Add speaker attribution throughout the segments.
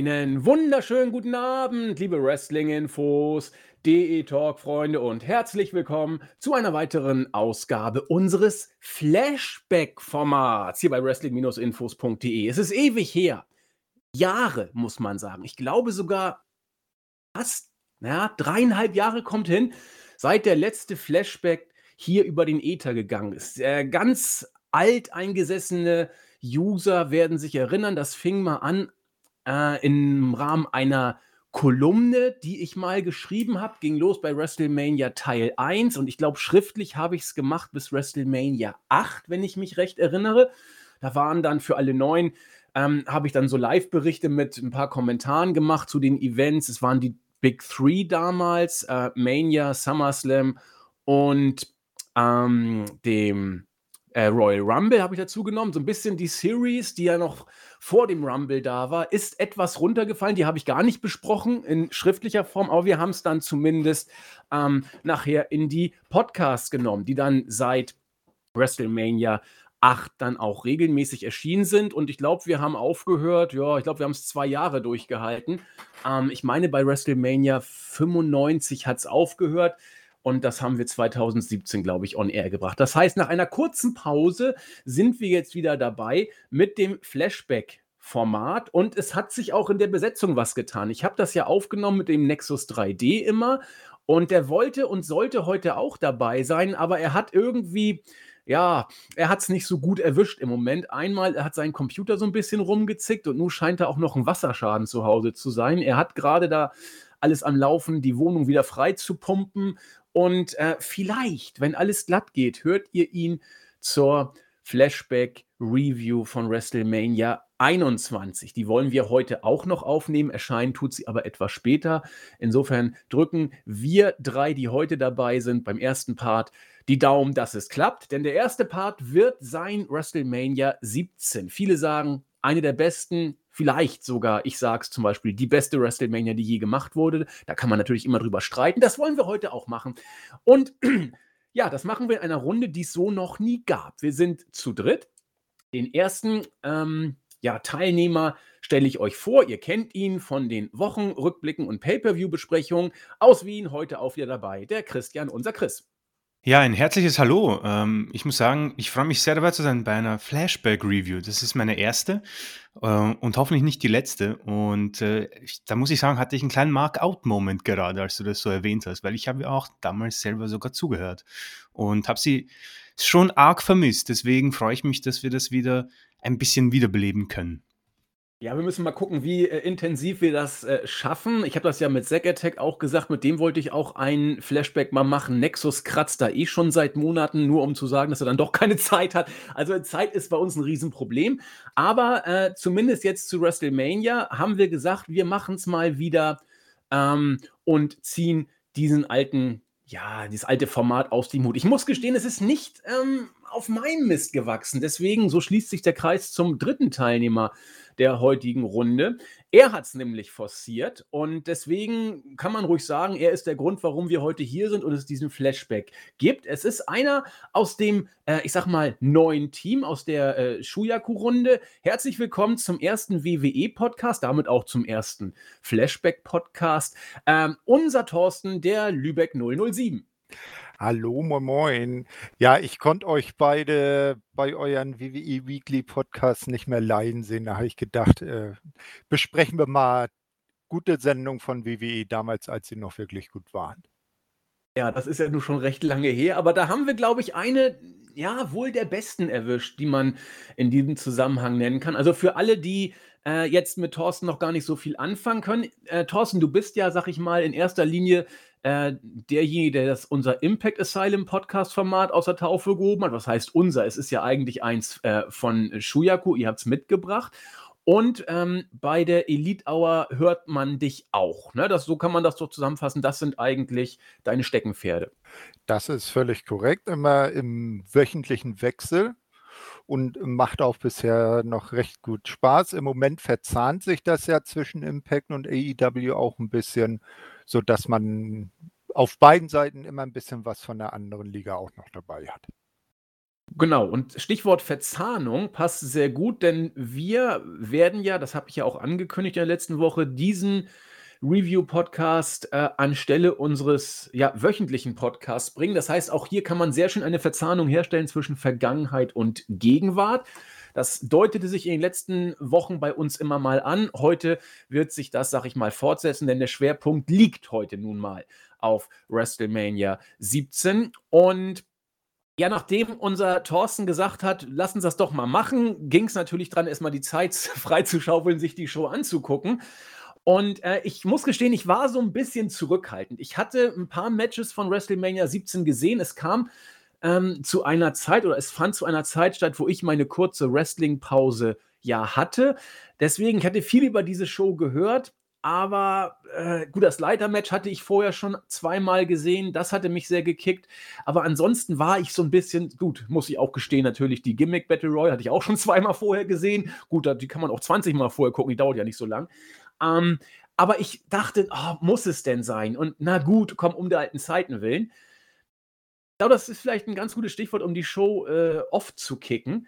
Speaker 1: Einen wunderschönen guten Abend, liebe Wrestling-Infos, DE-Talk-Freunde und herzlich willkommen zu einer weiteren Ausgabe unseres Flashback-Formats hier bei Wrestling-Infos.de. Es ist ewig her. Jahre, muss man sagen. Ich glaube sogar fast, ja, dreieinhalb Jahre kommt hin, seit der letzte Flashback hier über den Äther gegangen ist. Äh, ganz alteingesessene User werden sich erinnern, das fing mal an äh, im Rahmen einer Kolumne, die ich mal geschrieben habe, ging los bei WrestleMania Teil 1 und ich glaube, schriftlich habe ich es gemacht bis WrestleMania 8, wenn ich mich recht erinnere. Da waren dann für alle neun, ähm, habe ich dann so Live-Berichte mit ein paar Kommentaren gemacht zu den Events. Es waren die Big Three damals, äh, Mania, SummerSlam und ähm, dem äh, Royal Rumble habe ich dazu genommen. So ein bisschen die Series, die ja noch vor dem Rumble da war, ist etwas runtergefallen. Die habe ich gar nicht besprochen in schriftlicher Form, aber wir haben es dann zumindest ähm, nachher in die Podcasts genommen, die dann seit WrestleMania 8 dann auch regelmäßig erschienen sind. Und ich glaube, wir haben aufgehört, ja, ich glaube, wir haben es zwei Jahre durchgehalten. Ähm, ich meine, bei WrestleMania 95 hat es aufgehört. Und das haben wir 2017, glaube ich, on air gebracht. Das heißt, nach einer kurzen Pause sind wir jetzt wieder dabei mit dem Flashback. Format und es hat sich auch in der Besetzung was getan. Ich habe das ja aufgenommen mit dem Nexus 3D immer und der wollte und sollte heute auch dabei sein, aber er hat irgendwie, ja, er hat es nicht so gut erwischt im Moment. Einmal hat sein Computer so ein bisschen rumgezickt und nun scheint da auch noch ein Wasserschaden zu Hause zu sein. Er hat gerade da alles am Laufen, die Wohnung wieder frei zu pumpen und äh, vielleicht, wenn alles glatt geht, hört ihr ihn zur Flashback-Review von WrestleMania 21. Die wollen wir heute auch noch aufnehmen. Erscheinen tut sie aber etwas später. Insofern drücken wir drei, die heute dabei sind, beim ersten Part die Daumen, dass es klappt. Denn der erste Part wird sein WrestleMania 17. Viele sagen, eine der besten, vielleicht sogar, ich sage es zum Beispiel, die beste WrestleMania, die je gemacht wurde. Da kann man natürlich immer drüber streiten. Das wollen wir heute auch machen. Und ja, das machen wir in einer Runde, die es so noch nie gab. Wir sind zu dritt. Den ersten ähm, ja, Teilnehmer stelle ich euch vor. Ihr kennt ihn von den Wochenrückblicken und Pay-per-view-Besprechungen aus Wien. Heute auch wieder dabei, der Christian, unser Chris.
Speaker 2: Ja, ein herzliches Hallo. Ähm, ich muss sagen, ich freue mich sehr dabei zu sein bei einer Flashback-Review. Das ist meine erste äh, und hoffentlich nicht die letzte. Und äh, ich, da muss ich sagen, hatte ich einen kleinen Mark-out-Moment gerade, als du das so erwähnt hast, weil ich habe auch damals selber sogar zugehört und habe sie schon arg vermisst. Deswegen freue ich mich, dass wir das wieder ein bisschen wiederbeleben können.
Speaker 1: Ja, wir müssen mal gucken, wie äh, intensiv wir das äh, schaffen. Ich habe das ja mit Zack Attack auch gesagt, mit dem wollte ich auch ein Flashback mal machen. Nexus kratzt da eh schon seit Monaten, nur um zu sagen, dass er dann doch keine Zeit hat. Also Zeit ist bei uns ein Riesenproblem. Aber äh, zumindest jetzt zu WrestleMania haben wir gesagt, wir machen es mal wieder ähm, und ziehen diesen alten, ja, dieses alte Format aus dem Hut. Ich muss gestehen, es ist nicht ähm, auf meinen Mist gewachsen. Deswegen, so schließt sich der Kreis zum dritten Teilnehmer der heutigen Runde. Er hat es nämlich forciert und deswegen kann man ruhig sagen, er ist der Grund, warum wir heute hier sind und es diesen Flashback gibt. Es ist einer aus dem, äh, ich sag mal, neuen Team, aus der äh, Shuyaku-Runde. Herzlich willkommen zum ersten WWE-Podcast, damit auch zum ersten Flashback-Podcast. Ähm, unser Thorsten, der Lübeck 007.
Speaker 3: Hallo, moin, moin. Ja, ich konnte euch beide bei euren WWE Weekly Podcasts nicht mehr leiden sehen. Da habe ich gedacht, äh, besprechen wir mal gute Sendungen von WWE damals, als sie noch wirklich gut waren.
Speaker 1: Ja, das ist ja nun schon recht lange her, aber da haben wir, glaube ich, eine, ja, wohl der besten erwischt, die man in diesem Zusammenhang nennen kann. Also für alle, die äh, jetzt mit Thorsten noch gar nicht so viel anfangen können. Äh, Thorsten, du bist ja, sag ich mal, in erster Linie äh, derjenige, der das unser Impact Asylum Podcast-Format aus der Taufe gehoben hat. Was heißt unser? Es ist ja eigentlich eins äh, von Shuyaku, ihr habt es mitgebracht. Und ähm, bei der Elite Hour hört man dich auch. Ne? Das, so kann man das doch zusammenfassen. Das sind eigentlich deine Steckenpferde.
Speaker 3: Das ist völlig korrekt. Immer im wöchentlichen Wechsel und macht auch bisher noch recht gut Spaß. Im Moment verzahnt sich das ja zwischen Impact und AEW auch ein bisschen so dass man auf beiden Seiten immer ein bisschen was von der anderen Liga auch noch dabei hat.
Speaker 1: Genau, und Stichwort Verzahnung passt sehr gut, denn wir werden ja, das habe ich ja auch angekündigt in der letzten Woche, diesen Review-Podcast äh, anstelle unseres ja, wöchentlichen Podcasts bringen. Das heißt, auch hier kann man sehr schön eine Verzahnung herstellen zwischen Vergangenheit und Gegenwart. Das deutete sich in den letzten Wochen bei uns immer mal an. Heute wird sich das, sag ich mal, fortsetzen, denn der Schwerpunkt liegt heute nun mal auf WrestleMania 17. Und ja, nachdem unser Thorsten gesagt hat, lass uns das doch mal machen, ging es natürlich dran, erstmal die Zeit freizuschaufeln, sich die Show anzugucken. Und äh, ich muss gestehen, ich war so ein bisschen zurückhaltend. Ich hatte ein paar Matches von WrestleMania 17 gesehen. Es kam ähm, zu einer Zeit oder es fand zu einer Zeit statt, wo ich meine kurze Wrestling-Pause ja hatte. Deswegen, ich hatte viel über diese Show gehört, aber äh, gut, das Leitermatch hatte ich vorher schon zweimal gesehen. Das hatte mich sehr gekickt. Aber ansonsten war ich so ein bisschen, gut, muss ich auch gestehen, natürlich die Gimmick Battle Royale hatte ich auch schon zweimal vorher gesehen. Gut, die kann man auch 20 Mal vorher gucken, die dauert ja nicht so lang. Ähm, aber ich dachte, oh, muss es denn sein? Und na gut, komm, um der alten Zeiten willen. Glaube, das ist vielleicht ein ganz gutes Stichwort, um die Show äh, oft zu kicken.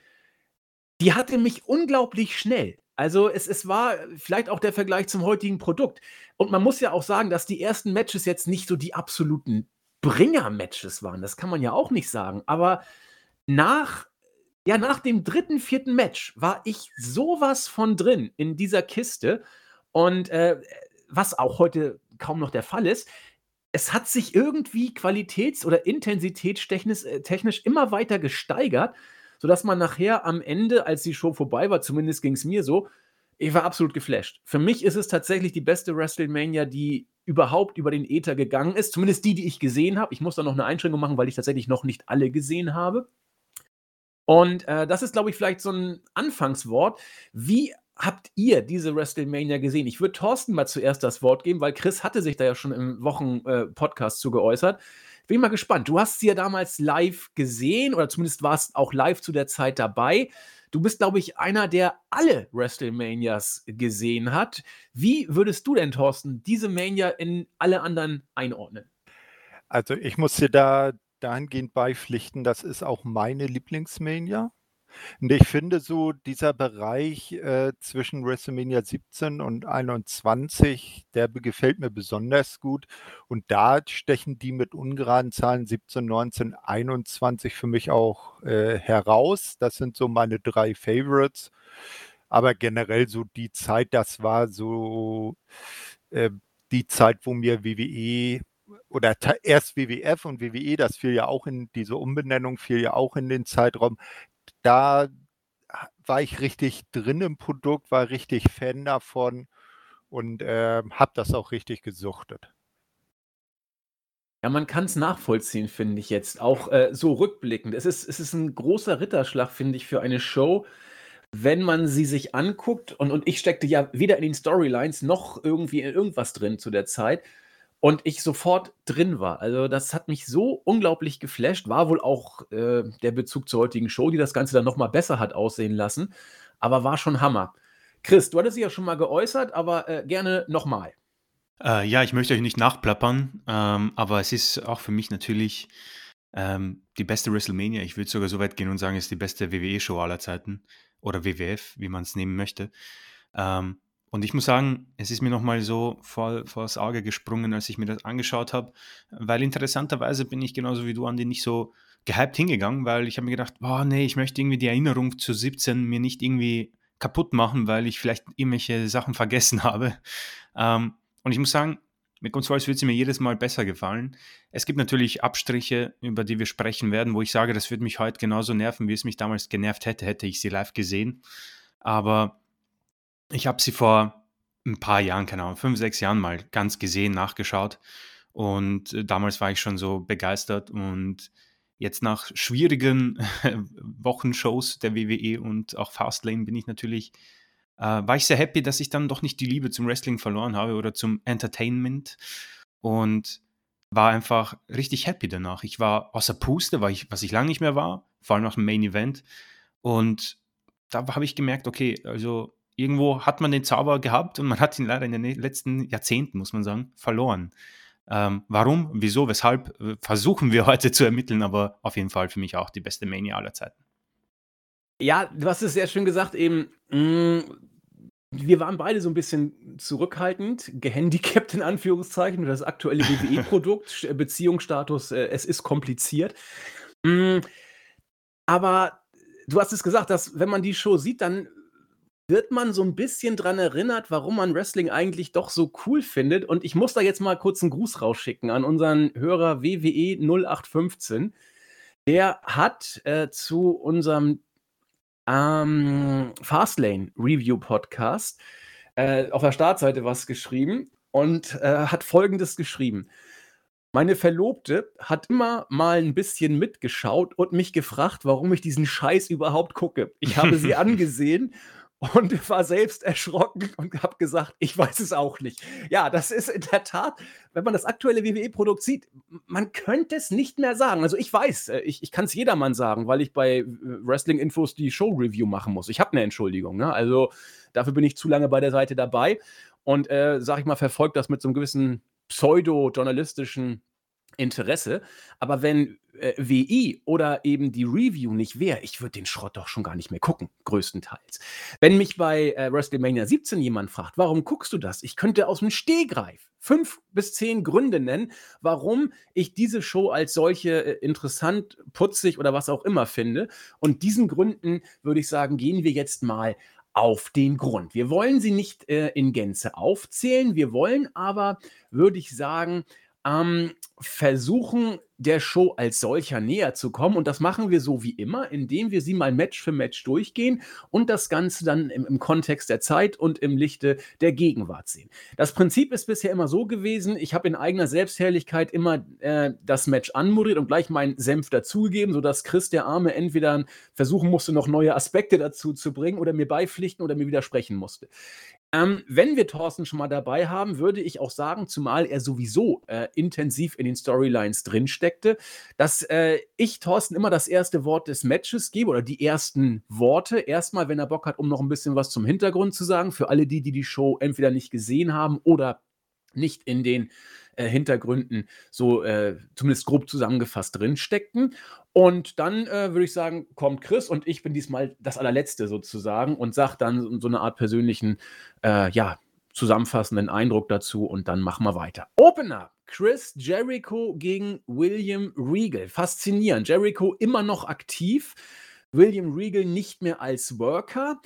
Speaker 1: Die hatte mich unglaublich schnell. Also es, es war vielleicht auch der Vergleich zum heutigen Produkt. Und man muss ja auch sagen, dass die ersten Matches jetzt nicht so die absoluten Bringer-Matches waren. Das kann man ja auch nicht sagen. Aber nach, ja, nach dem dritten, vierten Match war ich sowas von drin in dieser Kiste. Und äh, was auch heute kaum noch der Fall ist, es hat sich irgendwie qualitäts- oder intensitätstechnisch äh, immer weiter gesteigert sodass man nachher am Ende, als die Show vorbei war, zumindest ging es mir so, ich war absolut geflasht. Für mich ist es tatsächlich die beste WrestleMania, die überhaupt über den Äther gegangen ist. Zumindest die, die ich gesehen habe. Ich muss da noch eine Einschränkung machen, weil ich tatsächlich noch nicht alle gesehen habe. Und äh, das ist, glaube ich, vielleicht so ein Anfangswort. Wie habt ihr diese WrestleMania gesehen? Ich würde Thorsten mal zuerst das Wort geben, weil Chris hatte sich da ja schon im Wochen-Podcast äh, zu geäußert. Bin mal gespannt. Du hast sie ja damals live gesehen oder zumindest warst auch live zu der Zeit dabei. Du bist, glaube ich, einer, der alle WrestleManias gesehen hat. Wie würdest du denn, Thorsten, diese Mania in alle anderen einordnen?
Speaker 3: Also ich muss dir da dahingehend beipflichten, das ist auch meine Lieblingsmania. Und ich finde so dieser Bereich äh, zwischen WrestleMania 17 und 21, der gefällt mir besonders gut. Und da stechen die mit ungeraden Zahlen 17, 19, 21 für mich auch äh, heraus. Das sind so meine drei Favorites. Aber generell so die Zeit, das war so äh, die Zeit, wo mir WWE oder erst WWF und WWE, das fiel ja auch in diese Umbenennung, fiel ja auch in den Zeitraum da war ich richtig drin im Produkt, war richtig Fan davon und äh, habe das auch richtig gesuchtet.
Speaker 1: Ja, man kann es nachvollziehen, finde ich jetzt, auch äh, so rückblickend. Es ist, es ist ein großer Ritterschlag, finde ich, für eine Show, wenn man sie sich anguckt. Und, und ich steckte ja weder in den Storylines noch irgendwie in irgendwas drin zu der Zeit und ich sofort drin war. Also, das hat mich so unglaublich geflasht. War wohl auch äh, der Bezug zur heutigen Show, die das Ganze dann noch mal besser hat aussehen lassen, aber war schon Hammer. Chris, du hattest dich ja schon mal geäußert, aber äh, gerne noch mal.
Speaker 2: Äh, ja, ich möchte euch nicht nachplappern, ähm, aber es ist auch für mich natürlich ähm, die beste WrestleMania. Ich würde sogar so weit gehen und sagen, es ist die beste WWE-Show aller Zeiten oder WWF, wie man es nehmen möchte. Ähm, und ich muss sagen, es ist mir nochmal so voll vors Auge gesprungen, als ich mir das angeschaut habe, weil interessanterweise bin ich genauso wie du, Andi, nicht so gehypt hingegangen, weil ich habe mir gedacht, boah, nee, ich möchte irgendwie die Erinnerung zu 17 mir nicht irgendwie kaputt machen, weil ich vielleicht irgendwelche Sachen vergessen habe. Ähm, und ich muss sagen, mit Gonzales wird sie mir jedes Mal besser gefallen. Es gibt natürlich Abstriche, über die wir sprechen werden, wo ich sage, das würde mich heute genauso nerven, wie es mich damals genervt hätte, hätte ich sie live gesehen. Aber ich habe sie vor ein paar Jahren, keine Ahnung, fünf, sechs Jahren mal ganz gesehen, nachgeschaut. Und äh, damals war ich schon so begeistert. Und jetzt nach schwierigen Wochenshows der WWE und auch Fastlane bin ich natürlich, äh, war ich sehr happy, dass ich dann doch nicht die Liebe zum Wrestling verloren habe oder zum Entertainment. Und war einfach richtig happy danach. Ich war außer Puste, war ich, was ich lange nicht mehr war, vor allem nach dem Main Event. Und da habe ich gemerkt, okay, also irgendwo hat man den Zauber gehabt und man hat ihn leider in den letzten Jahrzehnten, muss man sagen, verloren. Ähm, warum, wieso, weshalb, äh, versuchen wir heute zu ermitteln, aber auf jeden Fall für mich auch die beste Mania aller Zeiten.
Speaker 1: Ja, du hast es sehr schön gesagt, eben, mh, wir waren beide so ein bisschen zurückhaltend, gehandicapt in Anführungszeichen, das aktuelle WWE-Produkt, Beziehungsstatus, äh, es ist kompliziert. Hm, aber du hast es gesagt, dass wenn man die Show sieht, dann wird man so ein bisschen dran erinnert, warum man Wrestling eigentlich doch so cool findet. Und ich muss da jetzt mal kurz einen Gruß rausschicken an unseren Hörer WWE 0815. Der hat, äh, zu unserem, ähm, Fastlane Review Podcast, äh, auf der Startseite was geschrieben und, äh, hat Folgendes geschrieben: „Meine Verlobte hat immer mal ein bisschen mitgeschaut und mich gefragt, warum ich diesen Scheiß überhaupt gucke. Ich habe sie angesehen und war selbst erschrocken und habe gesagt, ich weiß es auch nicht. Ja, das ist in der Tat, wenn man das aktuelle WWE-Produkt sieht, man könnte es nicht mehr sagen. Also ich weiß, äh, ich, ich kann es jedermann sagen, weil ich bei äh, Wrestling-Infos die Show-Review machen muss. Ich habe eine Entschuldigung. Ne? Also dafür bin ich zu lange bei der Seite dabei und, äh, sag ich mal, verfolgt das mit so einem gewissen pseudo-journalistischen Interesse. Aber wenn äh, WI oder eben die Review nicht wäre, ich würde den Schrott doch schon gar nicht mehr gucken, größtenteils. Wenn mich bei äh, WrestleMania 17 jemand fragt, warum guckst du das? Ich könnte aus dem Stehgreif fünf bis zehn Gründe nennen, warum ich diese Show als solche äh, interessant, putzig oder was auch immer finde. Und diesen Gründen würde ich sagen, gehen wir jetzt mal auf den Grund. Wir wollen sie nicht äh, in Gänze aufzählen, wir wollen aber, würde ich sagen, ähm, versuchen, der Show als solcher näher zu kommen. Und das machen wir so wie immer, indem wir sie mal Match für Match durchgehen und das Ganze dann im, im Kontext der Zeit und im Lichte der Gegenwart sehen. Das Prinzip ist bisher immer so gewesen, ich habe in eigener Selbstherrlichkeit immer äh, das Match anmoderiert und gleich meinen Senf dazugegeben, sodass Chris der Arme entweder versuchen musste, noch neue Aspekte dazu zu bringen oder mir beipflichten oder mir widersprechen musste. Ähm, wenn wir Thorsten schon mal dabei haben, würde ich auch sagen, zumal er sowieso äh, intensiv in den Storylines drinsteckte, dass äh, ich Thorsten immer das erste Wort des Matches gebe oder die ersten Worte. Erstmal, wenn er Bock hat, um noch ein bisschen was zum Hintergrund zu sagen, für alle die, die die Show entweder nicht gesehen haben oder nicht in den äh, Hintergründen so äh, zumindest grob zusammengefasst drinsteckten. Und dann äh, würde ich sagen, kommt Chris und ich bin diesmal das allerletzte sozusagen und sage dann so eine Art persönlichen, äh, ja, zusammenfassenden Eindruck dazu und dann machen wir weiter. Opener. Chris Jericho gegen William Regal. Faszinierend. Jericho immer noch aktiv. William Regal nicht mehr als Worker.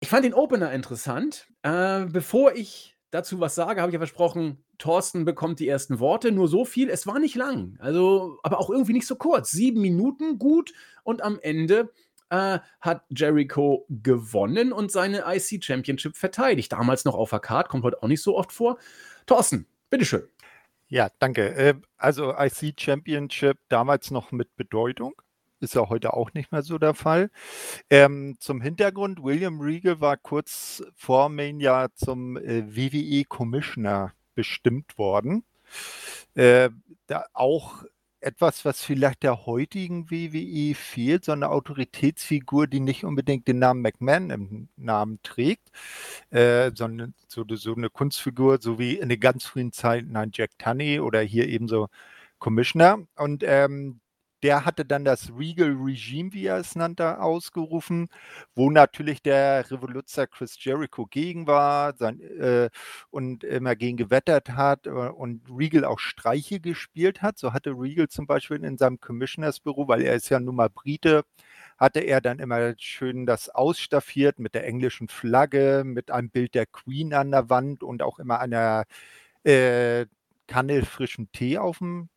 Speaker 1: Ich fand den Opener interessant. Äh, bevor ich dazu was sage, habe ich ja versprochen, Thorsten bekommt die ersten Worte. Nur so viel. Es war nicht lang. Also, aber auch irgendwie nicht so kurz. Sieben Minuten gut und am Ende äh, hat Jericho gewonnen und seine IC Championship verteidigt. Damals noch auf der Card, kommt heute auch nicht so oft vor. Thorsten, bitteschön.
Speaker 3: Ja, danke. Äh, also IC Championship damals noch mit Bedeutung. Ist ja heute auch nicht mehr so der Fall. Ähm, zum Hintergrund, William Regal war kurz vor Mania zum äh, WWE Commissioner bestimmt worden. Äh, da auch etwas, was vielleicht der heutigen WWE fehlt, so eine Autoritätsfigur, die nicht unbedingt den Namen McMahon im Namen trägt, äh, sondern so, so, eine Kunstfigur, so wie in den ganz frühen Zeiten ein Jack Tunney oder hier eben so Commissioner. Und ähm, der hatte dann das Regal Regime, wie er es nannte, ausgerufen, wo natürlich der Revoluzer Chris Jericho gegen war sein, äh, und immer gegen gewettert hat äh, und Regal auch Streiche gespielt hat. So hatte Regal zum Beispiel in seinem Commissioners-Büro, weil er ist ja nun mal Brite, hatte er dann immer schön das ausstaffiert mit der englischen Flagge, mit einem Bild der Queen an der Wand und auch immer einer äh, Kanne frischen Tee auf dem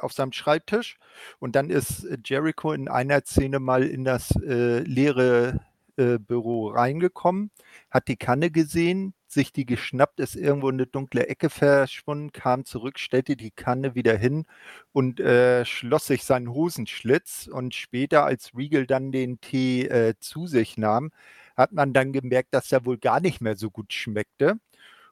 Speaker 3: auf seinem Schreibtisch. Und dann ist äh, Jericho in einer Szene mal in das äh, leere äh, Büro reingekommen, hat die Kanne gesehen, sich die geschnappt, ist irgendwo in eine dunkle Ecke verschwunden, kam zurück, stellte die Kanne wieder hin und äh, schloss sich seinen Hosenschlitz. Und später, als Regal dann den Tee äh, zu sich nahm, hat man dann gemerkt, dass er wohl gar nicht mehr so gut schmeckte.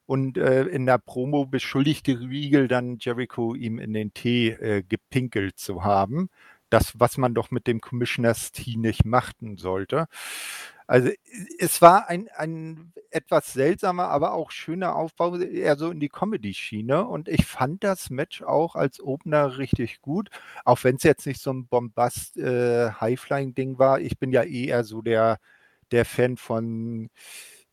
Speaker 3: Und äh, in der Promo beschuldigte Riegel dann Jericho, ihm in den Tee äh, gepinkelt zu haben. Das, was man doch mit dem Commissioners Tee nicht machten sollte. Also, es war ein ein etwas seltsamer, aber auch schöner Aufbau, eher so in die Comedy-Schiene und ich fand das Match auch als Opener richtig gut, auch wenn es jetzt nicht so ein Bombast äh, war. Ich bin ja eh eher so der der Fan von,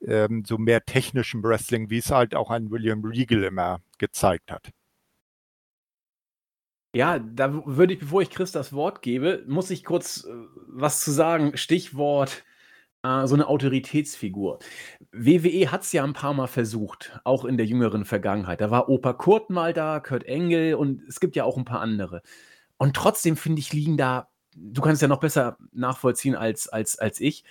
Speaker 3: ähm, so mehr technischem Wrestling, wie es halt auch ein William Regal immer gezeigt hat.
Speaker 1: Ja, da würde ich, bevor ich Chris das Wort gebe, muss ich kurz, äh, was zu sagen. Stichwort, äh, so eine Autoritätsfigur. WWE hat es ja ein paar Mal versucht, auch in der jüngeren Vergangenheit. Da war Opa Kurt mal da, Kurt Engel und es gibt ja auch ein paar andere. Und trotzdem, finde ich, liegen da du kannst ja noch besser nachvollziehen als als als ich.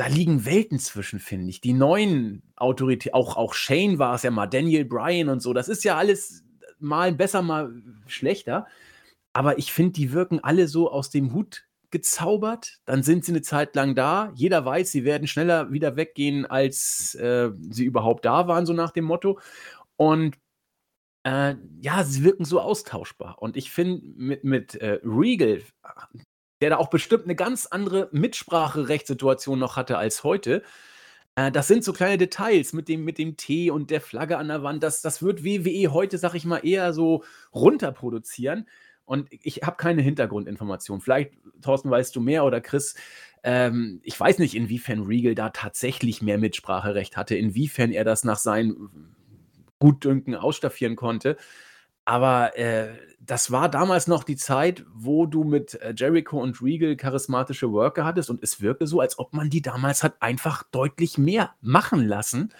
Speaker 1: Da liegen Welten zwischen, finde ich. Die neuen Autoritäten, auch auch Shane war es ja mal, Daniel Bryan und so. Das ist ja alles mal besser, mal schlechter. Aber ich finde, die wirken alle so aus dem Hut gezaubert. Dann sind sie eine Zeit lang da. Jeder weiß, sie werden schneller wieder weggehen, als äh, sie überhaupt da waren, so nach dem Motto. Und äh, ja, sie wirken so austauschbar. Und ich finde, mit, mit äh, Regal, der da auch bestimmt eine ganz andere Mitspracherechtssituation noch hatte als heute, äh, das sind so kleine Details mit dem mit dem Tee und der Flagge an der Wand. Das das wird WWE heute, sag ich mal, eher so runterproduzieren. Und ich habe keine Hintergrundinformation. Vielleicht, Thorsten, weißt du mehr oder Chris. Ähm, ich weiß nicht, inwiefern Regal da tatsächlich mehr Mitspracherecht hatte, inwiefern er das nach seinem Gutdünken ausstaffieren konnte. Aber äh, das war damals noch die Zeit, wo du mit äh, Jericho und Regal charismatische Worker hattest und es wirkte so, als ob man die damals hat einfach deutlich mehr machen lassen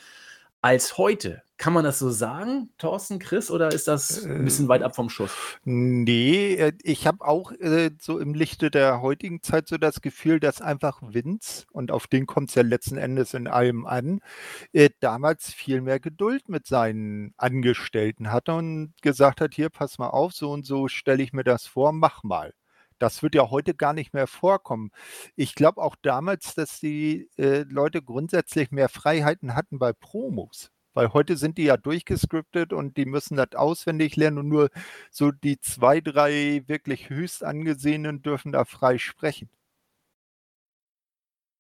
Speaker 1: als heute. Kann man das so sagen, Thorsten, Chris, oder ist das ein bisschen weit ab vom Schuss?
Speaker 3: Nee, äh, ich habe auch äh, so im Lichte der heutigen Zeit so das Gefühl, dass einfach Vince, und auf den kommt es ja letzten Endes in allem an, äh, damals viel mehr Geduld mit seinen Angestellten hatte und gesagt hat, hier, pass mal auf, so und so stelle ich mir das vor, mach mal. Das wird ja heute gar nicht mehr vorkommen. Ich glaube auch damals, dass die äh, Leute grundsätzlich mehr Freiheiten hatten bei Promos. Weil heute sind die ja durchgescriptet und die müssen das auswendig lernen und nur so die zwei, drei wirklich höchst angesehenen dürfen da frei sprechen.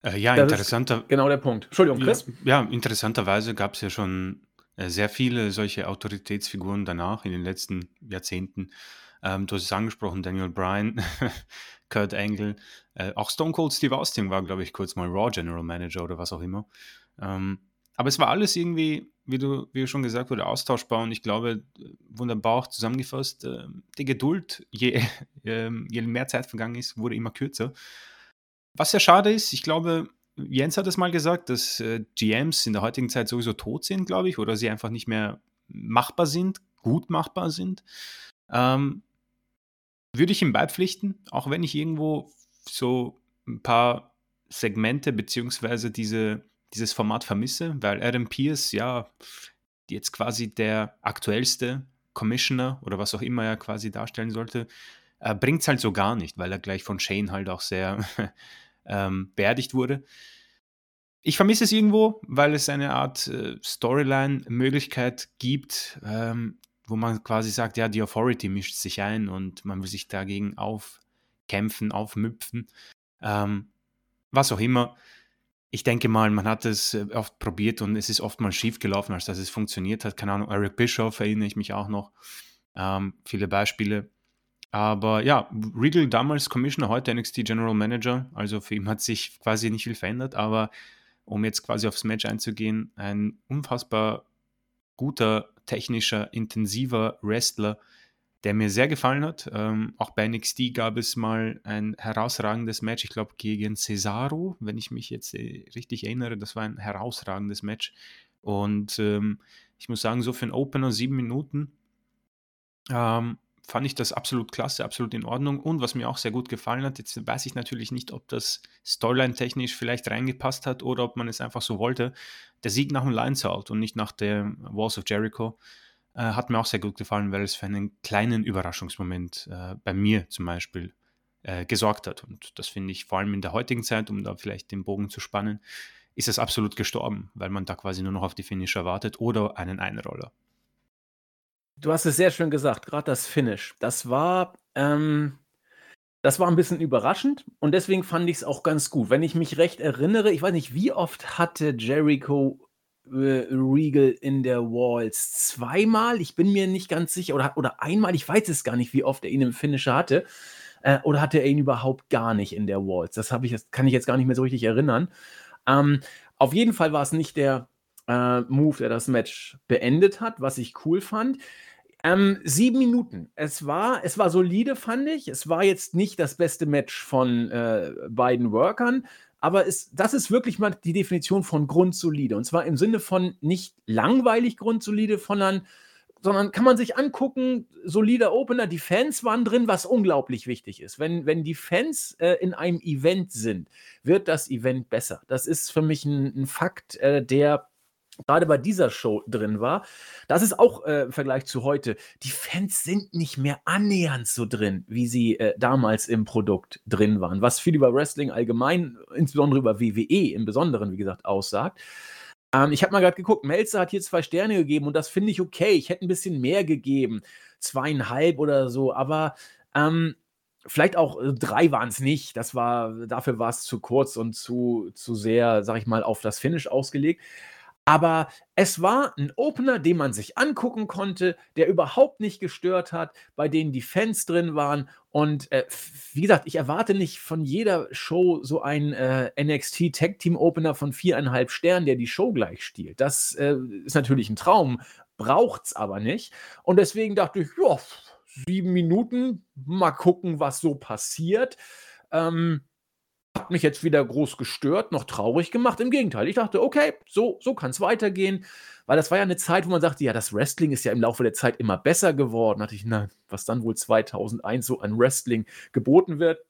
Speaker 2: Äh, ja, das interessanter.
Speaker 1: Genau der Punkt. Entschuldigung, Chris.
Speaker 2: Ja, ja interessanterweise gab es ja schon äh, sehr viele solche Autoritätsfiguren danach in den letzten Jahrzehnten. Ähm, du hast es angesprochen, Daniel Bryan, Kurt Angle, äh, auch Stone Cold Steve Austin war, glaube ich, kurz mal Raw General Manager oder was auch immer. Ähm, aber es war alles irgendwie, wie du, wie schon gesagt wurde, austauschbar und ich glaube, wunderbar auch zusammengefasst, äh, die Geduld, je, äh, je mehr Zeit vergangen ist, wurde immer kürzer. Was ja schade ist, ich glaube, Jens hat es mal gesagt, dass äh, GMs in der heutigen Zeit sowieso tot sind, glaube ich, oder sie einfach nicht mehr machbar sind, gut machbar sind. Ähm, würde ich ihm beipflichten, auch wenn ich irgendwo so ein paar Segmente beziehungsweise diese dieses Format vermisse, weil Adam Pierce ja jetzt quasi der aktuellste Commissioner oder was auch immer er quasi darstellen sollte, äh, bringt es halt so gar nicht, weil er gleich von Shane halt auch sehr ähm, beerdigt wurde. Ich vermisse es irgendwo, weil es eine Art äh, Storyline-Möglichkeit gibt, ähm, wo man quasi sagt, ja, die Authority mischt sich ein und man will sich dagegen aufkämpfen, aufmüpfen, ähm, was auch immer ich denke mal, man hat es äh, oft probiert und es ist oft mal schief gelaufen, als dass es funktioniert hat. Keine Ahnung, Eric Bischoff erinnere ich mich auch noch. Ähm, viele Beispiele. Aber ja, Regal damals Commissioner, heute NXT General Manager. Also für ihn hat sich quasi nicht viel verändert. Aber um jetzt quasi aufs Match einzugehen, ein unfassbar guter, technischer, intensiver Wrestler, der mir sehr gefallen hat. Ähm, auch bei NXT gab es mal ein herausragendes Match, ich glaube gegen Cesaro, wenn ich mich jetzt äh, richtig erinnere. Das war ein herausragendes Match. Und ähm, ich muss sagen, so für einen Opener sieben Minuten ähm, fand ich das absolut klasse, absolut in Ordnung. Und was mir auch sehr gut gefallen hat, jetzt weiß ich natürlich nicht, ob das Storyline-technisch vielleicht reingepasst hat oder ob man es einfach so wollte. Der Sieg nach dem Lions Out und nicht nach der Walls of Jericho. Äh, hat mir auch sehr gut gefallen, weil es für einen kleinen Überraschungsmoment äh, bei mir zum Beispiel äh, gesorgt hat. Und das finde ich vor allem in der heutigen Zeit, um da vielleicht den Bogen zu spannen, ist es absolut gestorben, weil man da quasi nur noch auf die Finisher wartet oder einen Einroller.
Speaker 1: Du hast es sehr schön gesagt, gerade das Finish. Das war, ähm, Das war ein bisschen überraschend und deswegen fand ich es auch ganz gut. Wenn ich mich recht erinnere, ich weiß nicht, wie oft hatte Jericho äh, Regal in der Walls? Zweimal? Ich bin mir nicht ganz sicher. Oder, oder einmal? Ich weiß es gar nicht, wie oft er ihn im Finisher hatte. Äh, oder hatte er ihn überhaupt gar nicht in der Walls? Das ich jetzt, kann ich jetzt gar nicht mehr so richtig erinnern. Ähm, auf jeden Fall war es nicht der äh, Move, der das Match beendet hat, was ich cool fand. Ähm, sieben Minuten. Es war, es war solide, fand ich. Es war jetzt nicht das beste Match von äh, beiden Workern, aber es, das ist wirklich mal die Definition von grundsolide. Und zwar im Sinne von nicht langweilig grundsolide, sondern, sondern kann man sich angucken, solider Opener, die Fans waren drin, was unglaublich wichtig ist. Wenn, wenn die Fans äh, in einem Event sind, wird das Event besser. Das ist für mich ein, ein Fakt, äh, der gerade bei dieser Show drin war. Das ist auch äh, im Vergleich zu heute. Die Fans sind nicht mehr annähernd so drin, wie sie äh, damals im Produkt drin waren. Was viel über Wrestling allgemein, insbesondere über WWE im Besonderen, wie gesagt, aussagt. Ähm, ich habe mal gerade geguckt, Melzer hat hier zwei Sterne gegeben und das finde ich okay. Ich hätte ein bisschen mehr gegeben. Zweieinhalb oder so, aber ähm, vielleicht auch äh, drei waren es nicht. Das war, dafür war es zu kurz und zu, zu sehr, sag ich mal, auf das Finish ausgelegt. Aber es war ein Opener, den man sich angucken konnte, der überhaupt nicht gestört hat, bei denen die Fans drin waren. Und äh, wie gesagt, ich erwarte nicht von jeder Show so einen äh, NXT Tag Team Opener von viereinhalb Sternen, der die Show gleich stiehlt. Das äh, ist natürlich ein Traum, braucht es aber nicht. Und deswegen dachte ich, ja, sieben Minuten, mal gucken, was so passiert. Ähm, hat mich jetzt weder groß gestört noch traurig gemacht. Im Gegenteil, ich dachte, okay, so, so kann es weitergehen. Weil das war ja eine Zeit, wo man sagte, ja, das Wrestling ist ja im Laufe der Zeit immer besser geworden. Da dachte ich, na, was dann wohl 2001 so an Wrestling geboten wird.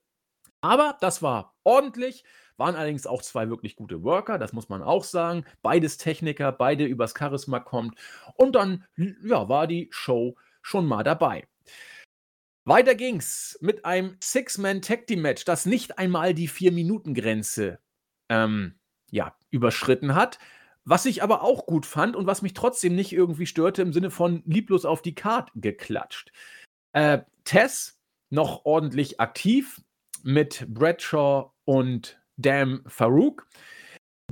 Speaker 1: Aber das war ordentlich. Waren allerdings auch zwei wirklich gute Worker, das muss man auch sagen. Beides Techniker, beide übers Charisma kommt. Und dann ja, war die Show schon mal dabei. Weiter ging's mit einem Six-Man-Tag-Team-Match, das nicht einmal die Vier-Minuten-Grenze ähm, ja, überschritten hat. Was ich aber auch gut fand und was mich trotzdem nicht irgendwie störte, im Sinne von lieblos auf die Card geklatscht. Äh, Tess noch ordentlich aktiv mit Bradshaw und Dam Farouk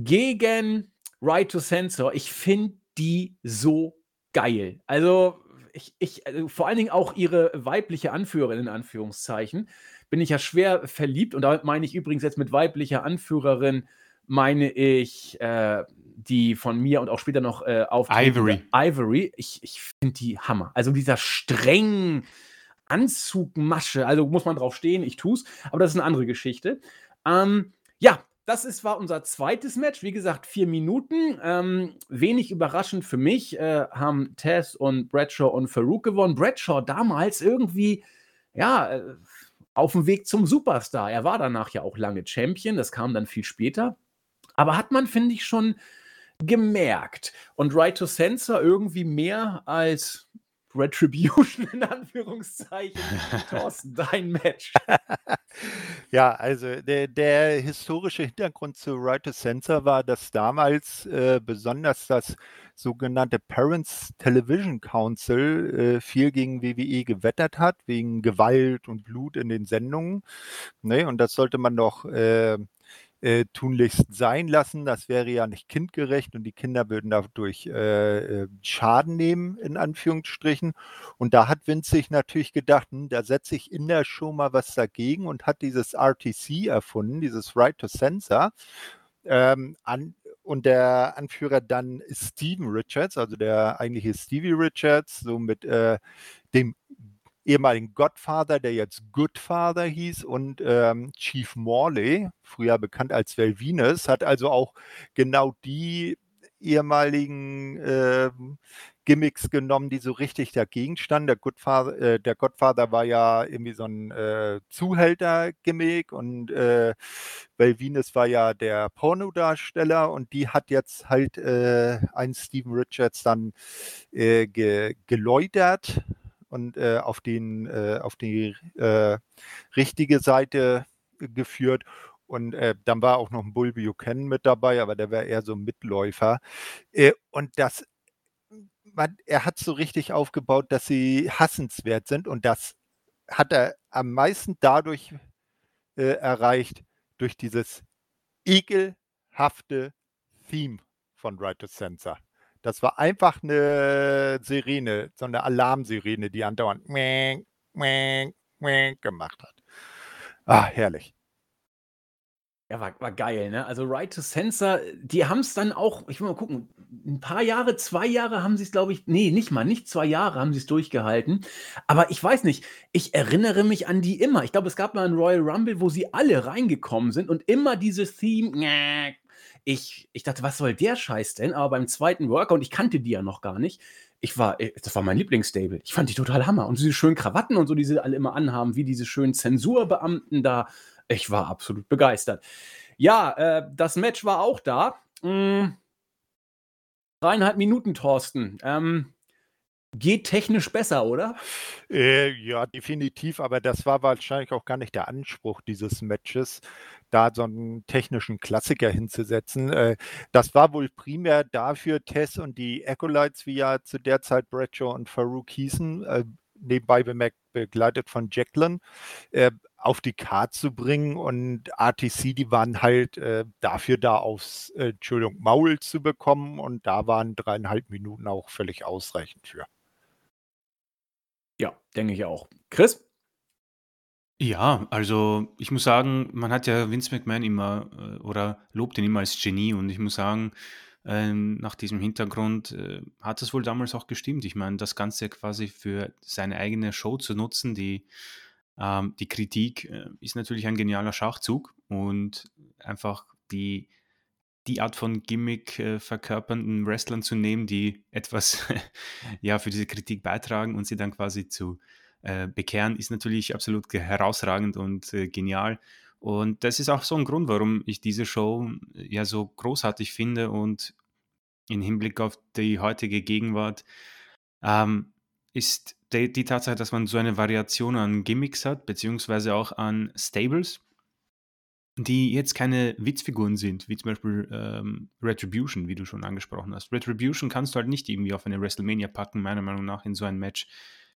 Speaker 1: gegen Right to Sensor. Ich finde die so geil. Also ich, ich also vor allen Dingen auch ihre weibliche Anführerin in Anführungszeichen, bin ich ja schwer verliebt und damit meine ich übrigens jetzt mit weiblicher Anführerin meine ich äh, die von mir und auch später noch äh, auf
Speaker 2: Ivory.
Speaker 1: Ivory. Ich, ich finde die Hammer. Also dieser strengen Anzugmasche, also muss man drauf stehen, ich tue es, aber das ist eine andere Geschichte. Ähm, ja, das ist, war unser zweites Match. Wie gesagt, vier Minuten. Ähm, wenig überraschend für mich äh, haben Tess und Bradshaw und Farouk gewonnen. Bradshaw damals irgendwie, ja, äh, auf dem Weg zum Superstar. Er war danach ja auch lange Champion. Das kam dann viel später. Aber hat man, finde ich, schon gemerkt. Und Right to Censor irgendwie mehr als Retribution in Anführungszeichen. Thorsten, dein Match.
Speaker 3: ja, also der, der, historische Hintergrund zu Right to Censor war, dass damals äh, besonders das sogenannte Parents Television Council äh, viel gegen WWE gewettert hat, wegen Gewalt und Blut in den Sendungen. Ne? Und das sollte man doch äh, äh, tunlichst sein lassen. Das wäre ja nicht kindgerecht und die Kinder würden dadurch äh, äh, Schaden nehmen, in Anführungsstrichen. Und da hat sich natürlich gedacht, hm, da setze ich in der Show mal was dagegen und hat dieses RTC erfunden, dieses Right to Censor. Ähm, an, und der Anführer dann Steven Richards, also der eigentliche Stevie Richards, so mit äh, dem ehemaligen Godfather, der jetzt Goodfather hieß, und ähm, Chief Morley, früher bekannt als Velvinus, hat also auch genau die ehemaligen äh, Gimmicks genommen, die so richtig dagegen standen. Der, Goodfather, äh, der Godfather war ja irgendwie so ein äh, Zuhälter-Gimmick und äh, Velvinus war ja der Pornodarsteller und die hat jetzt halt äh, ein Steven Richards dann äh, ge geläutert und äh, auf, den, äh, auf die äh, richtige Seite geführt. Und äh, dann war auch noch ein Bull Buchanan mit dabei, aber der wäre eher so ein Mitläufer. Äh, und das, man, er hat so richtig aufgebaut, dass sie hassenswert sind. Und das hat er am meisten dadurch äh, erreicht durch dieses ekelhafte Theme von Right to Sensor. Das war einfach eine Sirene, so eine Alarmsirene, die andauernd gemacht hat. Ah, herrlich.
Speaker 1: Ja, war, war geil, ne? Also Right to Sensor, die haben es dann auch, ich will mal gucken, ein paar Jahre, zwei Jahre haben sie es, glaube ich, nee, nicht mal, nicht zwei Jahre haben sie es durchgehalten. Aber ich weiß nicht, ich erinnere mich an die immer. Ich glaube, es gab mal ein Royal Rumble, wo sie alle reingekommen sind und immer dieses Theme. Ich, ich dachte, was soll der Scheiß denn? Aber beim zweiten Workout, ich kannte die ja noch gar nicht. Ich war, äh, das war mein Lieblingsstable. Ich fand die total Hammer. Und diese schönen Krawatten und so, die sie alle immer anhaben, wie diese schönen Zensurbeamten da ich war absolut begeistert. Ja, äh, das Match war auch da. Hm, dreieinhalb Minuten, Thorsten. Ähm, geht technisch besser, oder?
Speaker 3: Äh, ja, definitiv, aber das war wahrscheinlich auch gar nicht der Anspruch dieses Matches, da so einen technischen Klassiker hinzusetzen. Äh, das war wohl primär dafür, Tess und die Acolytes, wie ja zu der Zeit Bradshaw und Farouk hießen, äh, nebenbei bemerkt begleitet von Jacqueline, äh, auf die Karte zu bringen und RTC, die waren halt äh, dafür da aufs, äh, Entschuldigung, Maul zu bekommen und da waren dreieinhalb Minuten auch völlig ausreichend für.
Speaker 1: Ja, denke ich auch. Chris?
Speaker 2: Ja, also ich muss sagen, man hat ja Vince McMahon immer äh, oder lobt ihn immer als Genie und ich muss sagen, ähm, nach diesem Hintergrund äh, hat es wohl damals auch gestimmt. Ich meine, das Ganze quasi für seine eigene Show zu nutzen, die, ähm, die Kritik äh, ist natürlich ein genialer Schachzug und einfach die, die Art von Gimmick äh, verkörpernden Wrestlern zu nehmen, die etwas ja, für diese Kritik beitragen und sie dann quasi zu äh, bekehren, ist natürlich absolut herausragend und äh, genial. Und das ist auch so ein Grund, warum ich diese Show ja so großartig finde und im Hinblick auf die heutige Gegenwart ähm, ist die, die, Tatsache, dass man so eine Variation an Gimmicks hat, beziehungsweise auch an Stables, die jetzt keine Witzfiguren sind, wie zum Beispiel ähm, Retribution, wie du schon angesprochen hast. Retribution kannst du halt nicht irgendwie auf eine WrestleMania packen, meiner Meinung nach, in so ein Match.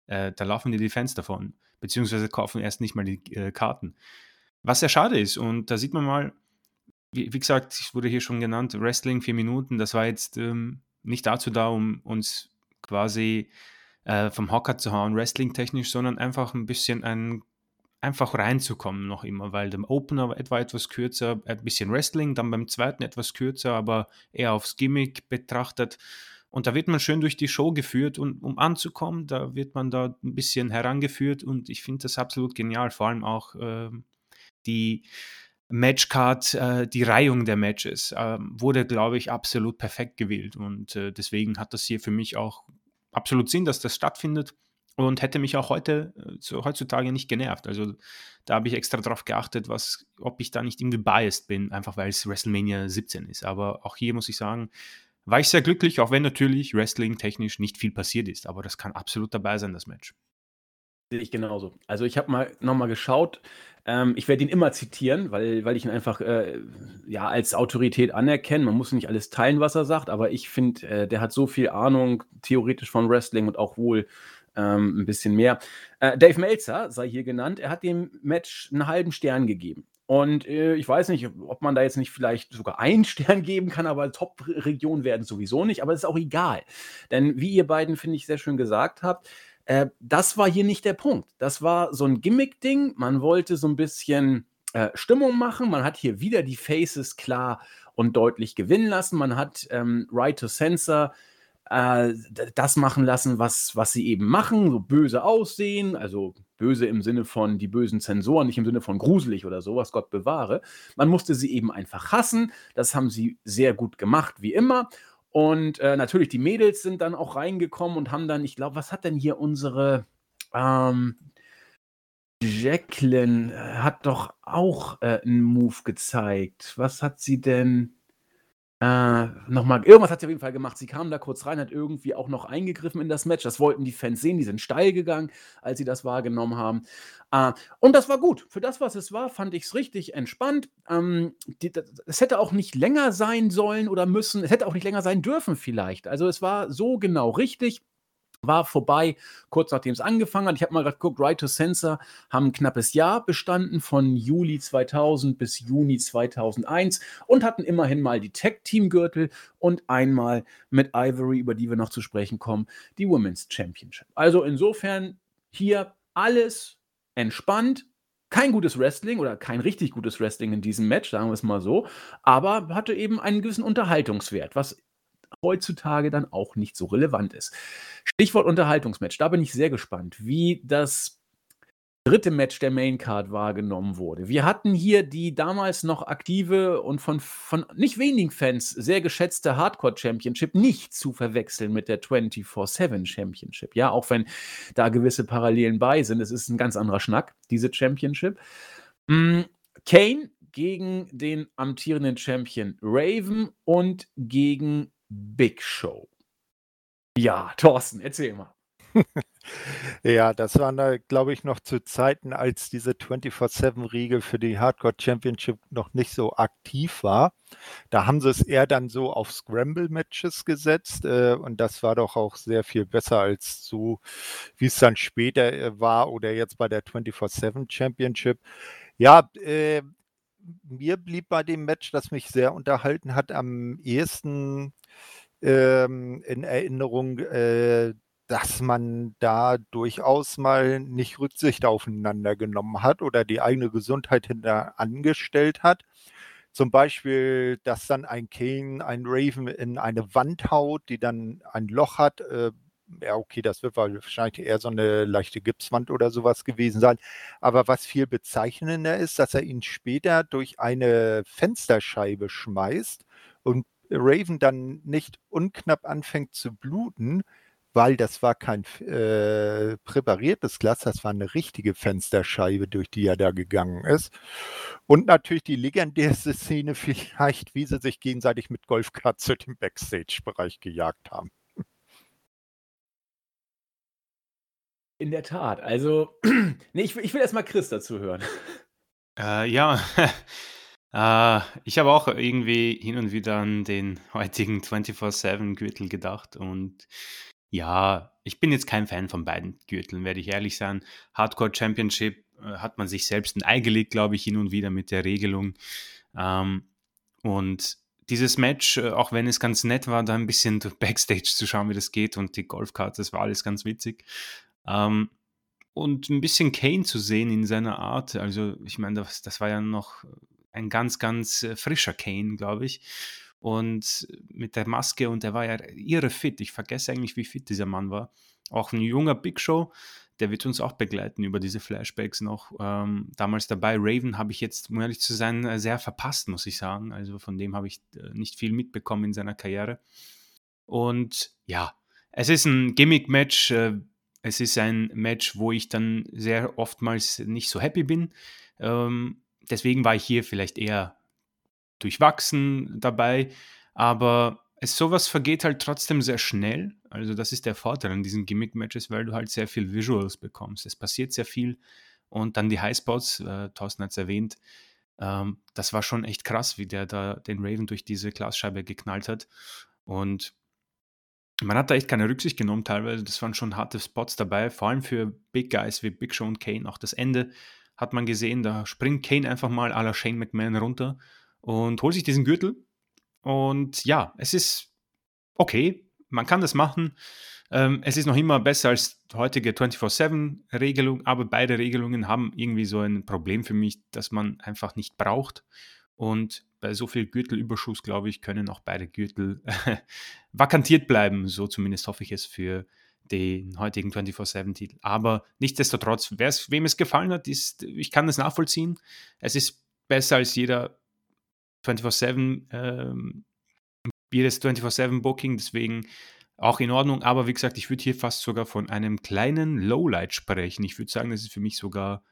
Speaker 2: Äh, da laufen dir die Fans davon, beziehungsweise kaufen erst nicht mal die äh, Karten. Was sehr schade ist. Und da sieht man mal, wie, wie gesagt, es wurde hier schon genannt, Wrestling vier Minuten, das war jetzt ähm, nicht dazu da, um uns quasi äh, vom Hocker zu hauen, wrestling-technisch, sondern einfach ein bisschen ein, einfach reinzukommen noch immer, weil der Opener etwa etwas kürzer, ein bisschen Wrestling, dann beim zweiten etwas kürzer, aber eher aufs Gimmick betrachtet. Und da wird man schön durch die Show geführt und um anzukommen, da wird man da ein bisschen herangeführt und ich finde das absolut genial, vor allem auch äh, die Matchcard, äh, die Reihung der Matches äh, wurde, glaube ich, absolut perfekt gewählt. Und äh, deswegen hat das hier für mich auch absolut Sinn, dass das stattfindet und hätte mich auch heute, äh, so, heutzutage nicht genervt. Also da habe ich extra darauf geachtet, was, ob ich da nicht irgendwie biased bin, einfach weil es WrestleMania 17 ist. Aber auch hier muss ich sagen, war ich sehr glücklich, auch wenn natürlich Wrestling-technisch nicht viel passiert ist. Aber das kann absolut dabei sein, das Match.
Speaker 1: Sehe ich genauso. Also ich habe mal nochmal geschaut, ähm, ich werde ihn immer zitieren, weil, weil ich ihn einfach äh, ja, als Autorität anerkenne. Man muss nicht alles teilen, was er sagt, aber ich finde, äh, der hat so viel Ahnung theoretisch von Wrestling und auch wohl ähm, ein bisschen mehr. Äh, Dave Meltzer sei hier genannt, er hat dem Match einen halben Stern gegeben. Und äh, ich weiß nicht, ob man da jetzt nicht vielleicht sogar einen Stern geben kann, aber Top-Region werden sowieso nicht, aber es ist auch egal. Denn wie ihr beiden, finde ich, sehr schön gesagt habt, äh, das war hier nicht der Punkt. Das war so ein Gimmick-Ding. Man wollte so ein bisschen äh, Stimmung machen. Man hat hier wieder die Faces klar und deutlich gewinnen lassen. Man hat ähm, Right to Censor äh, das machen lassen, was, was sie eben machen, so böse aussehen, also böse im Sinne von die bösen Zensoren, nicht im Sinne von gruselig oder sowas, Gott bewahre. Man musste sie eben einfach hassen. Das haben sie sehr gut gemacht, wie immer. Und äh, natürlich, die Mädels sind dann auch reingekommen und haben dann, ich glaube, was hat denn hier unsere ähm, Jacqueline äh, hat doch auch äh, einen Move gezeigt. Was hat sie denn? Äh, nochmal, irgendwas hat sie auf jeden Fall gemacht. Sie kam da kurz rein, hat irgendwie auch noch eingegriffen in das Match. Das wollten die Fans sehen. Die sind steil gegangen, als sie das wahrgenommen haben. Äh, und das war gut. Für das, was es war, fand ich es richtig entspannt. Ähm, die, es hätte auch nicht länger sein sollen oder müssen. Es hätte auch nicht länger sein dürfen, vielleicht. Also, es war so genau richtig. War vorbei, kurz nachdem es angefangen hat. Ich habe mal gerade geguckt, Right to Sensor haben ein knappes Jahr bestanden, von Juli 2000 bis Juni 2001 und hatten immerhin mal die Tag-Team-Gürtel und einmal mit Ivory, über die wir noch zu sprechen kommen, die Women's Championship. Also insofern hier alles entspannt. Kein gutes Wrestling oder kein richtig gutes Wrestling in diesem Match, sagen wir es mal so, aber hatte eben einen gewissen Unterhaltungswert, was heutzutage dann auch nicht so relevant ist. Stichwort Unterhaltungsmatch. Da bin ich sehr gespannt, wie das dritte Match der Maincard wahrgenommen wurde. Wir hatten hier die damals noch aktive und von, von nicht wenigen Fans sehr geschätzte Hardcore Championship nicht zu verwechseln mit der 24-7 Championship. Ja, auch wenn da gewisse Parallelen bei sind. Es ist ein ganz anderer Schnack, diese Championship. Mm, Kane gegen den amtierenden Champion Raven und gegen Big Show. Ja, Thorsten, erzähl mal.
Speaker 3: Ja, das waren da, glaube ich, noch zu Zeiten, als diese 24/7-Riege für die Hardcore Championship noch nicht so aktiv war. Da haben sie es eher dann so auf Scramble-Matches gesetzt äh, und das war doch auch sehr viel besser als so, wie es dann später äh, war oder jetzt bei der 24/7 Championship. Ja, äh, mir blieb bei dem Match, das mich sehr unterhalten hat, am ehesten ähm, in Erinnerung, äh, dass man da durchaus mal nicht Rücksicht aufeinander genommen hat oder die eigene Gesundheit hinter angestellt hat. Zum Beispiel, dass dann ein Kane, ein Raven in eine Wand haut, die dann ein Loch hat. Äh, ja, okay, das wird wahrscheinlich eher so eine leichte Gipswand oder sowas gewesen sein. Aber was viel bezeichnender ist, dass er ihn später durch eine Fensterscheibe schmeißt und Raven dann nicht unknapp anfängt zu bluten, weil das war kein äh, präpariertes Glas, das war eine richtige Fensterscheibe, durch die er da gegangen ist. Und natürlich die legendärste Szene vielleicht, wie sie sich gegenseitig mit Golfkarts zu dem Backstage-Bereich gejagt haben.
Speaker 1: In der Tat. Also, nee, ich, ich will erstmal Chris dazu hören.
Speaker 2: Äh, ja, äh, ich habe auch irgendwie hin und wieder an den heutigen 24-7-Gürtel gedacht und ja, ich bin jetzt kein Fan von beiden Gürteln, werde ich ehrlich sein. Hardcore Championship äh, hat man sich selbst ein Ei gelegt, glaube ich, hin und wieder mit der Regelung. Ähm, und dieses Match, äh, auch wenn es ganz nett war, da ein bisschen Backstage zu schauen, wie das geht und die Golfkarte, das war alles ganz witzig. Ähm, und ein bisschen Kane zu sehen in seiner Art. Also, ich meine, das, das war ja noch ein ganz, ganz äh, frischer Kane, glaube ich. Und mit der Maske, und der war ja irre fit. Ich vergesse eigentlich, wie fit dieser Mann war. Auch ein junger Big Show, der wird uns auch begleiten über diese Flashbacks noch. Ähm, damals dabei, Raven habe ich jetzt, um ehrlich zu sein, äh, sehr verpasst, muss ich sagen. Also von dem habe ich äh, nicht viel mitbekommen in seiner Karriere. Und ja, es ist ein Gimmick-Match. Es ist ein Match, wo ich dann sehr oftmals nicht so happy bin. Ähm, deswegen war ich hier vielleicht eher durchwachsen dabei. Aber es, sowas vergeht halt trotzdem sehr schnell. Also das ist der Vorteil an diesen Gimmick-Matches, weil du halt sehr viel Visuals bekommst. Es passiert sehr viel. Und dann die Highspots, äh, Thorsten hat es erwähnt, ähm, das war schon echt krass, wie der da den Raven durch diese Glasscheibe geknallt hat. Und man hat da echt keine Rücksicht genommen teilweise. Das waren schon harte Spots dabei, vor allem für Big Guys wie Big Show und Kane. Auch das Ende hat man gesehen, da springt Kane einfach mal à la Shane McMahon runter und holt sich diesen Gürtel. Und ja, es ist okay, man kann das machen. Ähm, es ist noch immer besser als heutige 24-7-Regelung, aber beide Regelungen haben irgendwie so ein Problem für mich, dass man einfach nicht braucht. Und bei so viel Gürtelüberschuss, glaube ich, können auch beide Gürtel vakantiert bleiben. So zumindest hoffe ich es für den heutigen 24-7-Titel. Aber nichtsdestotrotz, wem es gefallen hat, ist, ich kann das nachvollziehen. Es ist besser als jeder 24-7, ähm, jedes 24-7-Booking, deswegen auch in Ordnung. Aber wie gesagt, ich würde hier fast sogar von einem kleinen Lowlight sprechen. Ich würde sagen, das ist für mich sogar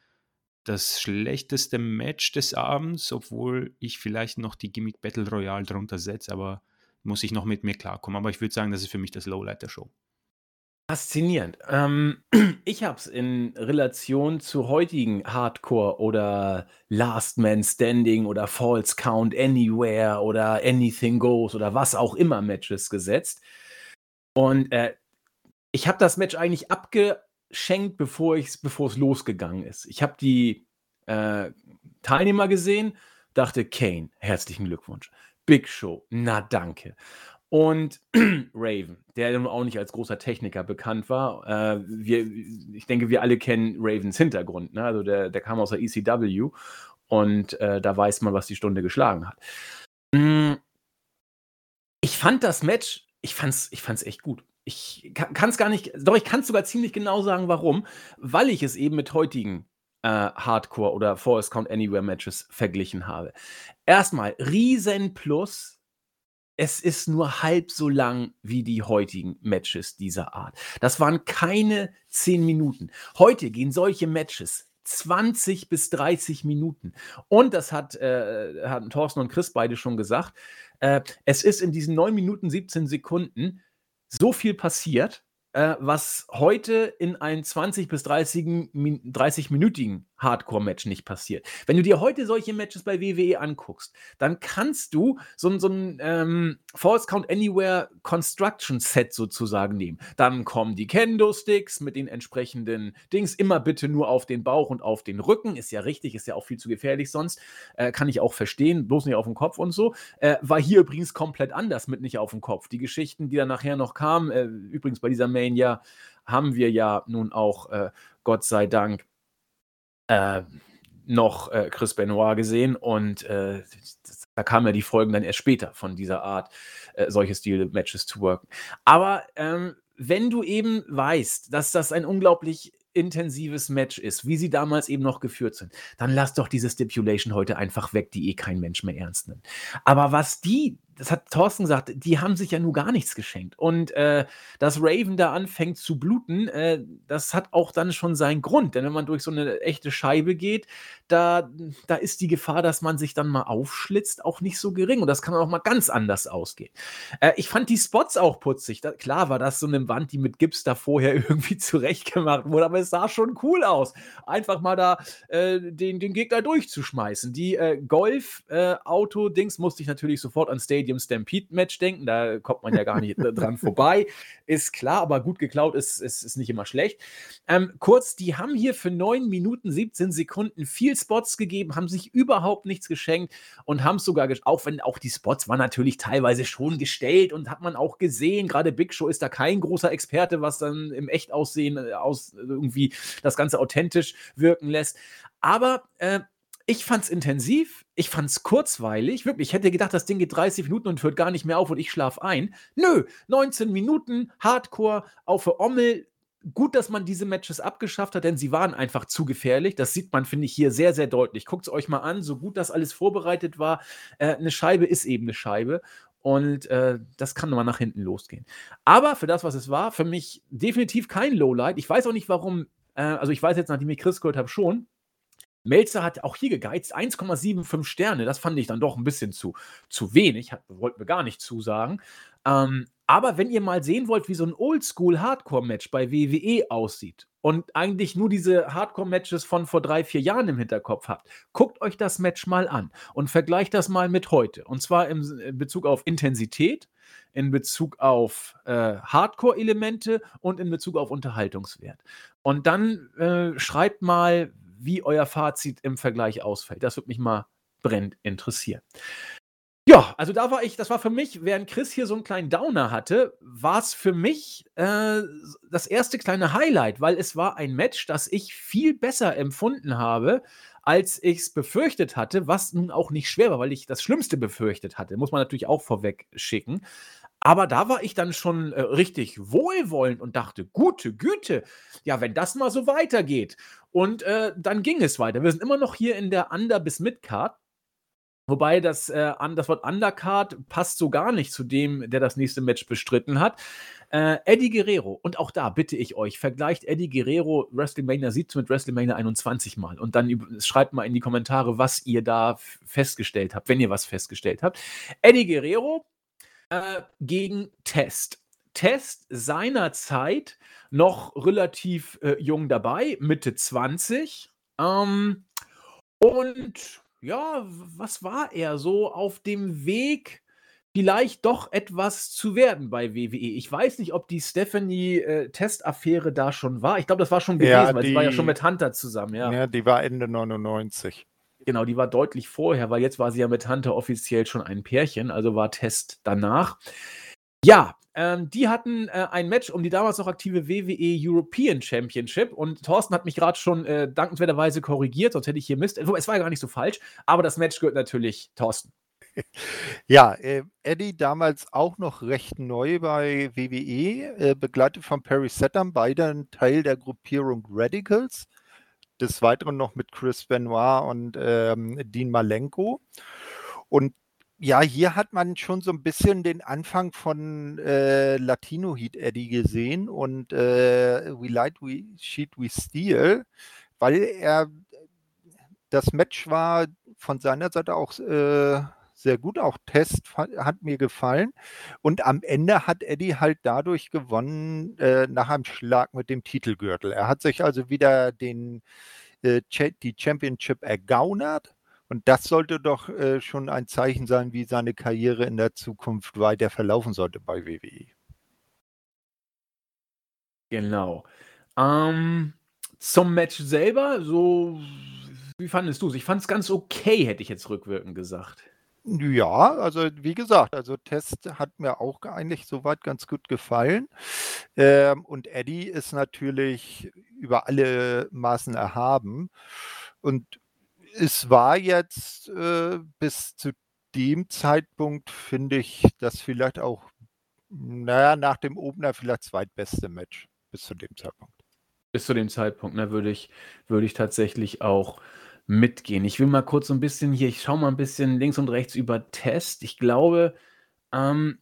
Speaker 2: das schlechteste Match des Abends, obwohl ich vielleicht noch die Gimmick Battle Royale drunter setze, aber muss ich noch mit mir klarkommen. Aber ich würde sagen, das ist für mich das Lowlight der Show.
Speaker 1: Faszinierend. Ähm, ich habe es in Relation zu heutigen Hardcore oder Last Man Standing oder False Count Anywhere oder Anything Goes oder was auch immer Matches gesetzt. Und äh, ich habe das Match eigentlich abgeschenkt, bevor es losgegangen ist. Ich habe die äh, Teilnehmer gesehen, dachte, Kane, herzlichen Glückwunsch. Big Show, na danke. Und Raven, der nun auch nicht als großer Techniker bekannt war. Äh, wir, ich denke, wir alle kennen Ravens Hintergrund. Ne? Also der, der kam aus der ECW und äh, da weiß man, was die Stunde geschlagen hat. Mm, ich fand das Match, ich fand's, ich fand's echt gut. Ich kann es gar nicht, doch ich kann es sogar ziemlich genau sagen, warum. Weil ich es eben mit heutigen äh, Hardcore- oder Forest Count Anywhere Matches verglichen habe. Erstmal, riesen Plus es ist nur halb so lang wie die heutigen Matches dieser Art. Das waren keine 10 Minuten. Heute gehen solche Matches 20 bis 30 Minuten. Und das hat, äh, hatten Thorsten und Chris beide schon gesagt. Äh, es ist in diesen 9 Minuten 17 Sekunden so viel passiert, äh, was heute in einem 20 bis 30, 30 minütigen Hardcore-Match nicht passiert. Wenn du dir heute solche Matches bei WWE anguckst, dann kannst du so, so ein ähm, False Count Anywhere Construction Set sozusagen nehmen. Dann kommen die Kendo-Sticks mit den entsprechenden Dings. Immer bitte nur auf den Bauch und auf den Rücken. Ist ja richtig, ist ja auch viel zu gefährlich sonst. Äh, kann ich auch verstehen, bloß nicht auf den Kopf und so. Äh, war hier übrigens komplett anders mit nicht auf dem Kopf. Die Geschichten, die dann nachher noch kamen, äh, übrigens bei dieser Mania haben wir ja nun auch, äh, Gott sei Dank, äh, noch äh, Chris Benoit gesehen und äh, da kamen ja die Folgen dann erst später von dieser Art, äh, solche Stil-Matches zu worken. Aber ähm, wenn du eben weißt, dass das ein unglaublich intensives Match ist, wie sie damals eben noch geführt sind, dann lass doch diese Stipulation heute einfach weg, die eh kein Mensch mehr ernst nimmt. Aber was die das hat Thorsten gesagt, die haben sich ja nur gar nichts geschenkt. Und äh, dass Raven da anfängt zu bluten, äh, das hat auch dann schon seinen Grund. Denn wenn man durch so eine echte Scheibe geht, da, da ist die Gefahr, dass man sich dann mal aufschlitzt, auch nicht so gering. Und das kann auch mal ganz anders ausgehen. Äh, ich fand die Spots auch putzig. Da, klar war das so eine Wand, die mit Gips da vorher irgendwie zurechtgemacht wurde, aber es sah schon cool aus. Einfach mal da äh, den, den Gegner durchzuschmeißen. Die äh, Golf-Auto-Dings äh, musste ich natürlich sofort an Stadium Stadium Stampede Match denken. Da kommt man ja gar nicht dran vorbei. Ist klar, aber gut geklaut ist, ist, ist nicht immer schlecht. Ähm, kurz, die haben hier für 9 Minuten 17 Sekunden viel Spots gegeben, haben sich überhaupt nichts geschenkt und haben sogar, auch wenn auch die Spots waren natürlich teilweise schon gestellt und hat man auch gesehen, gerade Big Show ist da kein großer Experte, was dann im Echtaussehen äh, aus irgendwie das Ganze authentisch wirken lässt. Aber äh, ich fand's intensiv, ich fand's kurzweilig, wirklich. Ich hätte gedacht, das Ding geht 30 Minuten und hört gar nicht mehr auf und ich schlafe ein. Nö, 19 Minuten, Hardcore, auf der Ommel. Gut, dass man diese Matches abgeschafft hat, denn sie waren einfach zu gefährlich. Das sieht man, finde ich, hier sehr, sehr deutlich. Guckt es euch mal an, so gut das alles vorbereitet war. Äh, eine Scheibe ist eben eine Scheibe. Und äh, das kann nochmal nach hinten losgehen. Aber für das, was es war, für mich definitiv kein Lowlight. Ich weiß auch nicht, warum. Äh, also, ich weiß jetzt, nachdem ich Chris gehört habe, schon. Melzer hat auch hier gegeizt, 1,75 Sterne. Das fand ich dann doch ein bisschen zu, zu wenig, hat, wollten wir gar nicht zusagen. Ähm, aber wenn ihr mal sehen wollt, wie so ein Oldschool-Hardcore-Match bei WWE aussieht und eigentlich nur diese Hardcore-Matches von vor drei, vier Jahren im Hinterkopf habt, guckt euch das Match mal an und vergleicht das mal mit heute. Und zwar im, in Bezug auf Intensität, in Bezug auf äh, Hardcore-Elemente und in Bezug auf Unterhaltungswert. Und dann äh, schreibt mal, wie euer Fazit im Vergleich ausfällt. Das würde mich mal brennend interessieren. Ja, also da war ich, das war für mich, während Chris hier so einen kleinen Downer hatte, war es für mich äh, das erste kleine Highlight, weil es war ein Match, das ich viel besser empfunden habe, als ich es befürchtet hatte, was nun auch nicht schwer war, weil ich das Schlimmste befürchtet hatte, muss man natürlich auch vorweg schicken. Aber da war ich dann schon äh, richtig wohlwollend und dachte, gute Güte, ja, wenn das mal so weitergeht. Und äh, dann ging es weiter. Wir sind immer noch hier in der Under- bis Mid-Card. Wobei das, äh, das Wort Undercard passt so gar nicht zu dem, der das nächste Match bestritten hat. Äh, Eddie Guerrero, und auch da bitte ich euch, vergleicht Eddie Guerrero WrestleMania 17 mit WrestleMania 21 mal und dann schreibt mal in die Kommentare, was ihr da festgestellt habt, wenn ihr was festgestellt habt. Eddie Guerrero äh, gegen Test. Test seinerzeit noch relativ äh, jung dabei, Mitte 20. Ähm, und ja, was war er so auf dem Weg vielleicht doch etwas zu werden bei WWE. Ich weiß nicht, ob die Stephanie-Testaffäre äh, da schon war. Ich glaube, das war schon gewesen, ja, weil sie war ja schon mit Hunter zusammen. Ja.
Speaker 3: ja, die war Ende 99.
Speaker 1: Genau, die war deutlich vorher, weil jetzt war sie ja mit Hunter offiziell schon ein Pärchen, also war Test danach. Ja, ähm, die hatten äh, ein Match um die damals noch aktive WWE European Championship und Thorsten hat mich gerade schon äh, dankenswerterweise korrigiert, sonst hätte ich hier Mist. Es war ja gar nicht so falsch, aber das Match gehört natürlich Thorsten.
Speaker 3: Ja, äh, Eddie damals auch noch recht neu bei WWE, äh, begleitet von Perry Saturn, beide ein Teil der Gruppierung Radicals. Des Weiteren noch mit Chris Benoit und ähm, Dean Malenko. Und ja, hier hat man schon so ein bisschen den Anfang von äh, Latino Heat Eddie gesehen und äh, We Light, We Sheet, We Steal, weil er das Match war von seiner Seite auch äh, sehr gut, auch Test hat mir gefallen. Und am Ende hat Eddie halt dadurch gewonnen, äh, nach einem Schlag mit dem Titelgürtel. Er hat sich also wieder den, äh, die Championship ergaunert und das sollte doch äh, schon ein Zeichen sein, wie seine Karriere in der Zukunft weiter verlaufen sollte bei WWE.
Speaker 1: Genau. Ähm, zum Match selber, so wie fandest du es? Ich fand es ganz okay, hätte ich jetzt rückwirkend gesagt.
Speaker 3: Ja, also wie gesagt, also Test hat mir auch eigentlich soweit ganz gut gefallen. Ähm, und Eddie ist natürlich über alle Maßen erhaben. Und es war jetzt äh, bis zu dem Zeitpunkt, finde ich, das vielleicht auch, naja, nach dem Opener vielleicht zweitbeste Match bis zu dem Zeitpunkt.
Speaker 1: Bis zu dem Zeitpunkt, ne, würde ich, würde ich tatsächlich auch mitgehen. Ich will mal kurz so ein bisschen hier, ich schaue mal ein bisschen links und rechts über Test. Ich glaube, ähm,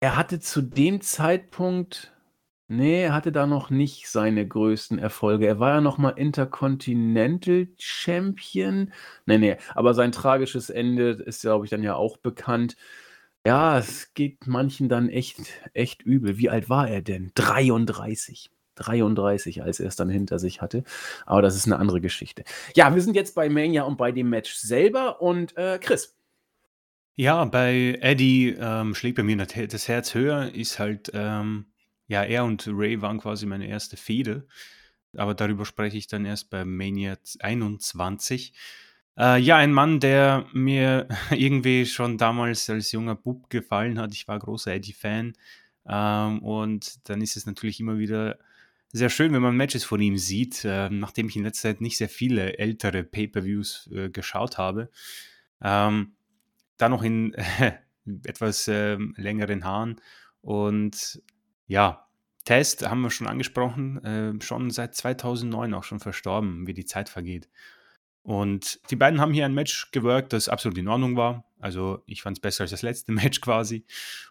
Speaker 1: er hatte zu dem Zeitpunkt Nee, er hatte da noch nicht seine größten Erfolge. Er war ja noch mal Intercontinental Champion. Ne, ne, aber sein tragisches Ende ist, glaube ich, dann ja auch bekannt. Ja, es geht manchen dann echt echt übel. Wie alt war er denn? 33. 33, als er es dann hinter sich hatte. Aber das ist eine andere Geschichte. Ja, wir sind jetzt bei Mania und bei dem Match selber und, äh, Chris.
Speaker 2: Ja, bei Eddie, ähm, schlägt bei mir das Herz höher, ist halt, ähm ja, er und Ray waren quasi meine erste Fehde, aber darüber spreche ich dann erst bei Mania 21. Äh, ja, ein Mann, der mir irgendwie schon damals als junger Bub gefallen hat. Ich war großer Eddie-Fan. Ähm, und dann ist es natürlich immer wieder sehr schön, wenn man Matches von ihm sieht, äh, nachdem ich in letzter Zeit nicht sehr viele ältere Pay-per-Views äh, geschaut habe. Ähm, dann noch in etwas ähm, längeren Haaren und ja, Test haben wir schon angesprochen, äh, schon seit 2009 auch schon verstorben, wie die Zeit vergeht. Und die beiden haben hier ein Match gewirkt, das absolut in Ordnung war. Also ich fand es besser als das letzte Match quasi.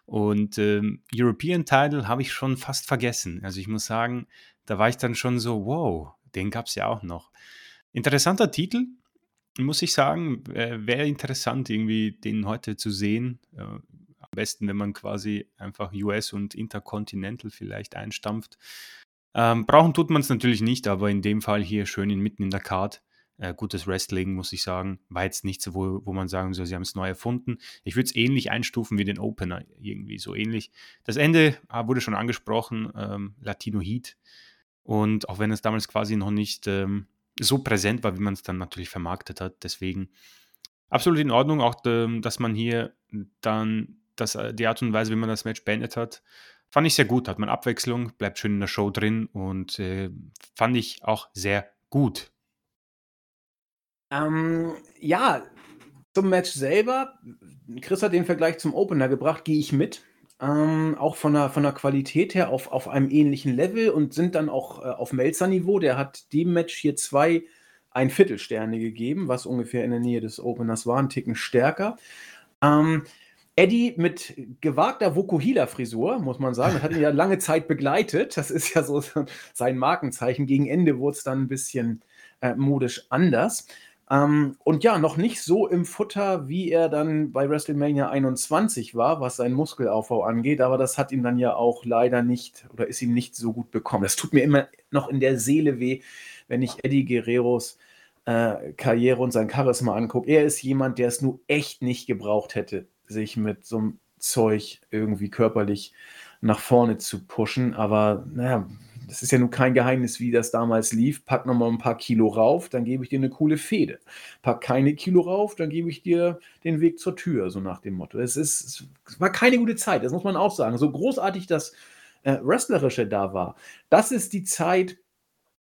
Speaker 2: Und ähm, European Title habe ich schon fast vergessen. Also ich muss sagen, da war ich dann schon so, wow, den gab es ja auch noch. Interessanter Titel, muss ich sagen. Äh, Wäre interessant, irgendwie den heute zu sehen. Äh, besten, wenn man quasi einfach US und Intercontinental vielleicht einstampft. Ähm, brauchen tut man es natürlich nicht, aber in dem Fall hier schön in, mitten in der Card. Äh, gutes Wrestling, muss ich sagen. War jetzt nicht so, wo, wo man sagen soll, sie haben es neu erfunden. Ich würde es ähnlich einstufen wie den Opener, irgendwie so ähnlich. Das Ende ah, wurde schon angesprochen, ähm, Latino Heat. Und auch wenn es damals quasi noch nicht ähm, so präsent war, wie man es dann natürlich vermarktet hat, deswegen absolut in Ordnung, auch ähm, dass man hier dann das, äh, die Art und Weise, wie man das Match beendet hat, fand ich sehr gut. Hat man Abwechslung, bleibt schön in der Show drin und äh, fand ich auch sehr gut.
Speaker 1: Ähm, ja, zum Match selber. Chris hat den Vergleich zum Opener gebracht, gehe ich mit. Ähm, auch von der, von der Qualität her auf, auf einem ähnlichen Level und sind dann auch äh, auf Melzer-Niveau. Der hat dem Match hier zwei ein Viertelsterne gegeben, was ungefähr in der Nähe des Openers war, ein Ticken stärker. Ähm, Eddie mit gewagter Vokuhila-Frisur, muss man sagen. Das hat ihn ja lange Zeit begleitet. Das ist ja so sein Markenzeichen. Gegen Ende wurde es dann ein bisschen äh, modisch anders. Ähm, und ja, noch nicht so im Futter, wie er dann bei WrestleMania 21 war, was seinen Muskelaufbau angeht. Aber das hat ihm dann ja auch leider nicht oder ist ihm nicht so gut bekommen. Das tut mir immer noch in der Seele weh, wenn ich Eddie Guerreros äh, Karriere und sein Charisma angucke. Er ist jemand, der es nur echt nicht gebraucht hätte sich mit so einem Zeug irgendwie körperlich nach vorne zu pushen. Aber naja, das ist ja nun kein Geheimnis, wie das damals lief. Pack nochmal ein paar Kilo rauf, dann gebe ich dir eine coole Fehde. Pack keine Kilo rauf, dann gebe ich dir den Weg zur Tür, so nach dem Motto. Es, ist, es war keine gute Zeit, das muss man auch sagen. So großartig das äh, Wrestlerische da war, das ist die Zeit,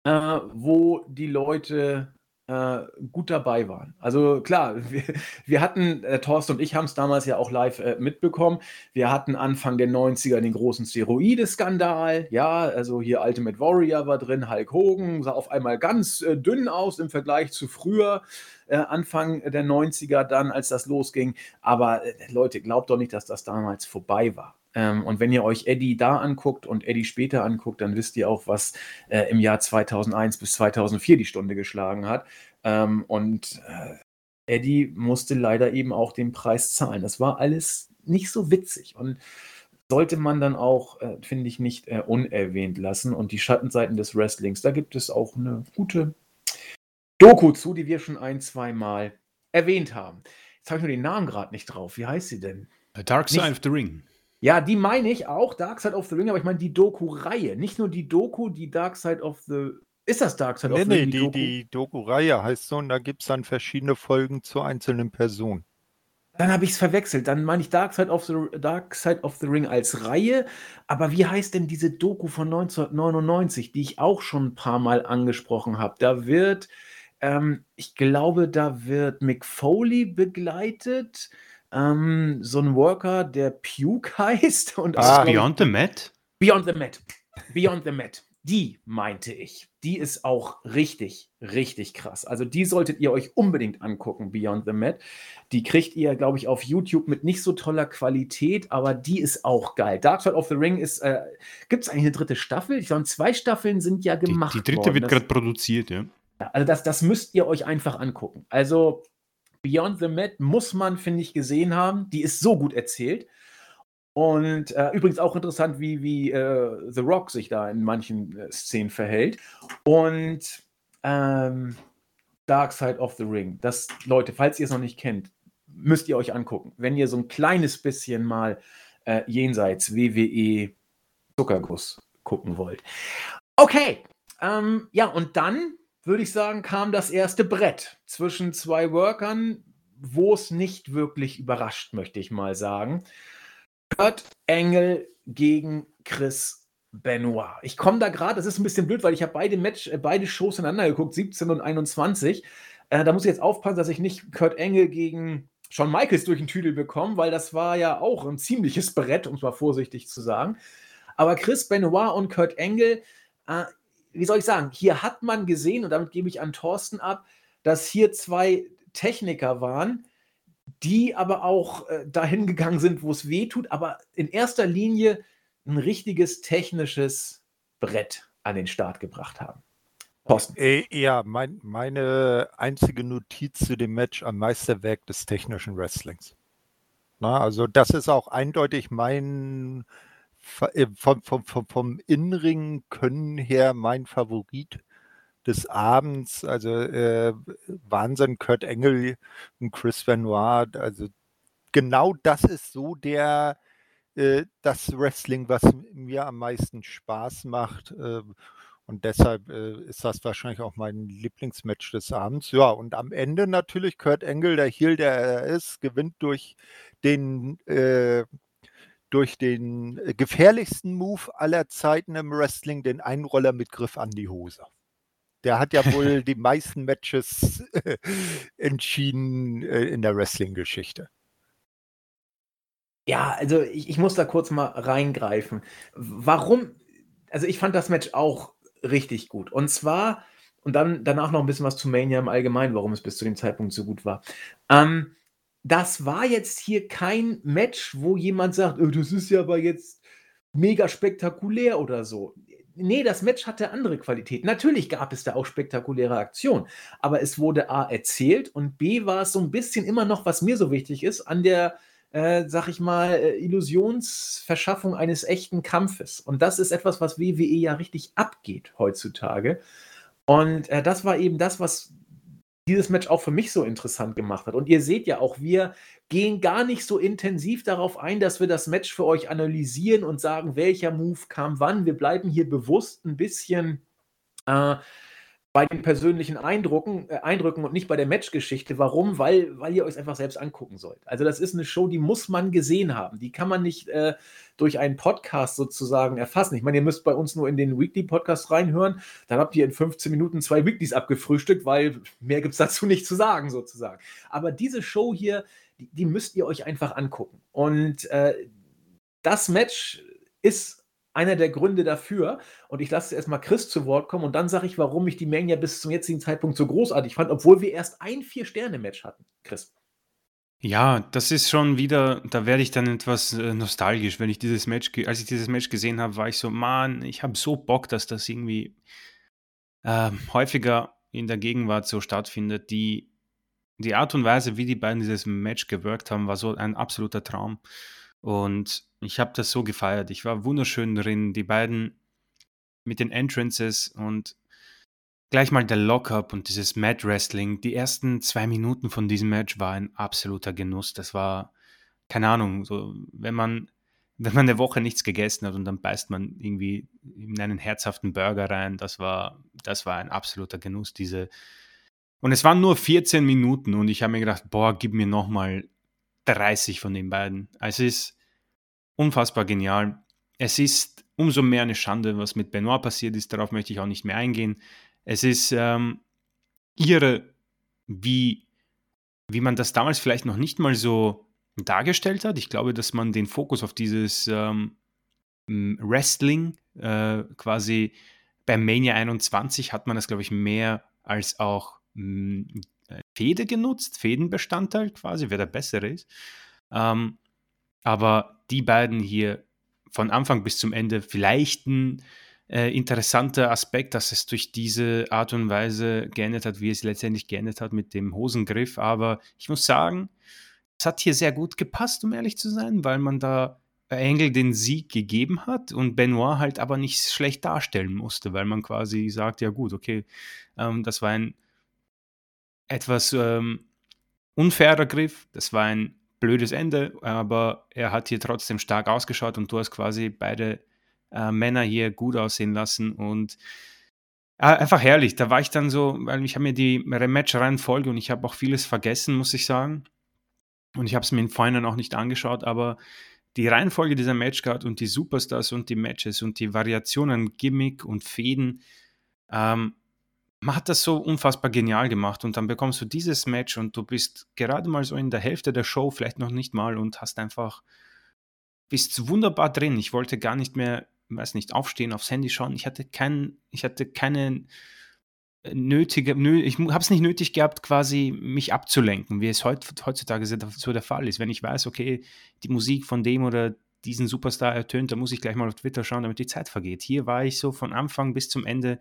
Speaker 1: äh, wo die Leute äh, gut dabei waren. Also klar, wir, wir hatten, äh, Thorsten und ich haben es damals ja auch live äh, mitbekommen. Wir hatten Anfang der 90er den großen Steroide-Skandal. Ja, also hier Ultimate Warrior war drin, Hulk Hogan sah auf einmal ganz äh, dünn aus im Vergleich zu früher. Äh, Anfang der 90er dann, als das losging. Aber Leute, glaubt doch nicht, dass das damals vorbei war. Ähm, und wenn ihr euch Eddie da anguckt und Eddie später anguckt, dann wisst ihr auch, was äh, im Jahr 2001 bis 2004 die Stunde geschlagen hat. Ähm, und äh, Eddie musste leider eben auch den Preis zahlen. Das war alles nicht so witzig und sollte man dann auch, äh, finde ich, nicht äh, unerwähnt lassen. Und die Schattenseiten des Wrestlings, da gibt es auch eine gute Doku zu, die wir schon ein, zwei Mal erwähnt haben. Jetzt habe ich nur den Namen gerade nicht drauf. Wie heißt sie denn?
Speaker 2: A Dark Side nicht, of the Ring.
Speaker 1: Ja, die meine ich auch, Dark Side of the Ring, aber ich meine die Doku-Reihe. Nicht nur die Doku, die Dark Side of the. Ist das Dark Side
Speaker 3: nee,
Speaker 1: of the
Speaker 3: Ring? Nee, die, Doku? die Doku-Reihe heißt so und da gibt es dann verschiedene Folgen zu einzelnen Personen.
Speaker 1: Dann habe ich es verwechselt. Dann meine ich Dark Side, of the, Dark Side of the Ring als Reihe. Aber wie heißt denn diese Doku von 1999, die ich auch schon ein paar Mal angesprochen habe? Da wird, ähm, ich glaube, da wird Mick Foley begleitet ähm, so ein Worker, der Puke heißt. Und
Speaker 2: ah, Beyond the Mat?
Speaker 1: Beyond the Mat. Beyond the Mat. Die meinte ich. Die ist auch richtig, richtig krass. Also die solltet ihr euch unbedingt angucken, Beyond the Mat. Die kriegt ihr, glaube ich, auf YouTube mit nicht so toller Qualität, aber die ist auch geil. Dark Side of the Ring ist, äh, gibt es eigentlich eine dritte Staffel? Ich glaube, zwei Staffeln sind ja gemacht
Speaker 2: Die, die dritte worden. wird gerade produziert, ja.
Speaker 1: Also das, das müsst ihr euch einfach angucken. Also Beyond the Mat muss man, finde ich, gesehen haben. Die ist so gut erzählt. Und äh, übrigens auch interessant, wie, wie äh, The Rock sich da in manchen äh, Szenen verhält. Und ähm, Dark Side of the Ring. Das, Leute, falls ihr es noch nicht kennt, müsst ihr euch angucken. Wenn ihr so ein kleines bisschen mal äh, jenseits WWE Zuckerguss gucken wollt. Okay, ähm, ja, und dann würde ich sagen, kam das erste Brett zwischen zwei Workern, wo es nicht wirklich überrascht, möchte ich mal sagen. Kurt Engel gegen Chris Benoit. Ich komme da gerade, das ist ein bisschen blöd, weil ich habe beide Match, äh, beide Shows ineinander geguckt, 17 und 21. Äh, da muss ich jetzt aufpassen, dass ich nicht Kurt Engel gegen Shawn Michaels durch den Tüdel bekomme, weil das war ja auch ein ziemliches Brett, um es mal vorsichtig zu sagen. Aber Chris Benoit und Kurt Engel, äh, wie soll ich sagen, hier hat man gesehen, und damit gebe ich an Thorsten ab, dass hier zwei Techniker waren, die aber auch äh, dahin gegangen sind, wo es weh tut, aber in erster Linie ein richtiges technisches Brett an den Start gebracht haben.
Speaker 3: Thorsten. Äh, ja, mein, meine einzige Notiz zu dem Match am Meisterwerk des technischen Wrestlings. Na, also das ist auch eindeutig mein vom, vom, vom, vom Innenring können her mein Favorit des Abends. Also äh, Wahnsinn, Kurt Engel und Chris Benoit. Also genau das ist so der äh, das Wrestling, was mir am meisten Spaß macht. Äh, und deshalb äh, ist das wahrscheinlich auch mein Lieblingsmatch des Abends. Ja, und am Ende natürlich Kurt Engel, der Heel, der er ist, gewinnt durch den äh, durch den äh, gefährlichsten Move aller Zeiten im Wrestling, den Einroller mit Griff an die Hose. Der hat ja wohl die meisten Matches entschieden äh, in der Wrestling-Geschichte.
Speaker 1: Ja, also ich, ich, muss da kurz mal reingreifen. Warum? Also ich fand das Match auch richtig gut. Und zwar, und dann danach noch ein bisschen was zu Mania im Allgemeinen, warum es bis zu dem Zeitpunkt so gut war. Ähm, das war jetzt hier kein Match, wo jemand sagt, oh, das ist ja aber jetzt mega spektakulär oder so. Nee, das Match hatte andere Qualität. Natürlich gab es da auch spektakuläre Aktionen, aber es wurde A erzählt und B war es so ein bisschen immer noch, was mir so wichtig ist, an der, äh, sag ich mal, äh, Illusionsverschaffung eines echten Kampfes. Und das ist etwas, was WWE ja richtig abgeht heutzutage. Und äh, das war eben das, was dieses Match auch für mich so interessant gemacht hat. Und ihr seht ja auch, wir gehen gar nicht so intensiv darauf ein, dass wir das Match für euch analysieren und sagen, welcher Move kam wann. Wir bleiben hier bewusst ein bisschen äh, bei den persönlichen Eindrücken, äh, Eindrücken und nicht bei der Matchgeschichte. Warum? Weil, weil ihr euch einfach selbst angucken sollt. Also das ist eine Show, die muss man gesehen haben. Die kann man nicht äh, durch einen Podcast sozusagen erfassen. Ich meine, ihr müsst bei uns nur in den Weekly-Podcast reinhören. Dann habt ihr in 15 Minuten zwei Weeklies abgefrühstückt, weil mehr gibt es dazu nicht zu sagen sozusagen. Aber diese Show hier, die, die müsst ihr euch einfach angucken. Und äh, das Match ist einer der Gründe dafür. Und ich lasse erstmal Chris zu Wort kommen und dann sage ich, warum ich die Mania bis zum jetzigen Zeitpunkt so großartig fand, obwohl wir erst ein Vier-Sterne-Match hatten. Chris.
Speaker 2: Ja, das ist schon wieder, da werde ich dann etwas äh, nostalgisch, wenn ich dieses Match, als ich dieses Match gesehen habe, war ich so, Mann, ich habe so Bock, dass das irgendwie äh, häufiger in der Gegenwart so stattfindet. Die, die Art und Weise, wie die beiden dieses Match gewirkt haben, war so ein absoluter Traum. Und ich habe das so gefeiert. Ich war wunderschön drin. Die beiden mit den Entrances und gleich mal der Lockup und dieses Mat Wrestling. Die ersten zwei Minuten von diesem Match war ein absoluter Genuss. Das war, keine Ahnung, so, wenn man, wenn man eine Woche nichts gegessen hat und dann beißt man irgendwie in einen herzhaften Burger rein, das war, das war ein absoluter Genuss. Diese, und es waren nur 14 Minuten und ich habe mir gedacht, boah, gib mir nochmal 30 von den beiden. Also es ist unfassbar genial. Es ist umso mehr eine Schande, was mit Benoit passiert ist. Darauf möchte ich auch nicht mehr eingehen. Es ist ähm, irre, wie, wie man das damals vielleicht noch nicht mal so dargestellt hat. Ich glaube, dass man den Fokus auf dieses ähm, Wrestling äh, quasi bei Mania 21 hat man das, glaube ich, mehr als auch mh, Fehde genutzt, Fädenbestandteil quasi, wer der bessere ist. Ähm, aber die beiden hier von Anfang bis zum Ende vielleicht ein äh, interessanter Aspekt, dass es durch diese Art und Weise geändert hat, wie es letztendlich geändert hat mit dem Hosengriff. Aber ich muss sagen, es hat hier sehr gut gepasst, um ehrlich zu sein, weil man da Engel den Sieg gegeben hat und Benoit halt aber nicht schlecht darstellen musste, weil man quasi sagt, ja gut, okay, ähm, das war ein etwas ähm, unfairer Griff, das war ein blödes Ende, aber er hat hier trotzdem stark ausgeschaut und du hast quasi beide äh, Männer hier gut aussehen lassen und äh, einfach herrlich. Da war ich dann so, weil ich habe mir die Rematch-Reihenfolge und ich habe auch vieles vergessen, muss ich sagen. Und ich habe es mir im Final auch nicht angeschaut, aber die Reihenfolge dieser Matchcard und die Superstars und die Matches und die Variationen, Gimmick und Fäden, ähm, man hat das so unfassbar genial gemacht und dann bekommst du dieses Match und du bist gerade mal so in der Hälfte der Show, vielleicht noch nicht mal und hast einfach, bist wunderbar drin. Ich wollte gar nicht mehr, weiß nicht, aufstehen, aufs Handy schauen. Ich hatte kein, ich hatte keine nötige, nö, ich habe es nicht nötig gehabt, quasi mich abzulenken, wie es heut, heutzutage so der Fall ist. Wenn ich weiß, okay, die Musik von dem oder diesen Superstar ertönt, dann muss ich gleich mal auf Twitter schauen, damit die Zeit vergeht. Hier war ich so von Anfang bis zum Ende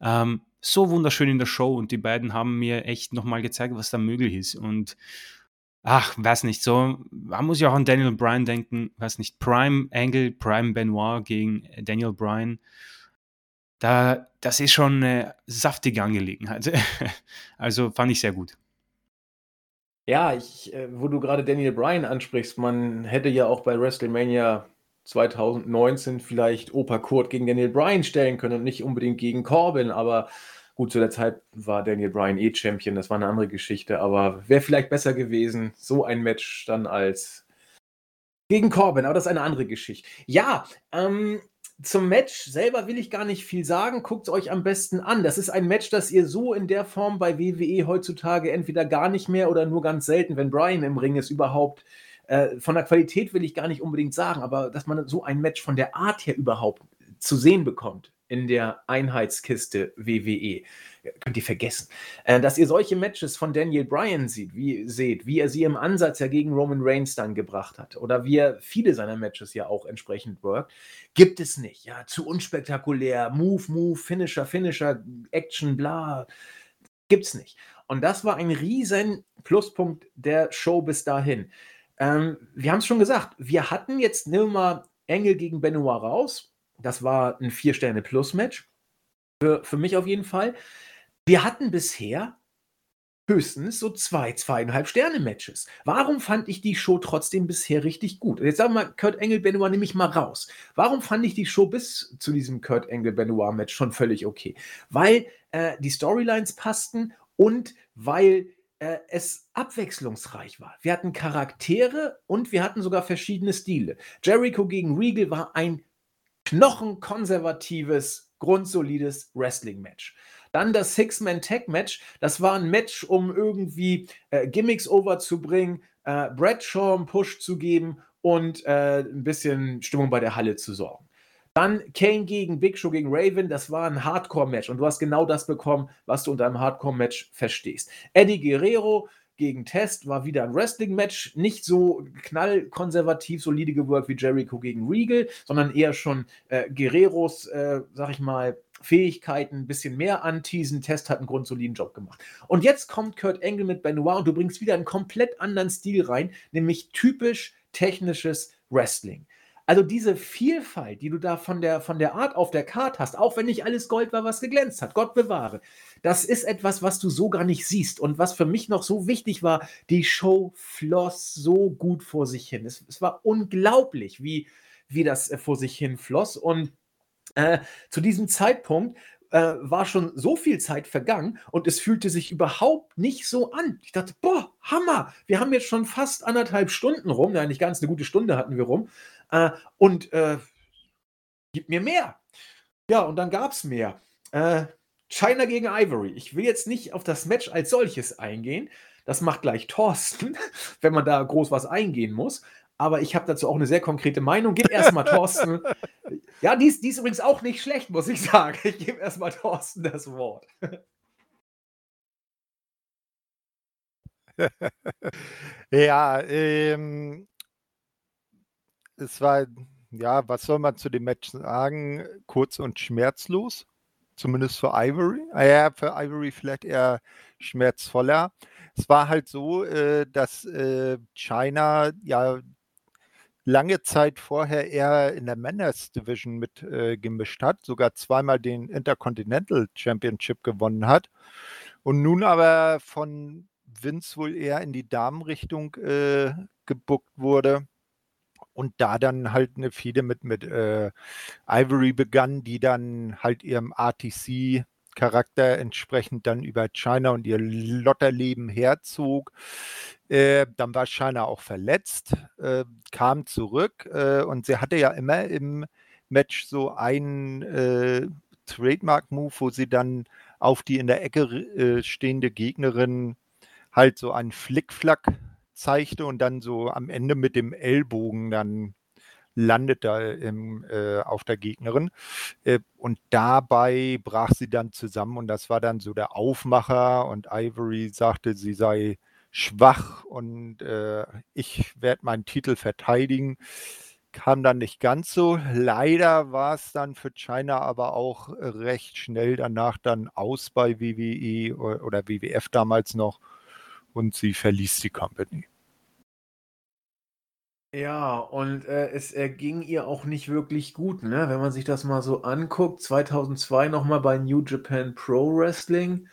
Speaker 2: ähm, so wunderschön in der Show und die beiden haben mir echt nochmal gezeigt, was da möglich ist. Und ach, weiß nicht, so, man muss ja auch an Daniel Bryan denken, weiß nicht, Prime Angle, Prime Benoit gegen Daniel Bryan. Da, das ist schon eine saftige Angelegenheit. also fand ich sehr gut.
Speaker 1: Ja, ich, äh, wo du gerade Daniel Bryan ansprichst, man hätte ja auch bei WrestleMania 2019 vielleicht Opa Kurt gegen Daniel Bryan stellen können und nicht unbedingt gegen Corbin, aber gut, zu der Zeit war Daniel Bryan eh Champion, das war eine andere Geschichte, aber wäre vielleicht besser gewesen, so ein Match dann als gegen Corbin, aber das ist eine andere Geschichte. Ja, ähm, zum Match selber will ich gar nicht viel sagen. Guckt es euch am besten an. Das ist ein Match, das ihr so in der Form bei WWE heutzutage entweder gar nicht mehr oder nur ganz selten, wenn Brian im Ring ist, überhaupt äh, von der Qualität will ich gar nicht unbedingt sagen, aber dass man so ein Match von der Art her überhaupt zu sehen bekommt in der Einheitskiste WWE. Könnt ihr vergessen. Äh, dass ihr solche Matches von Daniel Bryan sieht, wie, seht, wie er sie im Ansatz ja gegen Roman Reigns dann gebracht hat oder wie er viele seiner Matches ja auch entsprechend workt, gibt es nicht. Ja, zu unspektakulär, Move, Move, Finisher, Finisher, Action, bla. Gibt's nicht. Und das war ein riesen Pluspunkt der Show bis dahin. Ähm, wir haben es schon gesagt, wir hatten jetzt, nehmen wir mal Engel gegen Benoit raus. Das war ein Vier-Sterne-Plus-Match. Für, für mich auf jeden Fall. Wir hatten bisher höchstens so zwei, zweieinhalb Sterne-Matches. Warum fand ich die Show trotzdem bisher richtig gut? Jetzt sagen wir mal, Kurt Angle Benoit nehme ich mal raus. Warum fand ich die Show bis zu diesem Kurt Angle Benoit Match schon völlig okay? Weil äh, die Storylines passten und weil äh, es abwechslungsreich war. Wir hatten Charaktere und wir hatten sogar verschiedene Stile. Jericho gegen Regal war ein knochenkonservatives, grundsolides Wrestling-Match. Dann das Six-Man-Tag-Match. Das war ein Match, um irgendwie äh, Gimmicks overzubringen, äh, Bradshaw einen Push zu geben und äh, ein bisschen Stimmung bei der Halle zu sorgen. Dann Kane gegen Big Show gegen Raven, das war ein Hardcore-Match und du hast genau das bekommen, was du unter einem Hardcore-Match verstehst. Eddie Guerrero gegen Test war wieder ein Wrestling-Match, nicht so knallkonservativ solide gewirkt wie Jericho gegen Regal, sondern eher schon äh, Guerreros, äh, sag ich mal, Fähigkeiten ein bisschen mehr anteasen. Test hat einen grundsoliden Job gemacht. Und jetzt kommt Kurt Angle mit Benoit und du bringst wieder einen komplett anderen Stil rein, nämlich typisch technisches Wrestling. Also diese Vielfalt, die du da von der, von der Art auf der Karte hast, auch wenn nicht alles Gold war, was geglänzt hat, Gott bewahre, das ist etwas, was du so gar nicht siehst. Und was für mich noch so wichtig war, die Show floss so gut vor sich hin. Es, es war unglaublich, wie, wie das äh, vor sich hin floss. Und äh, zu diesem Zeitpunkt äh, war schon so viel Zeit vergangen und es fühlte sich überhaupt nicht so an. Ich dachte, boah, Hammer, wir haben jetzt schon fast anderthalb Stunden rum, ja, nicht ganz eine gute Stunde hatten wir rum, äh, und äh, gib mir mehr. Ja, und dann gab es mehr. Äh, China gegen Ivory. Ich will jetzt nicht auf das Match als solches eingehen. Das macht gleich Thorsten, wenn man da groß was eingehen muss. Aber ich habe dazu auch eine sehr konkrete Meinung. Gib erstmal Thorsten. Ja, die ist, die ist übrigens auch nicht schlecht, muss ich sagen. Ich gebe erstmal Thorsten das Wort.
Speaker 3: ja, ähm, es war, ja, was soll man zu dem Match sagen? Kurz und schmerzlos, zumindest für Ivory. Ah ja, für Ivory vielleicht eher schmerzvoller. Es war halt so, äh, dass äh, China ja lange Zeit vorher eher in der Manners Division mitgemischt äh, hat, sogar zweimal den Intercontinental Championship gewonnen hat und nun aber von Vince wohl eher in die Damenrichtung äh, gebuckt wurde und da dann halt eine Fehde mit, mit äh, Ivory begann, die dann halt ihrem RTC Charakter entsprechend dann über China und ihr Lotterleben herzog. Äh, dann war China auch verletzt, äh, kam zurück äh, und sie hatte ja immer im Match so einen äh, Trademark-Move, wo sie dann auf die in der Ecke äh, stehende Gegnerin halt so einen Flickflack zeigte und dann so am Ende mit dem Ellbogen dann landet da im, äh, auf der Gegnerin. Äh, und dabei brach sie dann zusammen und das war dann so der Aufmacher und Ivory sagte, sie sei schwach und äh, ich werde meinen Titel verteidigen. Kam dann nicht ganz so. Leider war es dann für China aber auch recht schnell danach dann aus bei WWE oder WWF damals noch und sie verließ die Company.
Speaker 1: Ja, und, äh, es erging ihr auch nicht wirklich gut, ne? Wenn man sich das mal so anguckt, 2002 noch mal bei New Japan Pro Wrestling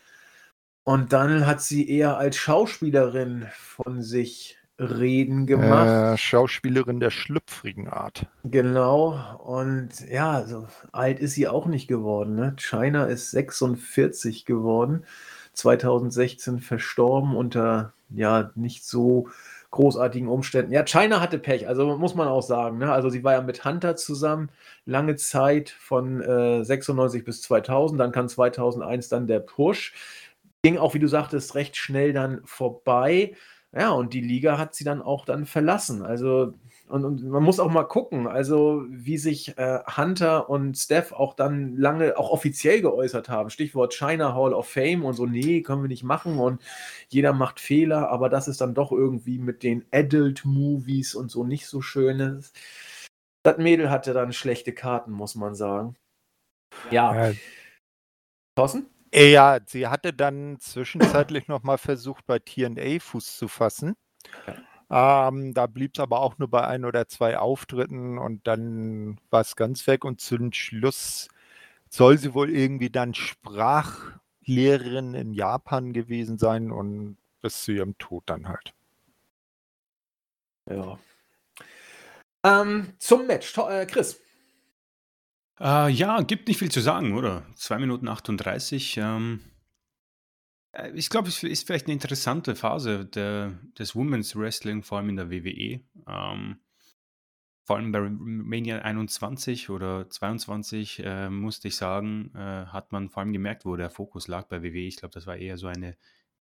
Speaker 1: und dann hat sie eher als Schauspielerin von sich reden gemacht.
Speaker 3: Äh, Schauspielerin der schlüpfrigen Art.
Speaker 1: Genau, und ja, so alt ist sie auch nicht geworden, ne? China ist 46 geworden, 2016 verstorben unter, ja, nicht so großartigen Umständen. Ja, China hatte Pech, also muss man auch sagen. Ne? Also sie war ja mit Hunter zusammen lange Zeit von äh, 96 bis 2000, dann kam 2001 dann der Push. Ging auch, wie du sagtest, recht schnell dann vorbei. Ja, und die Liga hat sie dann auch dann verlassen. Also und, und, man muss auch mal gucken, also wie sich äh, Hunter und Steph auch dann lange, auch offiziell geäußert haben. Stichwort China Hall of Fame und so, nee, können wir nicht machen und jeder macht Fehler, aber das ist dann doch irgendwie mit den Adult-Movies und so nicht so schönes. Das Mädel hatte dann schlechte Karten, muss man sagen. Ja. ja.
Speaker 3: Thorsten? Ja, sie hatte dann zwischenzeitlich nochmal versucht, bei TNA Fuß zu fassen. Ja. Ähm, da blieb es aber auch nur bei ein oder zwei Auftritten und dann war es ganz weg und zum Schluss soll sie wohl irgendwie dann Lehrerin in Japan gewesen sein und bis zu ihrem Tod dann halt.
Speaker 1: Ja. Ähm, zum Match, to äh, Chris.
Speaker 2: Äh, ja, gibt nicht viel zu sagen, oder? 2 Minuten 38. Ähm, äh, ich glaube, es ist vielleicht eine interessante Phase der, des Women's Wrestling, vor allem in der WWE. Ähm, vor allem bei Mania 21 oder 22 äh, musste ich sagen, äh, hat man vor allem gemerkt, wo der Fokus lag bei WWE. Ich glaube, das war eher so eine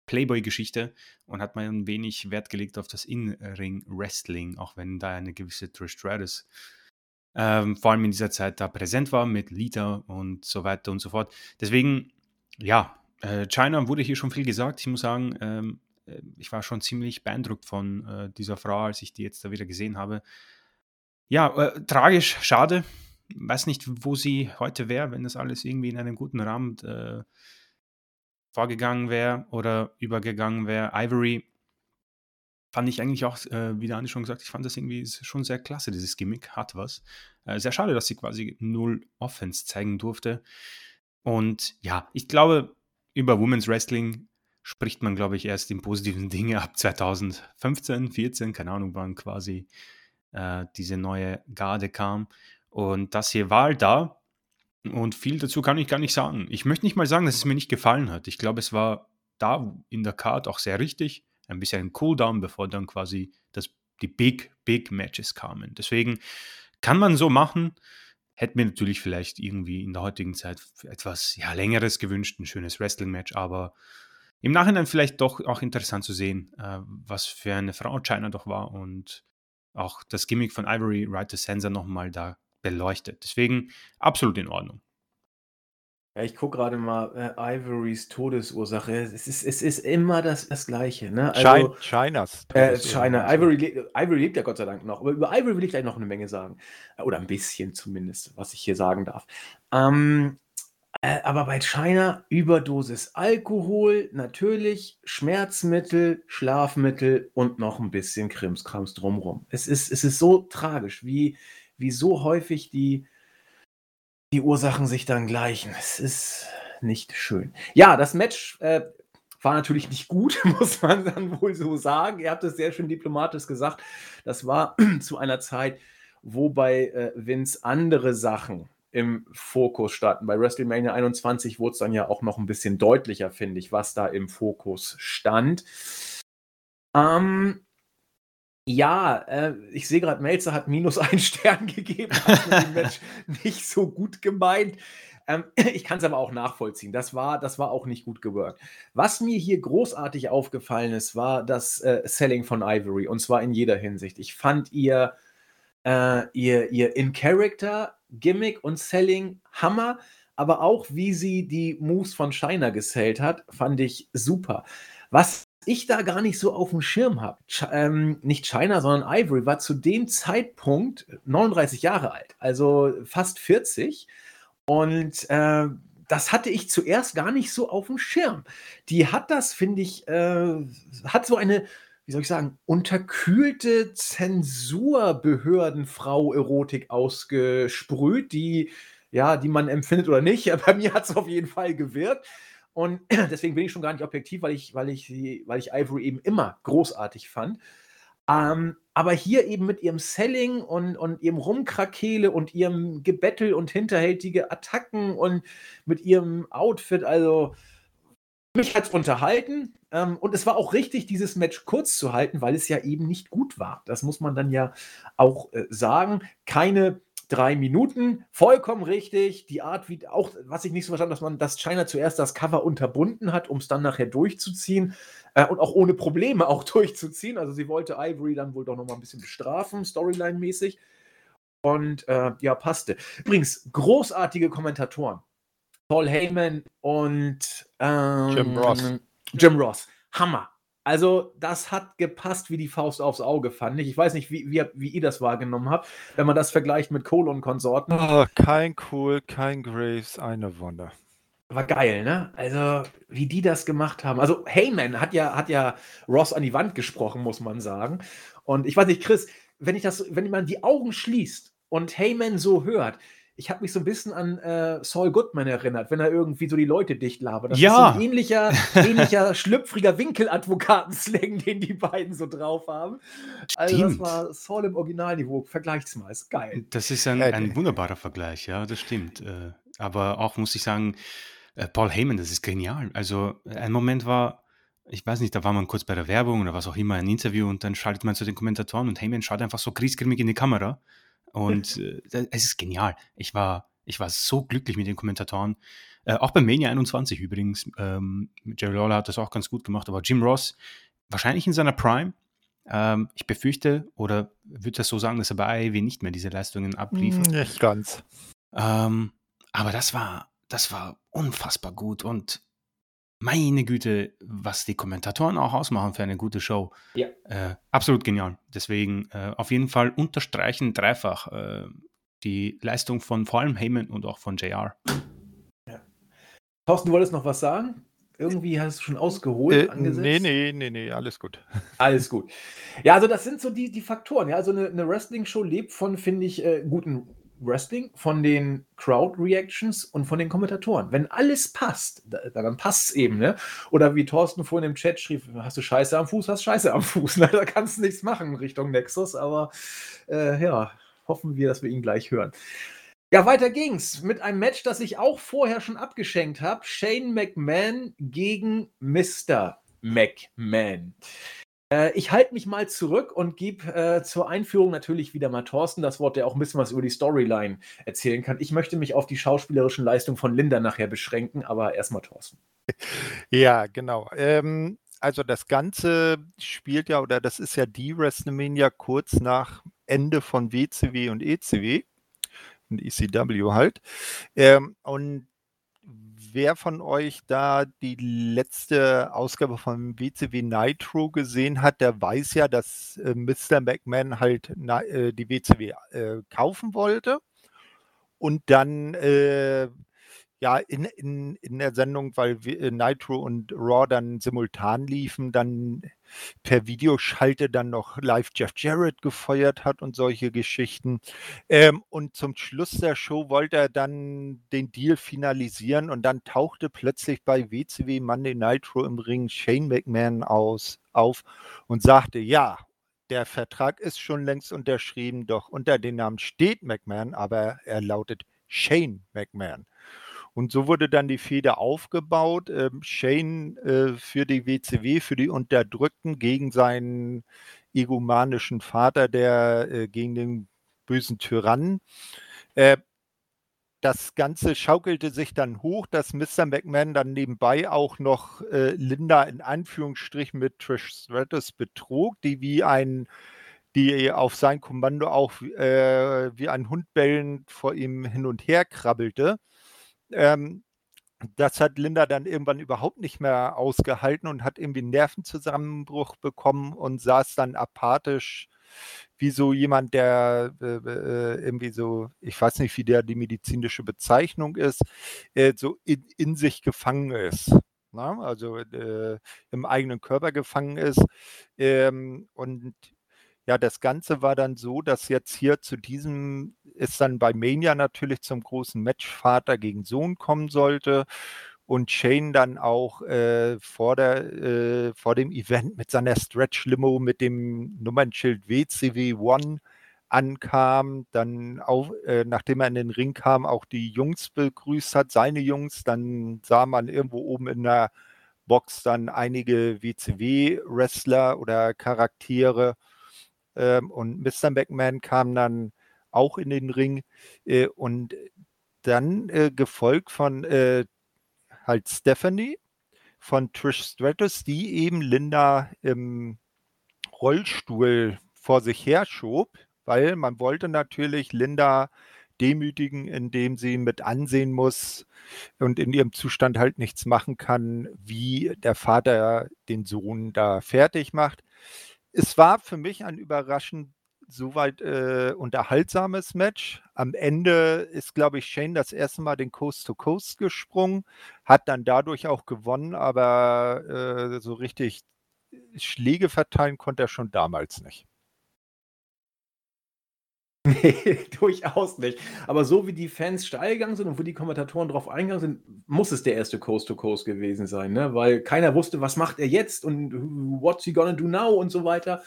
Speaker 2: Playboy-Geschichte und hat man ein wenig Wert gelegt auf das In-Ring-Wrestling, auch wenn da eine gewisse Trish Stratus ähm, vor allem in dieser Zeit da präsent war mit Lita und so weiter und so fort. Deswegen, ja, äh, China wurde hier schon viel gesagt. Ich muss sagen, ähm, äh, ich war schon ziemlich beeindruckt von äh, dieser Frau, als ich die jetzt da wieder gesehen habe. Ja, äh, tragisch, schade. Weiß nicht, wo sie heute wäre, wenn das alles irgendwie in einem guten Rahmen äh, vorgegangen wäre oder übergegangen wäre. Ivory fand ich eigentlich auch, äh, wie der Andi schon gesagt, ich fand das irgendwie schon sehr klasse, dieses Gimmick hat was. Äh, sehr schade, dass sie quasi null Offense zeigen durfte. Und ja, ich glaube, über Women's Wrestling spricht man, glaube ich, erst in positiven Dinge ab 2015, 14, keine Ahnung, wann quasi äh, diese neue Garde kam. Und das hier war da. Und viel dazu kann ich gar nicht sagen. Ich möchte nicht mal sagen, dass es mir nicht gefallen hat. Ich glaube, es war da in der Card auch sehr richtig. Ein bisschen ein Cooldown, bevor dann quasi das, die Big, Big Matches kamen. Deswegen kann man so machen. Hätte mir natürlich vielleicht irgendwie in der heutigen Zeit etwas ja, längeres gewünscht, ein schönes Wrestling-Match, aber im Nachhinein vielleicht doch auch interessant zu sehen, äh, was für eine Frau China doch war und auch das Gimmick von Ivory to Sensor nochmal da beleuchtet. Deswegen absolut in Ordnung.
Speaker 1: Ja, ich gucke gerade mal, äh, Ivorys Todesursache. Es ist, es ist immer das, das Gleiche, ne?
Speaker 3: Also, Chinas.
Speaker 1: Äh, China. Ivory, Ivory lebt ja Gott sei Dank noch. Aber über Ivory will ich gleich noch eine Menge sagen. Oder ein bisschen zumindest, was ich hier sagen darf. Ähm, äh, aber bei China Überdosis Alkohol, natürlich Schmerzmittel, Schlafmittel und noch ein bisschen Krimskrams drumrum. Es ist, es ist so tragisch, wie, wie so häufig die, die Ursachen sich dann gleichen. Es ist nicht schön. Ja, das Match äh, war natürlich nicht gut, muss man dann wohl so sagen. Ihr habt es sehr schön diplomatisch gesagt. Das war zu einer Zeit, wo bei äh, Vince andere Sachen im Fokus standen. Bei WrestleMania 21 wurde es dann ja auch noch ein bisschen deutlicher, finde ich, was da im Fokus stand. Ähm, ja, äh, ich sehe gerade, Melzer hat minus einen Stern gegeben, hat mit dem Match nicht so gut gemeint. Ähm, ich kann es aber auch nachvollziehen. Das war, das war auch nicht gut gewirkt. Was mir hier großartig aufgefallen ist, war das äh, Selling von Ivory und zwar in jeder Hinsicht. Ich fand ihr, äh, ihr, ihr In-Character Gimmick und Selling Hammer, aber auch wie sie die Moves von Shiner gesellt hat, fand ich super. Was ich da gar nicht so auf dem Schirm habe, ähm, nicht China, sondern Ivory war zu dem Zeitpunkt 39 Jahre alt, also fast 40. Und äh, das hatte ich zuerst gar nicht so auf dem Schirm. Die hat das, finde ich, äh, hat so eine wie soll ich sagen, unterkühlte Zensurbehördenfrau-Erotik ausgesprüht, die, ja, die man empfindet oder nicht. Bei mir hat es auf jeden Fall gewirkt. Und deswegen bin ich schon gar nicht objektiv, weil ich, weil ich, weil ich Ivory eben immer großartig fand. Ähm, aber hier eben mit ihrem Selling und, und ihrem Rumkrakele und ihrem Gebettel und hinterhältige Attacken und mit ihrem Outfit, also mich hat es unterhalten ähm, und es war auch richtig, dieses Match kurz zu halten, weil es ja eben nicht gut war. Das muss man dann ja auch äh, sagen. Keine drei Minuten, vollkommen richtig. Die Art, wie auch, was ich nicht so verstanden dass man, dass China zuerst das Cover unterbunden hat, um es dann nachher durchzuziehen äh, und auch ohne Probleme auch durchzuziehen. Also sie wollte Ivory dann wohl doch noch mal ein bisschen bestrafen, Storyline-mäßig. Und äh, ja, passte. Übrigens, großartige Kommentatoren. Paul Heyman und ähm,
Speaker 3: Jim Ross.
Speaker 1: Jim Ross. Hammer. Also, das hat gepasst wie die Faust aufs Auge, fand ich. Ich weiß nicht, wie, wie, wie ihr das wahrgenommen habt, wenn man das vergleicht mit Cole und Konsorten.
Speaker 3: Oh, kein Cool, kein Graves, eine Wonder.
Speaker 1: War geil, ne? Also, wie die das gemacht haben. Also, Heyman hat ja, hat ja Ross an die Wand gesprochen, muss man sagen. Und ich weiß nicht, Chris, wenn ich das, wenn man die Augen schließt und Heyman so hört, ich habe mich so ein bisschen an äh, Saul Goodman erinnert, wenn er irgendwie so die Leute dicht labert.
Speaker 2: Das ja. ist
Speaker 1: so ein ähnlicher, ähnlicher schlüpfriger Winkeladvokatenslang, den die beiden so drauf haben. Also
Speaker 2: stimmt.
Speaker 1: das war Saul im Originalniveau. Vergleich's mal, ist geil.
Speaker 2: Das ist ein, ein wunderbarer Vergleich, ja, das stimmt. Äh, aber auch muss ich sagen, äh, Paul Heyman, das ist genial. Also ein Moment war, ich weiß nicht, da war man kurz bei der Werbung oder was auch immer, ein Interview und dann schaltet man zu den Kommentatoren und Heyman schaut einfach so griesgrimmig in die Kamera und äh, es ist genial. Ich war, ich war so glücklich mit den Kommentatoren. Äh, auch bei Mania 21 übrigens. Ähm, Jerry Lawler hat das auch ganz gut gemacht, aber Jim Ross, wahrscheinlich in seiner Prime. Ähm, ich befürchte, oder würde das so sagen, dass er bei AEW nicht mehr diese Leistungen abliefert.
Speaker 3: Nicht ganz.
Speaker 2: Ähm, aber das war, das war unfassbar gut und meine Güte, was die Kommentatoren auch ausmachen für eine gute Show.
Speaker 1: Ja.
Speaker 2: Äh, absolut genial. Deswegen äh, auf jeden Fall unterstreichen dreifach äh, die Leistung von vor allem Heyman und auch von JR.
Speaker 1: Ja. Thorsten, du wolltest noch was sagen? Irgendwie hast du schon ausgeholt,
Speaker 3: äh, angesetzt? Nee, nee, nee, nee, alles gut.
Speaker 1: Alles gut. Ja, also das sind so die, die Faktoren. Ja, also eine, eine Wrestling-Show lebt von, finde ich, äh, guten Wrestling, von den Crowd-Reactions und von den Kommentatoren. Wenn alles passt, dann passt es eben, ne? Oder wie Thorsten vorhin im Chat schrieb, hast du Scheiße am Fuß, hast Scheiße am Fuß. Ne? Da kannst du nichts machen Richtung Nexus, aber äh, ja, hoffen wir, dass wir ihn gleich hören. Ja, weiter ging's mit einem Match, das ich auch vorher schon abgeschenkt habe. Shane McMahon gegen Mr. McMahon. Äh, ich halte mich mal zurück und gebe äh, zur Einführung natürlich wieder mal Thorsten das Wort, der auch ein bisschen was über die Storyline erzählen kann. Ich möchte mich auf die schauspielerischen Leistungen von Linda nachher beschränken, aber erstmal Thorsten.
Speaker 3: Ja, genau. Ähm, also das Ganze spielt ja, oder das ist ja die WrestleMania kurz nach Ende von WCW und ECW und ECW halt. Ähm, und wer von euch da die letzte Ausgabe von WCW Nitro gesehen hat, der weiß ja, dass äh, Mr. McMahon halt na, äh, die WCW äh, kaufen wollte und dann äh, ja, in, in, in der Sendung, weil äh, Nitro und Raw dann simultan liefen, dann per Videoschalte dann noch live Jeff Jarrett gefeuert hat und solche Geschichten. Ähm, und zum Schluss der Show wollte er dann den Deal finalisieren und dann tauchte plötzlich bei WCW Monday Nitro im Ring Shane McMahon aus, auf und sagte, ja, der Vertrag ist schon längst unterschrieben, doch unter dem Namen steht McMahon, aber er lautet Shane McMahon. Und so wurde dann die Fehde aufgebaut. Ähm, Shane äh, für die WCW, für die Unterdrückten gegen seinen egomanischen Vater, der äh, gegen den bösen Tyrannen. Äh, das Ganze schaukelte sich dann hoch, dass Mr. McMahon dann nebenbei auch noch äh, Linda in Anführungsstrichen mit Trish Stratus betrog, die wie ein die auf sein Kommando auch äh, wie ein Hund bellend vor ihm hin und her krabbelte. Ähm, das hat Linda dann irgendwann überhaupt nicht mehr ausgehalten und hat irgendwie einen Nervenzusammenbruch bekommen und saß dann apathisch wie so jemand, der äh, äh, irgendwie so, ich weiß nicht, wie der die medizinische Bezeichnung ist, äh, so in, in, sich gefangen ist. Na? Ne? Also äh, im eigenen Körper gefangen ist. Ähm, und ja, das Ganze war dann so, dass jetzt hier zu diesem, es dann bei Mania natürlich zum großen Match Vater gegen Sohn kommen sollte und Shane dann auch äh, vor, der, äh, vor dem Event mit seiner Stretch-Limo mit dem Nummernschild WCW One ankam, dann auch, äh, nachdem er in den Ring kam, auch die Jungs begrüßt hat, seine Jungs, dann sah man irgendwo oben in der Box dann einige WCW-Wrestler oder Charaktere ähm, und Mr. McMahon kam dann auch in den Ring äh, und dann äh, gefolgt von äh, halt Stephanie von Trish Stratus, die eben Linda im Rollstuhl vor sich her schob, weil man wollte natürlich Linda demütigen, indem sie mit ansehen muss und in ihrem Zustand halt nichts machen kann, wie der Vater den Sohn da fertig macht es war für mich ein überraschend soweit äh, unterhaltsames Match. Am Ende ist, glaube ich, Shane das erste Mal den Coast to Coast gesprungen, hat dann dadurch auch gewonnen, aber äh, so richtig Schläge verteilen konnte er schon damals nicht.
Speaker 1: Nee, durchaus nicht. Aber so wie die Fans steil gegangen sind und wo die Kommentatoren drauf eingegangen sind, muss es der erste Coast to Coast gewesen sein, ne? Weil keiner wusste, was macht er jetzt und what's he gonna do now und so weiter.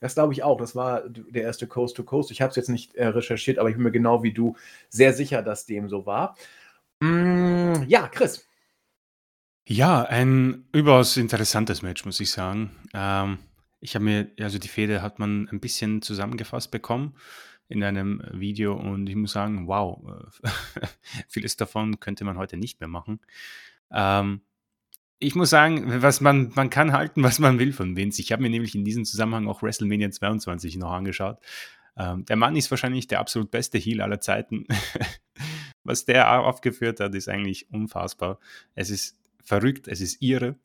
Speaker 1: Das glaube ich auch. Das war der erste Coast to Coast. Ich habe es jetzt nicht äh, recherchiert, aber ich bin mir genau wie du sehr sicher, dass dem so war. Mm, ja, Chris.
Speaker 2: Ja, ein überaus interessantes Match, muss ich sagen. Ähm, ich habe mir, also die Fehde hat man ein bisschen zusammengefasst bekommen in einem Video und ich muss sagen, wow, äh, vieles davon könnte man heute nicht mehr machen. Ähm, ich muss sagen, was man, man kann halten, was man will von Vince. Ich habe mir nämlich in diesem Zusammenhang auch WrestleMania 22 noch angeschaut. Ähm, der Mann ist wahrscheinlich der absolut beste Heel aller Zeiten. was der aufgeführt hat, ist eigentlich unfassbar. Es ist verrückt, es ist irre.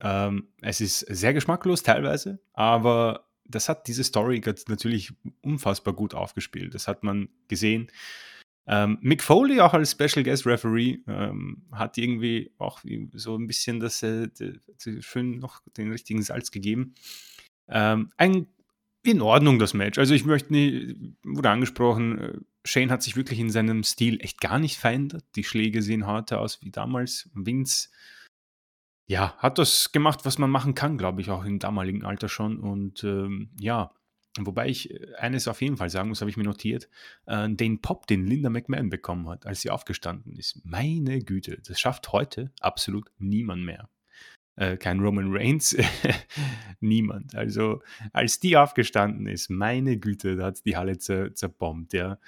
Speaker 2: Ähm, es ist sehr geschmacklos teilweise, aber das hat diese Story natürlich unfassbar gut aufgespielt. Das hat man gesehen. Ähm, Mick Foley auch als Special Guest Referee ähm, hat irgendwie auch so ein bisschen das, äh, schön noch den richtigen Salz gegeben. Ähm, ein in Ordnung das Match. Also ich möchte nicht, wurde angesprochen, äh, Shane hat sich wirklich in seinem Stil echt gar nicht verändert. Die Schläge sehen harter aus wie damals. Vince ja, hat das gemacht, was man machen kann, glaube ich, auch im damaligen Alter schon. Und ähm, ja, wobei ich äh, eines auf jeden Fall sagen muss, habe ich mir notiert, äh, den Pop, den Linda McMahon bekommen hat, als sie aufgestanden ist. Meine Güte, das schafft heute absolut niemand mehr. Äh, kein Roman Reigns, niemand. Also als die aufgestanden ist, meine Güte, da hat die Halle zer zerbombt, ja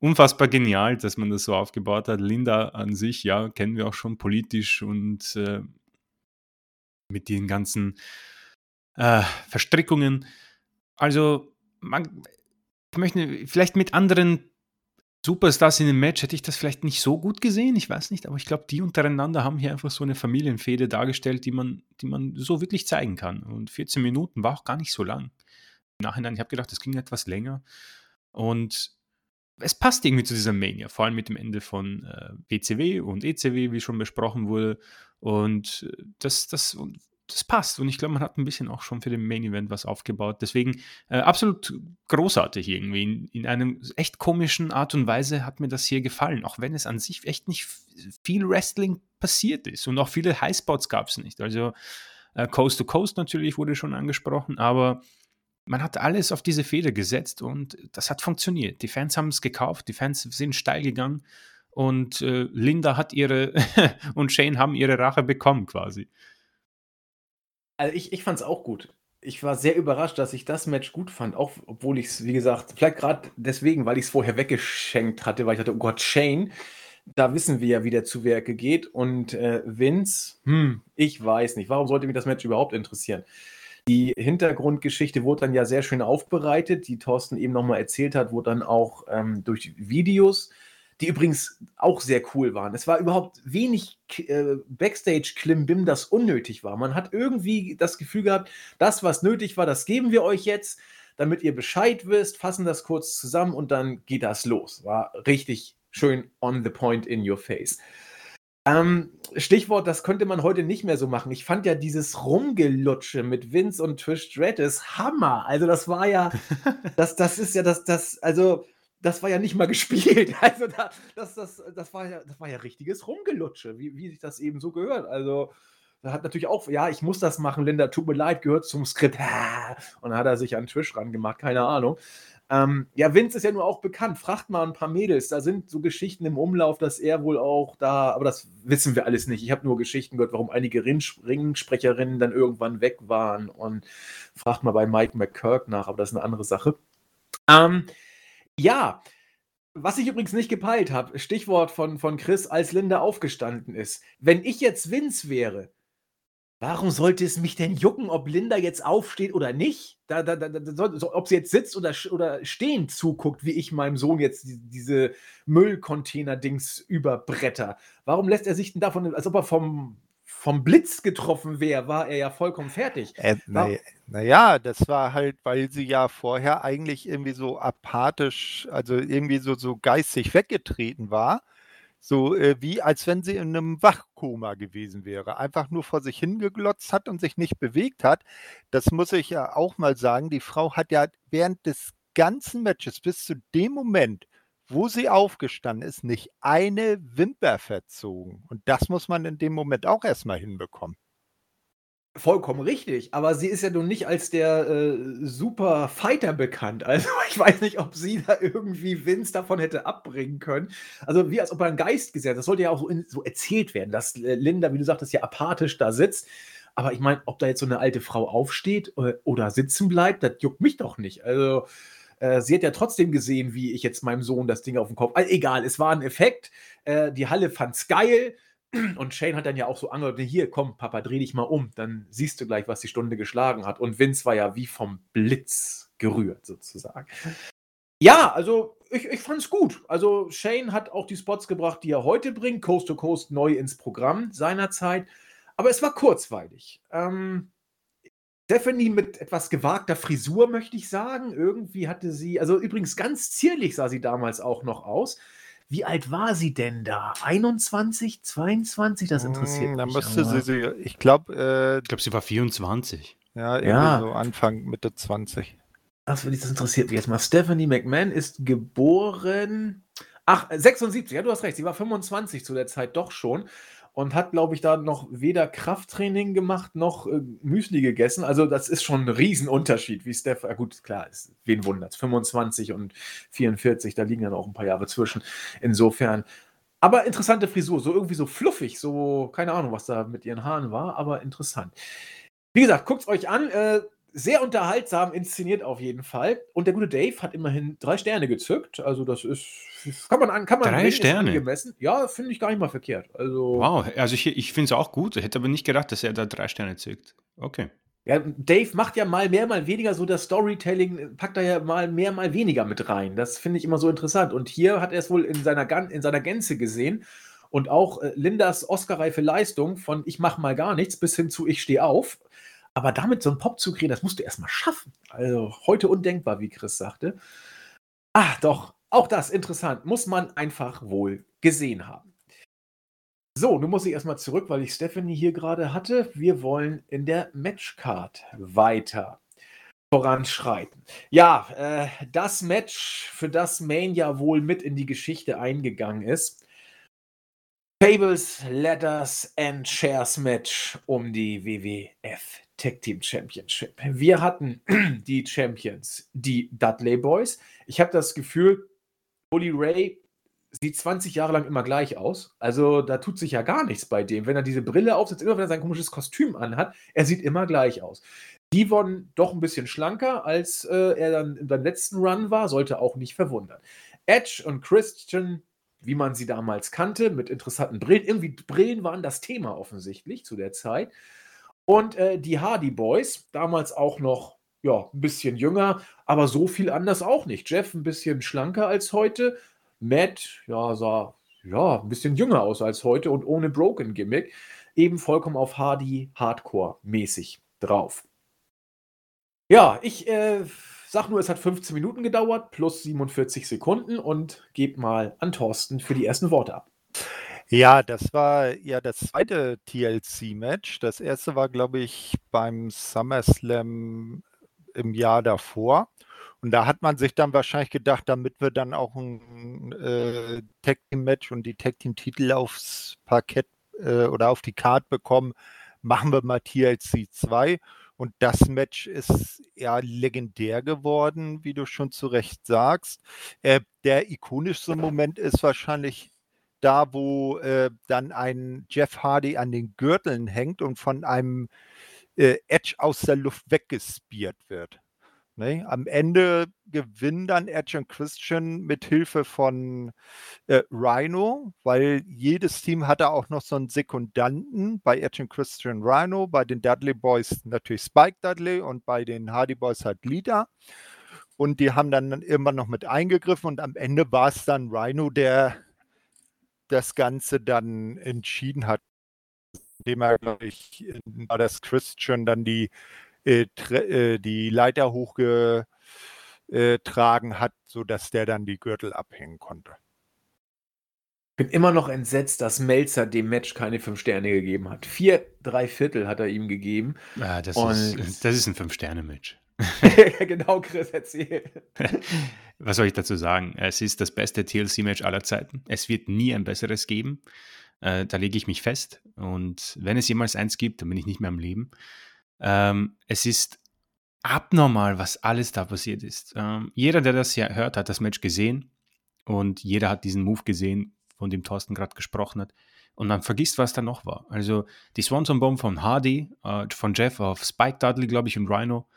Speaker 2: unfassbar genial, dass man das so aufgebaut hat. Linda an sich, ja, kennen wir auch schon politisch und äh, mit den ganzen äh, Verstrickungen. Also, man, ich möchte vielleicht mit anderen Superstars in dem Match hätte ich das vielleicht nicht so gut gesehen, ich weiß nicht, aber ich glaube, die untereinander haben hier einfach so eine Familienfehde dargestellt, die man, die man so wirklich zeigen kann. Und 14 Minuten war auch gar nicht so lang. Im Nachhinein, ich habe gedacht, das ging etwas länger. Und es passt irgendwie zu dieser Mania, vor allem mit dem Ende von äh, WCW und ECW, wie schon besprochen wurde. Und äh, das, das, das passt. Und ich glaube, man hat ein bisschen auch schon für den Main Event was aufgebaut. Deswegen äh, absolut großartig irgendwie. In, in einem echt komischen Art und Weise hat mir das hier gefallen, auch wenn es an sich echt nicht viel Wrestling passiert ist. Und auch viele Highspots gab es nicht. Also äh, Coast to Coast natürlich wurde schon angesprochen, aber man hat alles auf diese Feder gesetzt und das hat funktioniert. Die Fans haben es gekauft, die Fans sind steil gegangen und äh, Linda hat ihre und Shane haben ihre Rache bekommen quasi.
Speaker 1: Also ich, ich fand es auch gut. Ich war sehr überrascht, dass ich das Match gut fand, auch obwohl ich es, wie gesagt, vielleicht gerade deswegen, weil ich es vorher weggeschenkt hatte, weil ich dachte, oh Gott, Shane, da wissen wir ja, wie der zu Werke geht. Und äh, Vince, hm, ich weiß nicht, warum sollte mich das Match überhaupt interessieren? Die Hintergrundgeschichte wurde dann ja sehr schön aufbereitet, die Thorsten eben nochmal erzählt hat, wurde dann auch ähm, durch Videos, die übrigens auch sehr cool waren. Es war überhaupt wenig äh, Backstage-Klimbim, das unnötig war. Man hat irgendwie das Gefühl gehabt, das, was nötig war, das geben wir euch jetzt, damit ihr Bescheid wisst, fassen das kurz zusammen und dann geht das los. War richtig schön on the point in your face. Ähm, Stichwort, das könnte man heute nicht mehr so machen. Ich fand ja dieses Rumgelutsche mit Vince und Trish Stratus Hammer. Also das war ja, das, das ist ja das, das, also das war ja nicht mal gespielt. Also da, das, das, das, war ja, das war ja richtiges Rumgelutsche, wie, wie sich das eben so gehört. Also da hat natürlich auch, ja, ich muss das machen, Linda, tut mir leid, gehört zum Skript. Und dann hat er sich an Trish rangemacht, keine Ahnung. Ähm, ja, Vince ist ja nur auch bekannt. Fragt mal ein paar Mädels. Da sind so Geschichten im Umlauf, dass er wohl auch da, aber das wissen wir alles nicht. Ich habe nur Geschichten gehört, warum einige Ringsprecherinnen dann irgendwann weg waren. Und fragt mal bei Mike McKirk nach, aber das ist eine andere Sache. Ähm, ja, was ich übrigens nicht gepeilt habe, Stichwort von, von Chris, als Linda aufgestanden ist. Wenn ich jetzt Vince wäre, Warum sollte es mich denn jucken, ob Linda jetzt aufsteht oder nicht? Da, da, da, da ob sie jetzt sitzt oder, oder stehend zuguckt, wie ich meinem Sohn jetzt die, diese Müllcontainer-Dings überbretter. Warum lässt er sich denn davon, als ob er vom, vom Blitz getroffen wäre, war er ja vollkommen fertig.
Speaker 3: Äh, Naja, na das war halt, weil sie ja vorher eigentlich irgendwie so apathisch, also irgendwie so, so geistig weggetreten war so äh, wie als wenn sie in einem Wachkoma gewesen wäre. Einfach nur vor sich hingeglotzt hat und sich nicht bewegt hat. Das muss ich ja auch mal sagen. Die Frau hat ja während des ganzen Matches bis zu dem Moment, wo sie aufgestanden ist, nicht eine Wimper verzogen. Und das muss man in dem Moment auch erstmal hinbekommen.
Speaker 1: Vollkommen richtig, aber sie ist ja nun nicht als der äh, Super Fighter bekannt. Also ich weiß nicht, ob sie da irgendwie Vince davon hätte abbringen können. Also wie als ob er ein Geist gesetzt. Das sollte ja auch so, in, so erzählt werden, dass äh, Linda, wie du sagtest, ja apathisch da sitzt. Aber ich meine, ob da jetzt so eine alte Frau aufsteht äh, oder sitzen bleibt, das juckt mich doch nicht. Also äh, sie hat ja trotzdem gesehen, wie ich jetzt meinem Sohn das Ding auf den Kopf. Also, egal, es war ein Effekt. Äh, die Halle fand's geil. Und Shane hat dann ja auch so angehört, hier, komm, Papa, dreh dich mal um, dann siehst du gleich, was die Stunde geschlagen hat. Und Vince war ja wie vom Blitz gerührt, sozusagen. Ja, also ich, ich fand es gut. Also Shane hat auch die Spots gebracht, die er heute bringt, Coast to Coast neu ins Programm seinerzeit. Aber es war kurzweilig. Ähm, Stephanie mit etwas gewagter Frisur, möchte ich sagen. Irgendwie hatte sie, also übrigens ganz zierlich sah sie damals auch noch aus. Wie alt war sie denn da? 21, 22? Das interessiert
Speaker 3: Hm, da
Speaker 1: mich.
Speaker 3: müsste
Speaker 1: aber-
Speaker 3: sie, sie ich glaube, äh,
Speaker 2: Ich glaube, sie war 24.
Speaker 3: ja, irgendwie
Speaker 1: Ja.
Speaker 3: so Anfang, Mitte 20.
Speaker 1: Ach, das interessiert mich jetzt mal. Stephanie McMahon ist geboren. Ach, 76, ja, du hast recht. Sie war 25 zu der Zeit doch schon und hat, glaube ich, da noch weder Krafttraining gemacht noch äh, Müsli gegessen. Also, das ist schon ein Riesenunterschied, wie Steph. Ja, gut, klar, ist, wen wundert's? 25 und 44, da liegen ja noch ein paar Jahre zwischen. Insofern. Aber interessante Frisur, so irgendwie so fluffig, so, keine Ahnung, was da mit ihren Haaren war, aber interessant. Wie gesagt, guckt's euch an. Äh, sehr unterhaltsam inszeniert auf jeden Fall. Und der gute Dave hat immerhin drei Sterne gezückt. Also, das ist, kann man an, kann man
Speaker 2: Drei Sterne?
Speaker 1: angemessen. Ja, finde ich gar nicht mal verkehrt. Also,
Speaker 2: Wow, also ich, ich finde es auch gut. Ich hätte aber nicht gedacht, dass er da drei Sterne zückt. Okay.
Speaker 1: ja, Dave macht ja mal mehr, mal weniger so das Storytelling, packt er ja mal mehr, mal weniger mit rein. Das finde ich immer so interessant. Und hier hat er es wohl in seiner, Gan- in seiner Gänze gesehen. Und auch äh, Lindas Oscar-reife Leistung von Ich mach mal gar nichts bis hin zu Ich stehe auf. Aber damit so einen Pop zu kriegen, das musst du erstmal schaffen. Also heute undenkbar, wie Chris sagte. Ah, doch, auch das interessant. Muss man einfach wohl gesehen haben. So, nun muss ich erstmal zurück, weil ich Stephanie hier gerade hatte. Wir wollen in der Matchcard weiter voranschreiten. Ja, äh, das Match, für das Mania wohl mit in die Geschichte eingegangen ist. Tables, Letters and Shares Match um die WWF Tag Team Championship. Wir hatten die Champions, die Dudley Boys. Ich habe das Gefühl, Bully Ray sieht 20 Jahre lang immer gleich aus. Also da tut sich ja gar nichts bei dem. Wenn er diese Brille aufsetzt, immer wenn er sein komisches Kostüm anhat, er sieht immer gleich aus. Devon doch ein bisschen schlanker, als äh, er dann in seinem letzten Run war, sollte auch nicht verwundern. Edge und Christian, wie man sie damals kannte, mit interessanten Brillen. Irgendwie Brillen waren das Thema offensichtlich zu der Zeit. Und äh, die Hardy Boys, damals auch noch ja, ein bisschen jünger, aber so viel anders auch nicht. Jeff ein bisschen schlanker als heute. Matt, ja, sah ja, ein bisschen jünger aus als heute und ohne Broken Gimmick. Eben vollkommen auf Hardy Hardcore-mäßig drauf. Ja, ich äh, sag nur, es hat 15 Minuten gedauert, plus 47 Sekunden und gebe mal an Thorsten für die ersten Worte ab.
Speaker 3: Ja, das war ja das zweite TLC-Match. Das erste war, glaube ich, beim SummerSlam im Jahr davor. Und da hat man sich dann wahrscheinlich gedacht, damit wir dann auch ein äh, Tag Team Match und die Tag Team Titel aufs Parkett äh, oder auf die Card bekommen, machen wir mal TLC 2. Und das Match ist ja legendär geworden, wie du schon zu Recht sagst. Äh, der ikonischste Moment ist wahrscheinlich da, wo äh, dann ein Jeff Hardy an den Gürteln hängt und von einem äh, Edge aus der Luft weggespiert wird. Ne? Am Ende gewinnen dann Edge und Christian mit Hilfe von äh, Rhino, weil jedes Team hatte auch noch so einen Sekundanten. Bei Edge und Christian Rhino, bei den Dudley Boys natürlich Spike Dudley und bei den Hardy Boys halt Lita. Und die haben dann immer noch mit eingegriffen und am Ende war es dann Rhino, der das Ganze dann entschieden hat, indem er, glaube ich, war das Christian dann die, äh, äh, die Leiter hochgetragen hat, sodass der dann die Gürtel abhängen konnte.
Speaker 1: bin immer noch entsetzt, dass Melzer dem Match keine fünf Sterne gegeben hat. Vier, drei Viertel hat er ihm gegeben.
Speaker 2: Ah, das,
Speaker 1: Und-
Speaker 2: ist, das ist ein Fünf-Sterne-Match.
Speaker 1: genau, Chris, erzähl.
Speaker 2: Was soll ich dazu sagen? Es ist das beste TLC-Match aller Zeiten. Es wird nie ein besseres geben. Äh, da lege ich mich fest. Und wenn es jemals eins gibt, dann bin ich nicht mehr am Leben. Ähm, es ist abnormal, was alles da passiert ist. Ähm, jeder, der das ja hört, hat das Match gesehen. Und jeder hat diesen Move gesehen, von dem Thorsten gerade gesprochen hat. Und man vergisst, was da noch war. Also die Swanson Bomb von Hardy, äh, von Jeff auf Spike Dudley, glaube ich, und Rhino,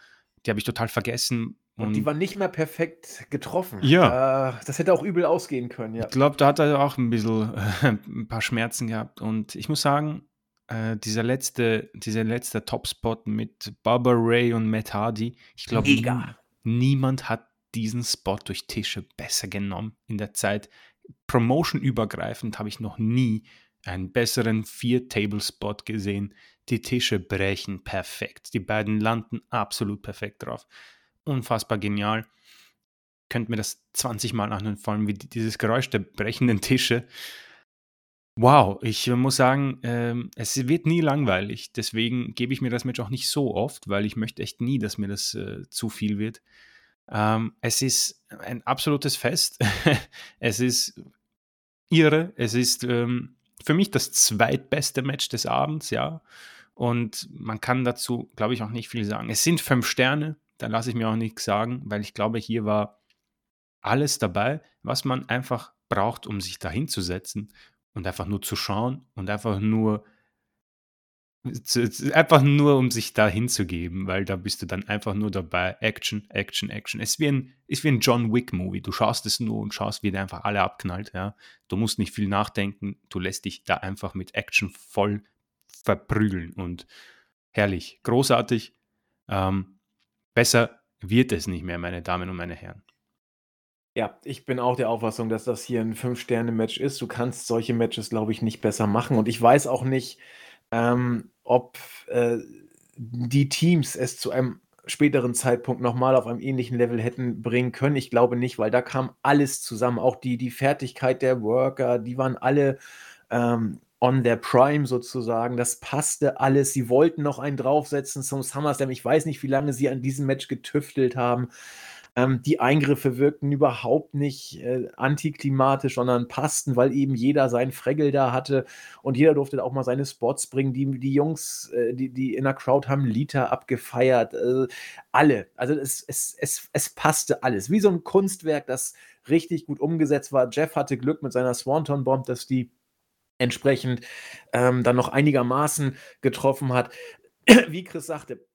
Speaker 2: die habe ich total vergessen.
Speaker 1: Und die war nicht mehr perfekt getroffen.
Speaker 2: Ja.
Speaker 1: Äh, das hätte auch übel ausgehen können, ja.
Speaker 2: Ich glaube, da hat er auch ein bisschen äh, ein paar Schmerzen gehabt. Und ich muss sagen, äh, dieser letzte, dieser letzte Topspot mit Barbara Ray und Matt Hardy, ich glaube, niemand hat diesen Spot durch Tische besser genommen in der Zeit. Promotion übergreifend habe ich noch nie einen besseren Vier-Table-Spot gesehen. Die Tische brechen perfekt. Die beiden landen absolut perfekt drauf. Unfassbar genial. Könnt mir das 20 Mal anhören, vor allem wie dieses Geräusch der brechenden Tische. Wow, ich muss sagen, ähm, es wird nie langweilig. Deswegen gebe ich mir das Match auch nicht so oft, weil ich möchte echt nie, dass mir das äh, zu viel wird. Ähm, es ist ein absolutes Fest. es ist irre. Es ist ähm, für mich das zweitbeste Match des Abends, ja. Und man kann dazu, glaube ich, auch nicht viel sagen. Es sind fünf Sterne, da lasse ich mir auch nichts sagen, weil ich glaube, hier war alles dabei, was man einfach braucht, um sich da hinzusetzen und einfach nur zu schauen und einfach nur einfach nur, um sich da hinzugeben, weil da bist du dann einfach nur dabei. Action, Action, Action. Es ist wie ein, ist wie ein John Wick-Movie. Du schaust es nur und schaust, wie der einfach alle abknallt. Ja? Du musst nicht viel nachdenken. Du lässt dich da einfach mit Action voll verprügeln und herrlich, großartig. Ähm, besser wird es nicht mehr, meine Damen und meine Herren.
Speaker 1: Ja, ich bin auch der Auffassung, dass das hier ein Fünf-Sterne-Match ist. Du kannst solche Matches, glaube ich, nicht besser machen. Und ich weiß auch nicht, ähm, ob äh, die Teams es zu einem späteren Zeitpunkt nochmal auf einem ähnlichen Level hätten bringen können. Ich glaube nicht, weil da kam alles zusammen. Auch die, die Fertigkeit der Worker, die waren alle ähm, on their prime sozusagen. Das passte alles. Sie wollten noch einen draufsetzen zum SummerSlam. Ich weiß nicht, wie lange sie an diesem Match getüftelt haben. Ähm, die Eingriffe wirkten überhaupt nicht äh, antiklimatisch, sondern passten, weil eben jeder seinen Fregel da hatte und jeder durfte auch mal seine Spots bringen. Die, die Jungs, äh, die, die in der Crowd haben Lita abgefeiert. Äh, alle. Also es, es, es, es passte alles. Wie so ein Kunstwerk, das richtig gut umgesetzt war. Jeff hatte Glück mit seiner Swanton Bomb, dass die entsprechend ähm, dann noch einigermaßen getroffen hat. Wie Chris sagte,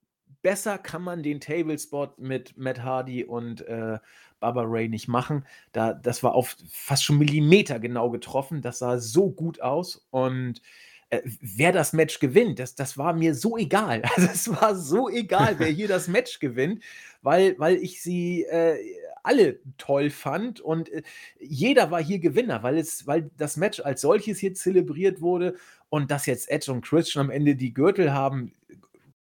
Speaker 1: besser kann man den Tablespot mit Matt Hardy und äh, Barbara Ray nicht machen. Da, das war auf fast schon Millimeter genau getroffen. Das sah so gut aus. Und äh, wer das Match gewinnt, das, das war mir so egal. Also es war so egal, wer hier das Match gewinnt, weil, weil ich sie äh, alle toll fand und äh, jeder war hier Gewinner, weil, es, weil das Match als solches hier zelebriert wurde und dass jetzt Edge und Christian am Ende die Gürtel haben,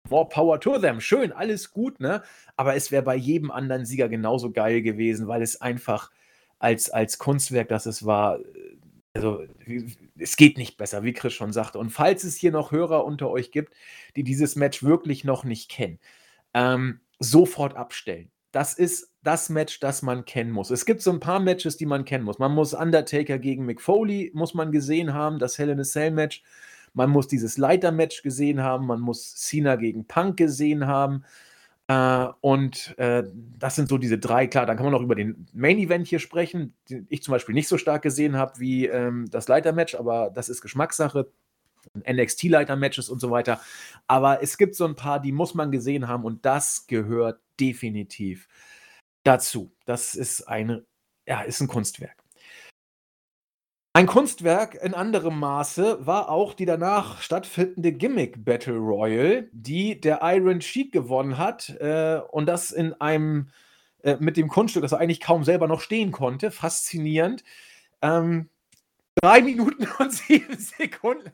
Speaker 1: More Power to them. Schön, alles gut, ne? Aber es wäre bei jedem anderen Sieger genauso geil gewesen, weil es einfach als, als Kunstwerk, das es war, äh, also es geht nicht besser, wie Chris schon sagte. Und falls es hier noch Hörer unter euch gibt, die dieses Match wirklich noch nicht kennen, ähm, sofort abstellen. Das ist das Match, das man kennen muss. Es gibt so ein paar Matches, die man kennen muss. Man muss Undertaker gegen Mick Foley, muss man gesehen haben, das Hell in a Cell Match. Man muss dieses Leitermatch gesehen haben, man muss Cena gegen Punk gesehen haben. Äh, und äh, das sind so diese drei, klar, dann kann man auch über den Main Event hier sprechen, den ich zum Beispiel nicht so stark gesehen habe wie ähm, das Leitermatch, aber das ist Geschmackssache. NXT-Leiter-Matches und so weiter. Aber es gibt so ein paar, die muss man gesehen haben und das gehört definitiv dazu. Das ist eine, ja, ist ein Kunstwerk. Ein Kunstwerk in anderem Maße war auch die danach stattfindende Gimmick Battle Royal, die der Iron Sheik gewonnen hat äh, und das in einem äh, mit dem Kunststück, das er eigentlich kaum selber noch stehen konnte. Faszinierend. Ähm, drei Minuten und sieben Sekunden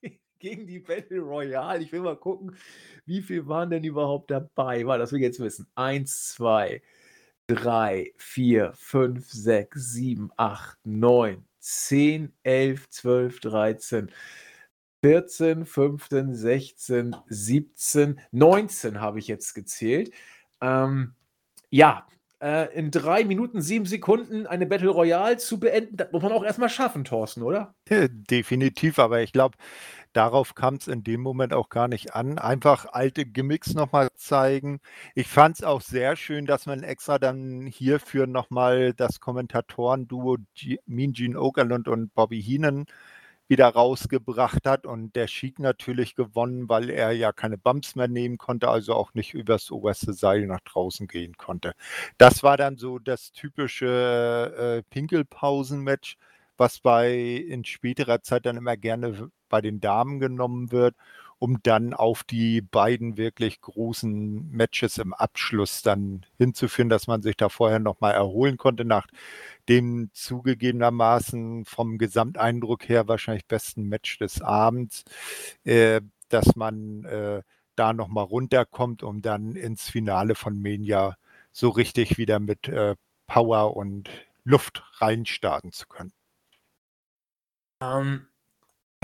Speaker 1: gegen die Battle Royale. Ich will mal gucken, wie viel waren denn überhaupt dabei? War das will ich jetzt wissen. Eins, zwei, drei, vier, fünf, sechs, sieben, acht, neun. 10, 11, 12, 13, 14, 15, 16, 17, 19 habe ich jetzt gezählt. Ähm, ja, äh, in drei Minuten, sieben Sekunden eine Battle Royale zu beenden, das muss man auch erstmal schaffen, Thorsten, oder?
Speaker 3: Definitiv, aber ich glaube, darauf kam es in dem Moment auch gar nicht an. Einfach alte Gimmicks nochmal zeigen. Ich fand es auch sehr schön, dass man extra dann hierfür nochmal das Kommentatoren-Duo Mean Gene Okerlund und Bobby Heenan wieder rausgebracht hat und der Sheik natürlich gewonnen, weil er ja keine Bumps mehr nehmen konnte, also auch nicht übers oberste Seil nach draußen gehen konnte. Das war dann so das typische äh, Pinkelpausen-Match, was bei in späterer Zeit dann immer gerne bei den Damen genommen wird um dann auf die beiden wirklich großen Matches im Abschluss dann hinzuführen, dass man sich da vorher nochmal erholen konnte nach dem zugegebenermaßen vom Gesamteindruck her wahrscheinlich besten Match des Abends, äh, dass man äh, da nochmal runterkommt, um dann ins Finale von Mania so richtig wieder mit äh, Power und Luft reinstarten zu können.
Speaker 1: Um, ähm,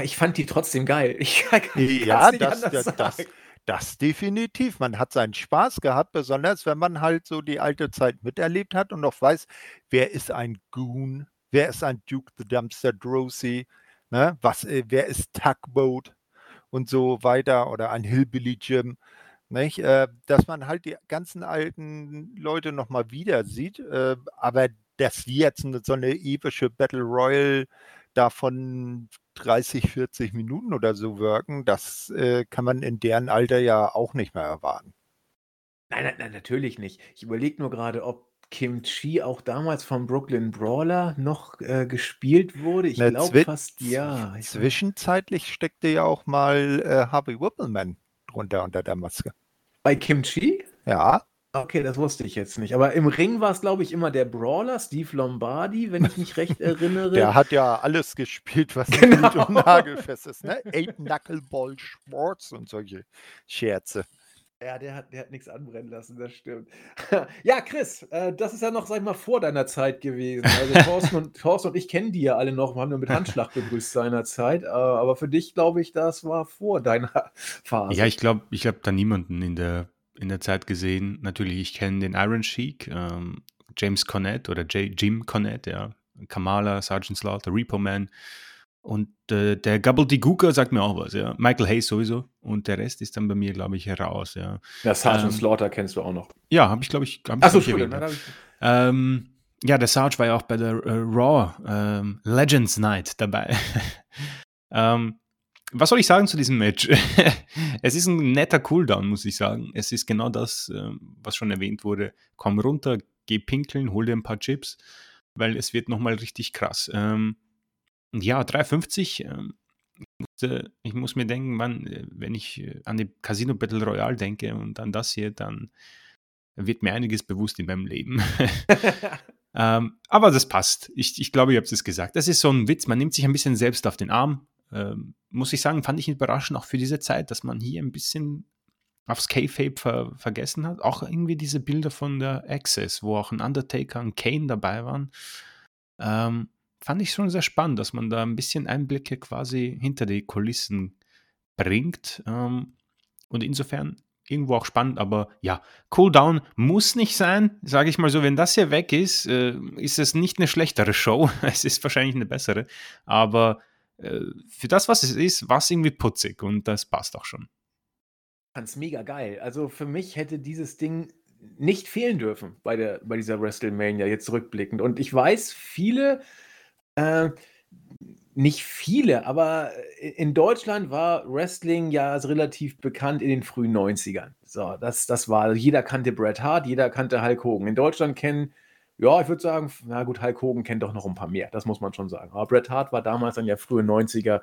Speaker 1: ich fand die trotzdem geil. Ich
Speaker 3: kann, ja, das, das, das, das, definitiv. Man hat seinen Spaß gehabt, besonders wenn man halt so die alte Zeit miterlebt hat und noch weiß, wer ist ein Goon, wer ist ein Duke the Dumpster Drosy, ne? Was, äh, wer ist Tugboat und so weiter oder ein Hillbilly Jim. Nicht? Äh, dass man halt die ganzen alten Leute nochmal wieder sieht, äh, aber dass die jetzt so eine epische Battle Royale davon 30, 40 Minuten oder so wirken, das äh, kann man in deren Alter ja auch nicht mehr erwarten.
Speaker 1: Nein, nein, natürlich nicht. Ich überlege nur gerade, ob Kim Chi auch damals vom Brooklyn Brawler noch äh, gespielt wurde. Ich glaube fast ja.
Speaker 3: Zwischenzeitlich steckte ja auch mal äh, Harvey Whippleman drunter unter der Maske.
Speaker 1: Bei Kim Chi?
Speaker 3: Ja.
Speaker 1: Okay, das wusste ich jetzt nicht. Aber im Ring war es, glaube ich, immer der Brawler, Steve Lombardi, wenn ich mich recht erinnere.
Speaker 3: Der hat ja alles gespielt, was genau. und nagelfest ist. Ne? Eight Knuckleball Sports und solche Scherze.
Speaker 1: Ja, der hat, der hat nichts anbrennen lassen, das stimmt. ja, Chris, äh, das ist ja noch, sag ich mal, vor deiner Zeit gewesen. Also Thorsten und, Thorsten und ich kennen die ja alle noch, wir haben nur mit Handschlag begrüßt seinerzeit. Äh, aber für dich, glaube ich, das war vor deiner Phase.
Speaker 2: Ja, ich glaube, ich habe da niemanden in der in der Zeit gesehen. Natürlich, ich kenne den Iron Sheik, ähm, James Cornette oder J Jim Cornette, ja, Kamala, Sergeant Slaughter, Repo Man. Und äh, der Gobbledygooker sagt mir auch was, ja. Michael Hayes sowieso. Und der Rest ist dann bei mir, glaube ich, heraus, ja.
Speaker 1: Ja, Sergeant ähm, Slaughter kennst du auch noch.
Speaker 2: Ja, habe ich, glaube ich,
Speaker 1: hab Achso, Entschuldigung.
Speaker 2: Ähm, ja, der Sarge war ja auch bei der äh, Raw ähm, Legends Night dabei. ähm, was soll ich sagen zu diesem Match? es ist ein netter Cooldown, muss ich sagen. Es ist genau das, ähm, was schon erwähnt wurde. Komm runter, geh pinkeln, hol dir ein paar Chips, weil es wird nochmal richtig krass. Ähm, ja, 3,50. Ähm, ich muss mir denken, man, äh, wenn ich äh, an die Casino Battle Royale denke und an das hier, dann wird mir einiges bewusst in meinem Leben. ähm, aber das passt. Ich, ich glaube, ihr habt es gesagt. Das ist so ein Witz. Man nimmt sich ein bisschen selbst auf den Arm ähm, muss ich sagen, fand ich überraschend auch für diese Zeit, dass man hier ein bisschen aufs K-Fape ver vergessen hat. Auch irgendwie diese Bilder von der Access, wo auch ein Undertaker und Kane dabei waren. Ähm, fand ich schon sehr spannend, dass man da ein bisschen Einblicke quasi hinter die Kulissen bringt. Ähm, und insofern irgendwo auch spannend, aber ja, Cooldown muss nicht sein, sage ich mal so. Wenn das hier weg ist, äh, ist es nicht eine schlechtere Show. es ist wahrscheinlich eine bessere, aber äh, für das, was es ist, war es irgendwie putzig und das passt auch schon.
Speaker 1: Ich fand es mega geil. Also für mich hätte dieses Ding nicht fehlen dürfen bei, der, bei dieser WrestleMania, jetzt rückblickend. Und ich weiß, viele, äh, nicht viele, aber in Deutschland war Wrestling ja relativ bekannt in den frühen 90ern. So, das, das war, jeder kannte Bret Hart, jeder kannte Hulk Hogan. In Deutschland kennen ja, ich würde sagen, na gut, Hulk Hogan kennt doch noch ein paar mehr, das muss man schon sagen. Aber Bret Hart war damals dann ja frühe 90er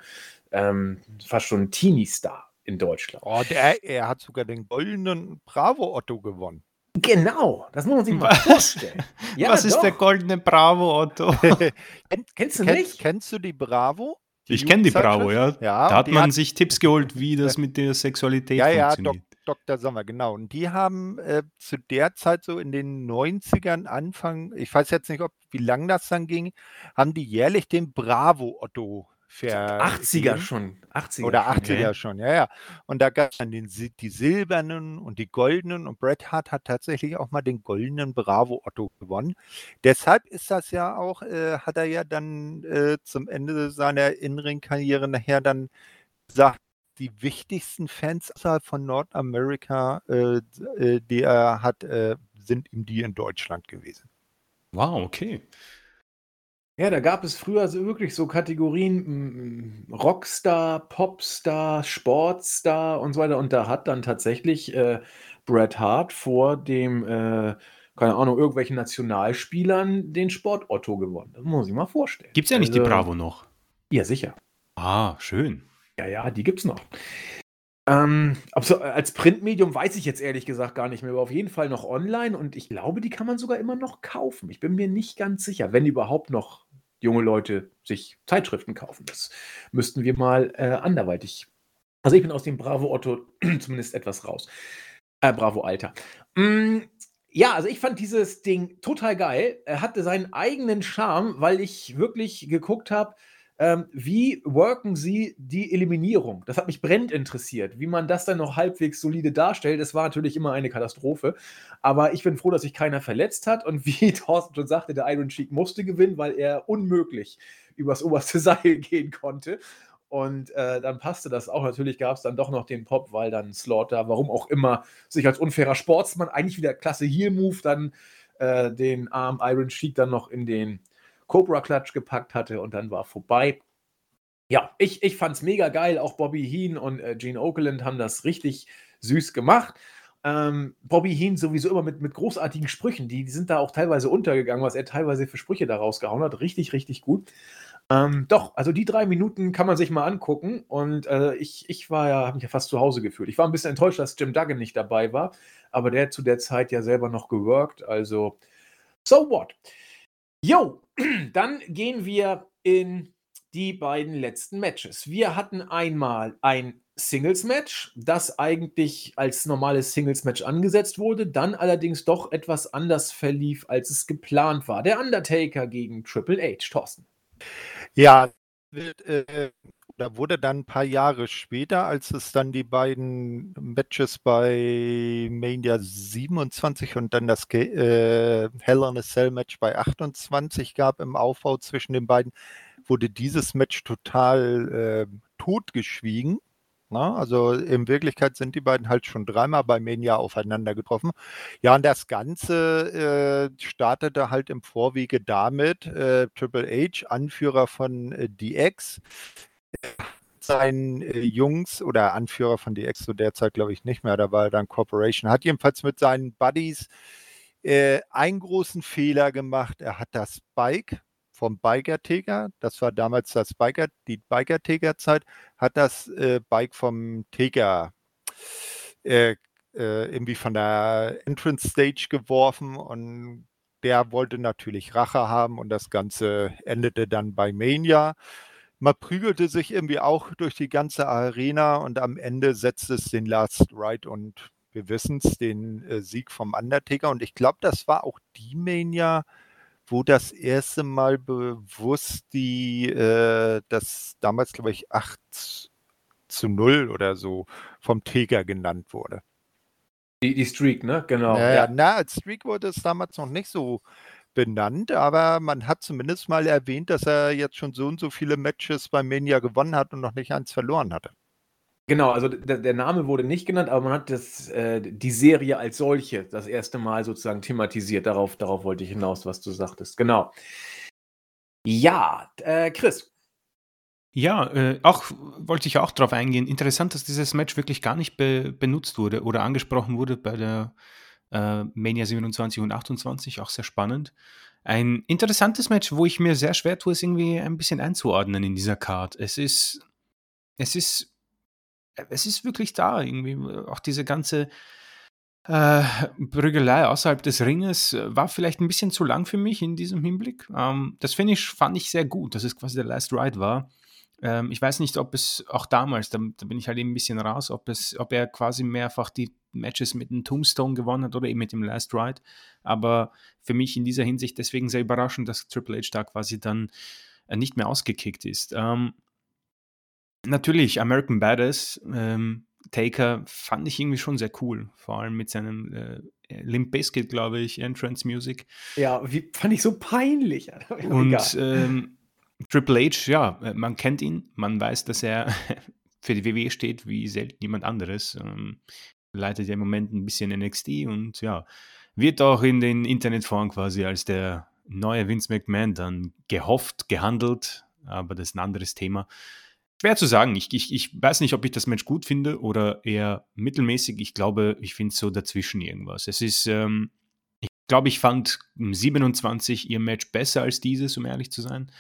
Speaker 1: ähm, fast schon ein Teenie-Star in Deutschland.
Speaker 3: Oh, der, er hat sogar den goldenen Bravo Otto gewonnen.
Speaker 1: Genau, das muss man sich mal vorstellen.
Speaker 2: Ja, Was ist der goldene Bravo Otto?
Speaker 1: Kennst du nicht?
Speaker 3: Kennst du die Bravo?
Speaker 2: Die ich kenne die Bravo, ja. ja da hat man hat, sich Tipps geholt, wie das mit der Sexualität ja, funktioniert. Ja,
Speaker 3: Dr. Sommer, genau. Und die haben äh, zu der Zeit so in den 90ern, Anfang, ich weiß jetzt nicht, ob wie lang das dann ging, haben die jährlich den Bravo Otto
Speaker 1: 80er schon. 80er
Speaker 3: oder 80er
Speaker 2: okay.
Speaker 3: schon, ja, ja. Und da gab es dann den, die silbernen und die goldenen und Bret Hart hat tatsächlich auch mal den goldenen Bravo Otto gewonnen. Deshalb ist das ja auch, äh, hat er ja dann äh, zum Ende seiner In-Ring-Karriere nachher dann gesagt, die wichtigsten Fans außerhalb von Nordamerika, äh, äh, die er hat, äh, sind ihm die in Deutschland gewesen.
Speaker 2: Wow, okay.
Speaker 1: Ja, da gab es früher so wirklich so Kategorien Rockstar, Popstar, Sportstar und so weiter. Und da hat dann tatsächlich äh, Bret Hart vor dem, äh, keine Ahnung, irgendwelchen Nationalspielern den Sport Otto gewonnen. Das muss ich mal vorstellen.
Speaker 2: Gibt es ja nicht die
Speaker 1: Also,
Speaker 2: Bravo noch?
Speaker 1: Ja, sicher.
Speaker 2: Ah, schön.
Speaker 1: Ja, ja, die gibt's noch. Ähm, ob so, als Printmedium weiß ich jetzt ehrlich gesagt gar nicht mehr, aber auf jeden Fall noch online und ich glaube, die kann man sogar immer noch kaufen. Ich bin mir nicht ganz sicher, wenn überhaupt noch junge Leute sich Zeitschriften kaufen. Das müssten wir mal äh, anderweitig. Also ich bin aus dem Bravo Otto zumindest etwas raus. Äh, Bravo Alter. Mm, ja, also ich fand dieses Ding total geil. Er hatte seinen eigenen Charme, weil ich wirklich geguckt habe, ähm, wie worken sie die Eliminierung? Das hat mich brennend interessiert. Wie man das dann noch halbwegs solide darstellt, das war natürlich immer eine Katastrophe. Aber ich bin froh, dass sich keiner verletzt hat. Und wie Thorsten schon sagte, der Iron Sheik musste gewinnen, weil er unmöglich übers oberste Seil gehen konnte. Und äh, dann passte das auch. Natürlich gab es dann doch noch den Pop, weil dann Slaughter, warum auch immer, sich als unfairer Sportsmann, eigentlich wieder klasse Heel-Move, dann äh, den Arm Iron Sheik dann noch in den Cobra Clutch gepackt hatte und dann war vorbei. Ja, ich, ich es mega geil. Auch Bobby Heen und äh, Gene Okerlund haben das richtig süß gemacht. Ähm, Bobby Heen sowieso immer mit, mit großartigen Sprüchen. Die, die sind da auch teilweise untergegangen, was er teilweise für Sprüche da rausgehauen hat. Richtig, richtig gut. Ähm, doch, also die drei Minuten kann man sich mal angucken. Und äh, ich, ich war ja, habe mich ja fast zu Hause gefühlt. Ich war ein bisschen enttäuscht, dass Jim Duggan nicht dabei war, aber der hat zu der Zeit ja selber noch geworkt. Also, so what? Jo, dann gehen wir in die beiden letzten Matches. Wir hatten einmal ein Singles-Match, das eigentlich als normales Singles-Match angesetzt wurde, dann allerdings doch etwas anders verlief, als es geplant war. Der Undertaker gegen Triple H, Thorsten.
Speaker 3: Ja, wird, äh, da wurde dann ein paar Jahre später, als es dann die beiden Matches bei Mania 27 und dann das äh, Hell in a Cell Match bei 28 gab im Aufbau zwischen den beiden, wurde dieses Match total äh, totgeschwiegen. Na, also in Wirklichkeit sind die beiden halt schon dreimal bei Mania aufeinander getroffen. Ja, und das Ganze äh, startete halt im Vorwege damit, äh, Triple H, Anführer von äh, DX, seinen äh, Jungs oder Anführer von DX zu der Zeit, glaube ich, nicht mehr, da war dann Corporation, hat jedenfalls mit seinen Buddies äh, einen großen Fehler gemacht. Er hat das Bike vom Biker-Tiger, das war damals das Biker, die Biker-Tiger-Zeit, hat das äh, Bike vom Tiger äh, äh, irgendwie von der Entrance Stage geworfen und der wollte natürlich Rache haben und das Ganze endete dann bei Mania. Man prügelte sich irgendwie auch durch die ganze Arena und am Ende setzte es den Last Ride und wir wissen es, den äh, Sieg vom Undertaker. Und ich glaube, das war auch die Mania, wo das erste Mal bewusst die, äh, das damals, glaube ich, 8 zu 0 oder so vom Taker genannt wurde.
Speaker 1: Die, die Streak, ne? Genau.
Speaker 3: Naja,
Speaker 1: ja.
Speaker 3: na, als Streak wurde es damals noch nicht so benannt, aber man hat zumindest mal erwähnt, dass er jetzt schon so und so viele Matches bei Mania gewonnen hat und noch nicht eins verloren hatte.
Speaker 1: Genau, also der, der Name wurde nicht genannt, aber man hat das, äh, die Serie als solche das erste Mal sozusagen thematisiert. Darauf, darauf wollte ich hinaus, was du sagtest. Genau. Ja, äh, Chris.
Speaker 2: Ja, äh, auch wollte ich auch darauf eingehen. Interessant, dass dieses Match wirklich gar nicht be benutzt wurde oder angesprochen wurde bei der äh, Mania 27 und 28. Auch sehr spannend. Ein interessantes Match, wo ich mir sehr schwer tue, es irgendwie ein bisschen einzuordnen in dieser Card. Es ist, es ist, es ist wirklich da irgendwie. Auch diese ganze äh, Prügelei außerhalb des Ringes war vielleicht ein bisschen zu lang für mich in diesem Hinblick. Ähm, das Finish fand ich sehr gut, dass es quasi der Last Ride war. Ähm, ich weiß nicht, ob es auch damals, da, da, bin ich halt eben ein bisschen raus, ob, es, ob er quasi mehrfach die Matches mit dem Tombstone gewonnen hat oder eben mit dem Last Ride. Aber für mich in dieser Hinsicht deswegen sehr überraschend, dass Triple H da quasi dann äh, nicht mehr ausgekickt ist. Ähm, Natürlich, American Badass, ähm, Taker fand ich irgendwie schon sehr cool. Vor allem mit seinem äh, Limp Bizkit, glaube ich, Entrance Music.
Speaker 1: Ja, wie, fand ich so peinlich.
Speaker 2: Und ähm, Triple H, ja, äh, man kennt ihn, man weiß, dass er für die WWE steht wie selten jemand anderes. Ähm, leitet ja im Moment ein bisschen NXT und ja, wird auch in den Internetforen quasi als der neue Vince McMahon dann gehofft, gehandelt, aber das ist ein anderes Thema. Schwer zu sagen. Ich, ich, ich weiß nicht, ob ich das Match gut finde oder eher mittelmäßig. Ich glaube, ich finde so dazwischen irgendwas. Es ist, ähm, ich glaube, ich fand 27 ihr Match besser als dieses, um ehrlich zu sein.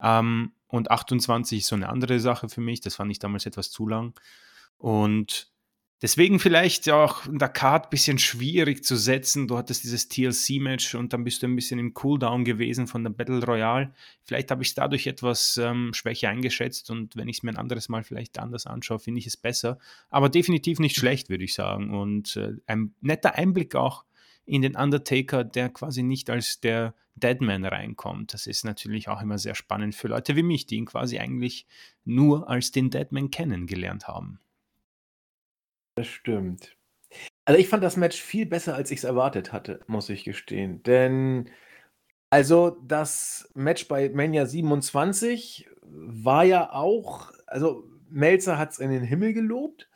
Speaker 2: Ähm, und 28 ist so eine andere Sache für mich. Das fand ich damals etwas zu lang. Und Deswegen vielleicht auch in der Card ein bisschen schwierig zu setzen. Du hattest dieses TLC-Match und dann bist du ein bisschen im Cooldown gewesen von der Battle Royale. Vielleicht habe ich es dadurch etwas ähm, schwächer eingeschätzt und wenn ich es mir ein anderes Mal vielleicht anders anschaue, finde ich es besser. Aber definitiv nicht schlecht, würde ich sagen. Und äh, ein netter Einblick auch in den Undertaker, der quasi nicht als der Deadman reinkommt. Das ist natürlich auch immer sehr spannend für Leute wie mich, die ihn quasi eigentlich nur als den Deadman kennengelernt haben.
Speaker 1: Das stimmt. Also, ich fand das Match viel besser, als ich es erwartet hatte, muss ich gestehen. Denn also, das Match bei Mania 27 war ja auch also, Melzer hat es in den Himmel gelobt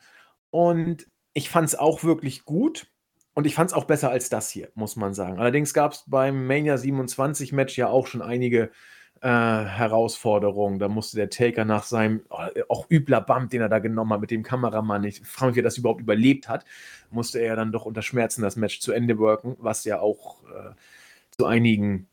Speaker 1: und ich fand es auch wirklich gut und ich fand es auch besser als das hier, muss man sagen. Allerdings gab es beim Mania 27 Match ja auch schon einige äh, Herausforderung. Da musste der Taker nach seinem oh, auch übler Bump, den er da genommen hat mit dem Kameramann, ich frage mich, wie er das überhaupt überlebt hat, musste er dann doch unter Schmerzen das Match zu Ende worken, was ja auch äh, zu einigen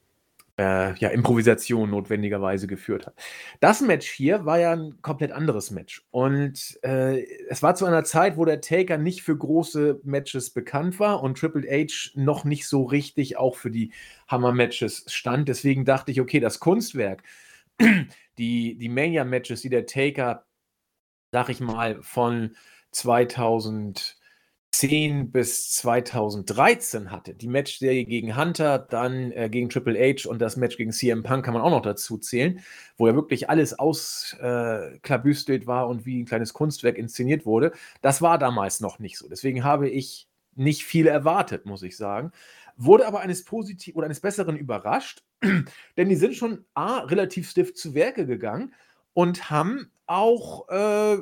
Speaker 1: äh, ja, Improvisation notwendigerweise geführt hat. Das Match hier war ja ein komplett anderes Match. Und äh, es war zu einer Zeit, wo der Taker nicht für große Matches bekannt war und Triple H noch nicht so richtig auch für die Hammer-Matches stand. Deswegen dachte ich, okay, das Kunstwerk, die, die Mania-Matches, die der Taker, sag ich mal, von 2000 2010 bis 2013 hatte. Die Matchserie gegen Hunter, dann äh, gegen Triple H und das Match gegen CM Punk kann man auch noch dazu zählen, wo ja wirklich alles ausklabüstelt äh, war und wie ein kleines Kunstwerk inszeniert wurde. Das war damals noch nicht so. Deswegen habe ich nicht viel erwartet, muss ich sagen. Wurde aber eines positiv oder eines Besseren überrascht, denn die sind schon A, relativ stiff zu Werke gegangen und haben auch äh,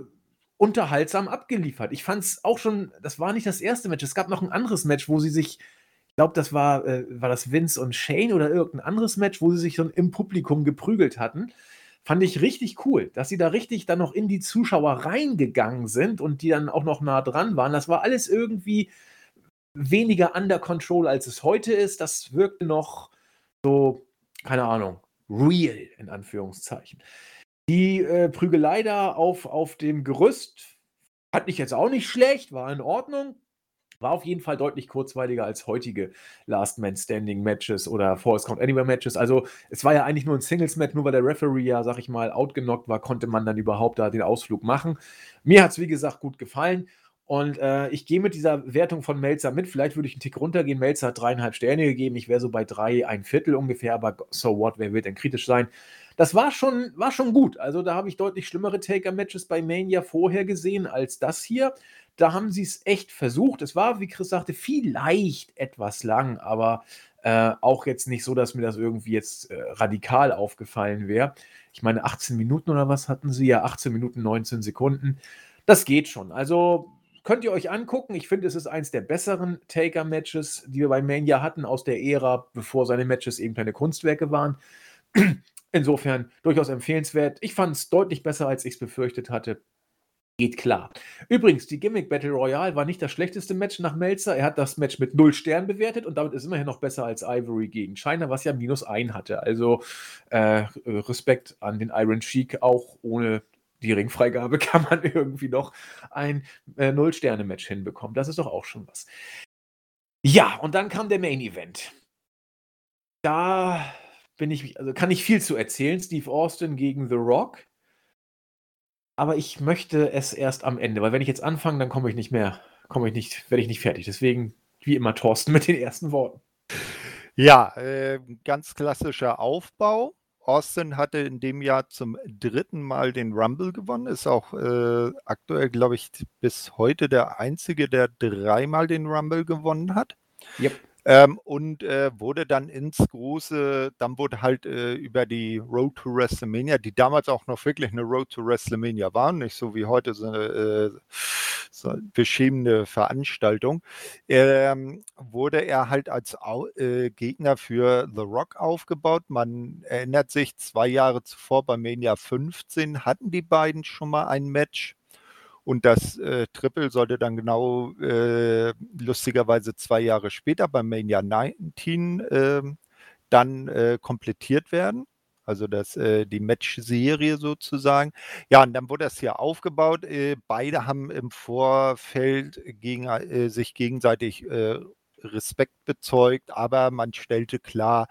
Speaker 1: unterhaltsam abgeliefert. Ich fand es auch schon, das war nicht das erste Match. Es gab noch ein anderes Match, wo sie sich, ich glaube, das war, äh, war das Vince und Shane oder irgendein anderes Match, wo sie sich schon im Publikum geprügelt hatten. Fand ich richtig cool, dass sie da richtig dann noch in die Zuschauer reingegangen sind und die dann auch noch nah dran waren. Das war alles irgendwie weniger under control, als es heute ist. Das wirkte noch so, keine Ahnung, real in Anführungszeichen. Die äh, Prügelei da auf, auf dem Gerüst fand ich jetzt auch nicht schlecht, war in Ordnung. War auf jeden Fall deutlich kurzweiliger als heutige Last Man Standing Matches oder Force Count Anywhere Matches. Also, es war ja eigentlich nur ein Singles Match, nur weil der Referee ja, sag ich mal, outgenockt war, konnte man dann überhaupt da den Ausflug machen. Mir hat es, wie gesagt, gut gefallen. Und äh, ich gehe mit dieser Wertung von Melzer mit. Vielleicht würde ich einen Tick runtergehen. Melzer hat dreieinhalb Sterne gegeben. Ich wäre so bei drei, ein Viertel ungefähr. Aber so what, wer wird denn kritisch sein? Das war schon, war schon gut. Also da habe ich deutlich schlimmere Taker-Matches bei Mania vorher gesehen als das hier. Da haben sie es echt versucht. Es war, wie Chris sagte, vielleicht etwas lang, aber äh, auch jetzt nicht so, dass mir das irgendwie jetzt äh, radikal aufgefallen wäre. Ich meine, 18 Minuten oder was hatten sie? Ja, 18 Minuten, 19 Sekunden. Das geht schon. Also könnt ihr euch angucken. Ich finde, es ist eins der besseren Taker-Matches, die wir bei Mania hatten, aus der Ära, bevor seine Matches eben kleine Kunstwerke waren. Insofern durchaus empfehlenswert. Ich fand es deutlich besser, als ich es befürchtet hatte. Geht klar. Übrigens, die Gimmick Battle Royale war nicht das schlechteste Match nach Melzer. Er hat das Match mit 0 Sternen bewertet und damit ist immerhin noch besser als Ivory gegen China, was ja minus 1 hatte. Also äh, Respekt an den Iron Sheik. Auch ohne die Ringfreigabe kann man irgendwie noch ein äh, Null-Sterne-Match hinbekommen. Das ist doch auch schon was. Ja, und dann kam der Main Event. Da bin ich, also kann ich viel zu erzählen. Steve Austin gegen The Rock. Aber ich möchte es erst am Ende, weil wenn ich jetzt anfange, dann komme ich nicht mehr, komme ich nicht, werde ich nicht fertig. Deswegen, wie immer, Thorsten mit den ersten Worten.
Speaker 3: Ja, äh, ganz klassischer Aufbau. Austin hatte in dem Jahr zum dritten Mal den Rumble gewonnen, ist auch äh, aktuell, glaube ich, bis heute der einzige, der dreimal den Rumble gewonnen hat. Yep. Ähm, und äh, wurde dann ins große, dann wurde halt äh, über die Road to WrestleMania, die damals auch noch wirklich eine Road to WrestleMania war, nicht so wie heute so eine, äh, so eine beschämende Veranstaltung, ähm, wurde er halt als äh, Gegner für The Rock aufgebaut. Man erinnert sich, zwei Jahre zuvor bei Mania 15 hatten die beiden schon mal ein Match. Und das äh, Triple sollte dann genau äh, lustigerweise zwei Jahre später beim Mania 19 äh, dann äh, komplettiert werden. Also das, äh, die Match-Serie sozusagen. Ja, und dann wurde das hier aufgebaut. Äh, beide haben im Vorfeld gegen, sich gegenseitig Respekt bezeugt, aber man stellte klar,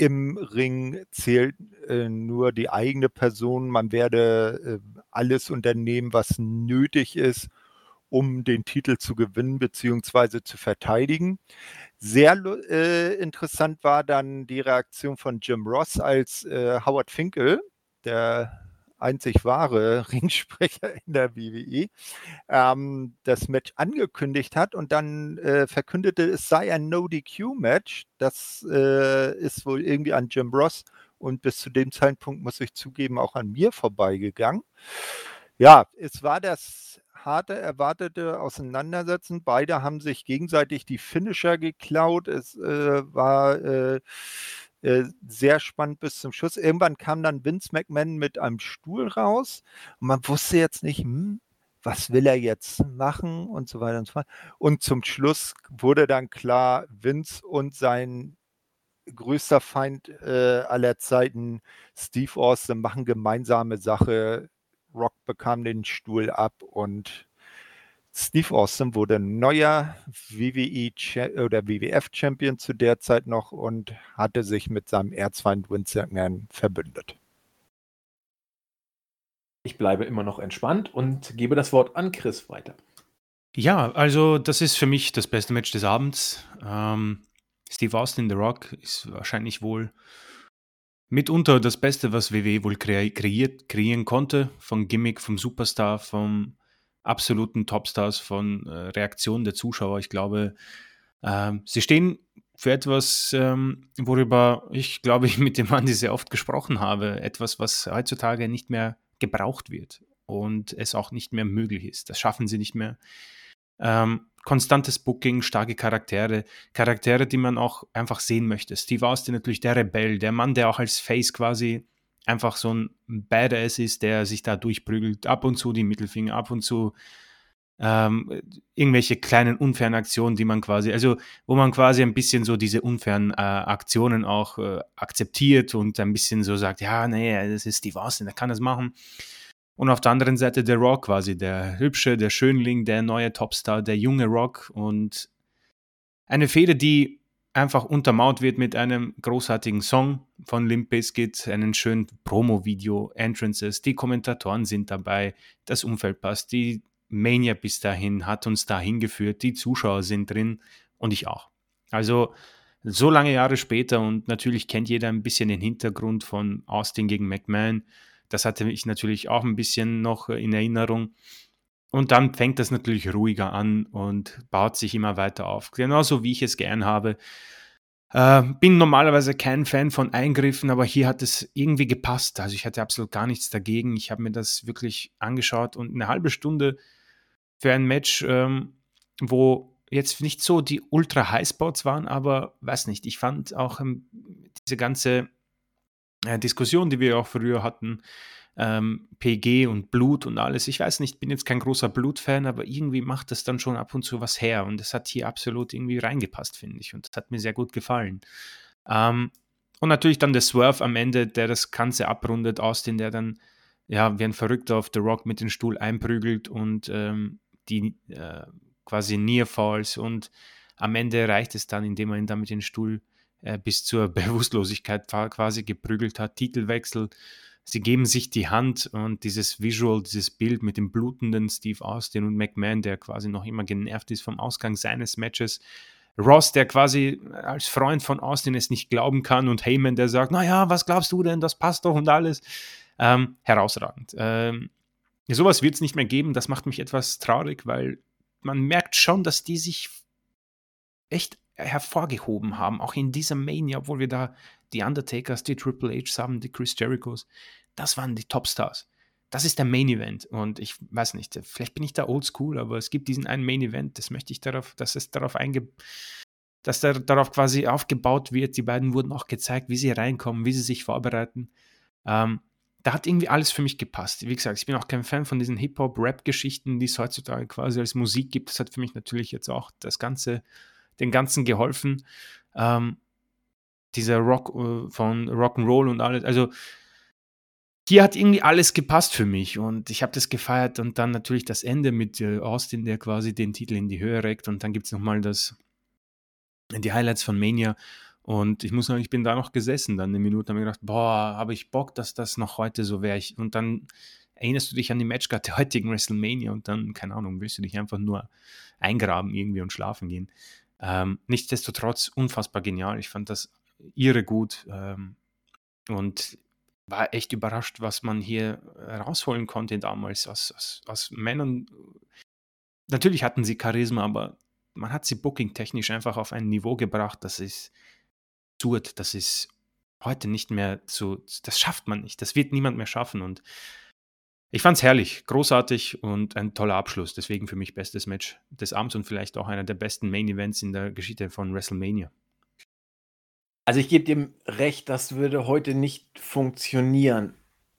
Speaker 3: im Ring zählt äh, nur die eigene Person. Man werde äh, alles unternehmen, was nötig ist, um den Titel zu gewinnen bzw. zu verteidigen. Sehr äh, interessant war dann die Reaktion von Jim Ross, als äh, Howard Finkel, der einzig wahre Ringsprecher in der WWE, ähm, das Match angekündigt hat und dann äh, verkündete, es sei ein No-DQ-Match. Das äh, ist wohl irgendwie an Jim Ross und bis zu dem Zeitpunkt, muss ich zugeben, auch an mir vorbeigegangen. Ja, es war das harte, erwartete Auseinandersetzen. Beide haben sich gegenseitig die Finisher geklaut. Es äh, war äh, äh, sehr spannend bis zum Schluss. Irgendwann kam dann Vince McMahon mit einem Stuhl raus und man wusste jetzt nicht, hm, was will er jetzt machen und so weiter und so fort. Und zum Schluss wurde dann klar, Vince und sein größter Feind äh, aller Zeiten, Steve Austin, machen gemeinsame Sache. Rock bekam den Stuhl ab und Steve Austin wurde neuer WWE oder WWF-Champion zu der Zeit noch und hatte sich mit seinem Erzfeind Vince McMahon verbündet.
Speaker 1: Ich bleibe immer noch entspannt und gebe das Wort an Chris weiter.
Speaker 2: Ja, also das ist für mich das beste Match des Abends. Ähm, Steve Austin, The Rock, ist wahrscheinlich wohl mitunter das Beste, was WWE wohl kreiert, kreieren konnte. Vom Gimmick, vom Superstar, vom absoluten Topstars von äh, Reaktionen der Zuschauer. Ich glaube, äh, sie stehen für etwas, ähm, worüber ich, glaube ich, mit dem Andi sehr oft gesprochen habe. Etwas, was heutzutage nicht mehr gebraucht wird und es auch nicht mehr möglich ist. Das schaffen sie nicht mehr. Ähm, konstantes Booking, starke Charaktere, Charaktere, die man auch einfach sehen möchte. Steve Austin natürlich der Rebell, der Mann, der auch als Face quasi einfach so ein Badass ist, der sich da durchprügelt, ab und zu die Mittelfinger, ab und zu ähm, irgendwelche kleinen unfairen Aktionen, die man quasi, also wo man quasi ein bisschen so diese unfairen äh, Aktionen auch äh, akzeptiert und ein bisschen so sagt, ja, nee, das ist Steve Austin, der kann das machen. Und auf der anderen Seite der Rock quasi, der hübsche, der Schönling, der neue Topstar, der junge Rock und eine Fehde, die einfach untermauert wird mit einem großartigen Song von Limp Bizkit, einen schönen Promo-Video, Entrances, die Kommentatoren sind dabei, das Umfeld passt, die Mania bis dahin hat uns dahin geführt, die Zuschauer sind drin und ich auch. Also so lange Jahre später und natürlich kennt jeder ein bisschen den Hintergrund von Austin gegen McMahon. Das hatte ich natürlich auch ein bisschen noch in Erinnerung. Und dann fängt das natürlich ruhiger an und baut sich immer weiter auf. Genauso wie ich es gern habe. Äh, bin normalerweise kein Fan von Eingriffen, aber hier hat es irgendwie gepasst. Also ich hatte absolut gar nichts dagegen. Ich habe mir das wirklich angeschaut und eine halbe Stunde für ein Match, ähm, wo jetzt nicht so die ultra Highspots waren, aber weiß nicht, ich fand auch ähm, diese ganze äh, Diskussion, die wir auch früher hatten, ähm, PG und Blut und alles. Ich weiß nicht, bin jetzt kein großer Blutfan, aber irgendwie macht das dann schon ab und zu was her und es hat hier absolut irgendwie reingepasst, finde ich. Und das hat mir sehr gut gefallen. Ähm, und natürlich dann der Swerve am Ende, der das Ganze abrundet, Austin, der dann ja wie ein Verrückter auf The Rock mit dem Stuhl einprügelt und ähm, die äh, quasi Near Falls und am Ende reicht es dann, indem er ihn dann mit dem Stuhl bis zur Bewusstlosigkeit quasi geprügelt hat. Titelwechsel sie geben sich die Hand und dieses Visual, dieses Bild mit dem blutenden Steve Austin und McMahon, der quasi noch immer genervt ist vom Ausgang seines Matches. Ross, der quasi als Freund von Austin es nicht glauben kann und Heyman, der sagt, naja, was glaubst du denn, das passt doch und alles. Ähm, herausragend. Ähm, sowas wird es nicht mehr geben, das macht mich etwas traurig, weil man merkt schon, dass die sich echt hervorgehoben haben, auch in dieser Mania, obwohl wir da die Undertakers, die Triple H haben, die Chris Jerichos, das waren die Topstars. Das ist der Main Event und ich weiß nicht, vielleicht bin ich da oldschool, aber es gibt diesen einen Main Event, das möchte ich darauf, dass es darauf einge dass da, darauf quasi aufgebaut wird. Die beiden wurden auch gezeigt, wie sie reinkommen, wie sie sich vorbereiten. Ähm, da hat irgendwie alles für mich gepasst. Wie gesagt, ich bin auch kein Fan von diesen Hip-Hop-Rap-Geschichten, die es heutzutage quasi als Musik gibt. Das hat für mich natürlich jetzt auch das Ganze, den Ganzen geholfen. Ähm, dieser Rock äh, von Rock'n'Roll und alles. Also hier hat irgendwie alles gepasst für mich und ich habe das gefeiert und dann natürlich das Ende mit äh, Austin, der quasi den Titel in die Höhe reckt und dann gibt es nochmal das, die Highlights von Mania und ich muss sagen, ich bin da noch gesessen dann eine Minute habe mir gedacht, boah, habe ich Bock, dass das noch heute so wäre. Und dann erinnerst du dich an die Matchcard der heutigen WrestleMania und dann, keine Ahnung, willst du dich einfach nur eingraben irgendwie und schlafen gehen. Ähm, nichtsdestotrotz unfassbar genial. Ich fand das irre gut ähm, und war echt überrascht, was man hier rausholen konnte damals aus, aus, aus Männern. Natürlich hatten sie Charisma, aber man hat sie booking-technisch einfach auf ein Niveau gebracht, das ist absurd, das ist heute nicht mehr zu, das schafft man nicht, das wird niemand mehr schaffen und ich fand es herrlich, großartig und ein toller Abschluss. Deswegen für mich bestes Match des Abends und vielleicht auch einer der besten Main Events in der Geschichte von WrestleMania.
Speaker 1: Also ich gebe dem recht, das würde heute nicht funktionieren.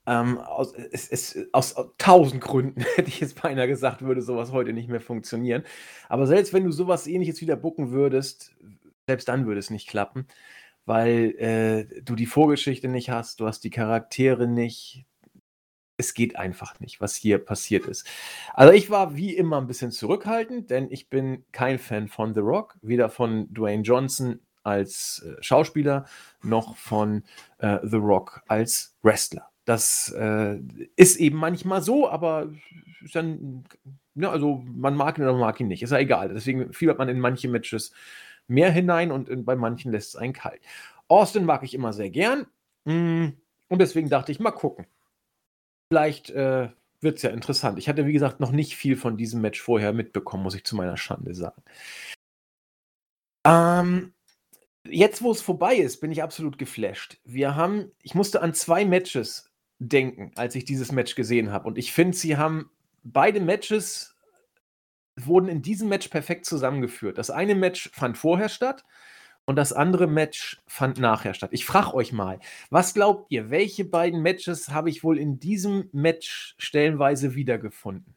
Speaker 1: Ähm, aus, es, es, aus, aus tausend Gründen hätte ich jetzt beinahe gesagt, würde sowas heute nicht mehr funktionieren. Aber selbst wenn du sowas ähnliches wieder bucken würdest, selbst dann würde es nicht klappen, weil äh, du die Vorgeschichte nicht hast, du hast die Charaktere nicht. Es geht einfach nicht, was hier passiert ist. Also ich war wie immer ein bisschen zurückhaltend, denn ich bin kein Fan von The Rock, weder von Dwayne Johnson als äh, Schauspieler noch von äh, The Rock als Wrestler. Das äh, ist eben manchmal so, aber dann, ja, also man mag ihn oder man mag ihn nicht, ist ja egal. Deswegen fiebert man in manche Matches mehr hinein und in, bei manchen lässt es einen kalt. Austin mag ich immer sehr gern mm, und deswegen dachte ich, mal gucken. Vielleicht äh, wird es ja interessant. Ich hatte, wie gesagt, noch nicht viel von diesem Match vorher mitbekommen, muss ich zu meiner Schande sagen. Ähm, jetzt, wo es vorbei ist, bin ich absolut geflasht. Wir haben, ich musste an zwei Matches denken, als ich dieses Match gesehen habe. Und ich finde, sie haben beide Matches wurden in diesem Match perfekt zusammengeführt. Das eine Match fand vorher statt und das andere Match fand nachher statt. Ich frage euch mal, was glaubt ihr, welche beiden Matches habe ich wohl in diesem Match stellenweise wiedergefunden?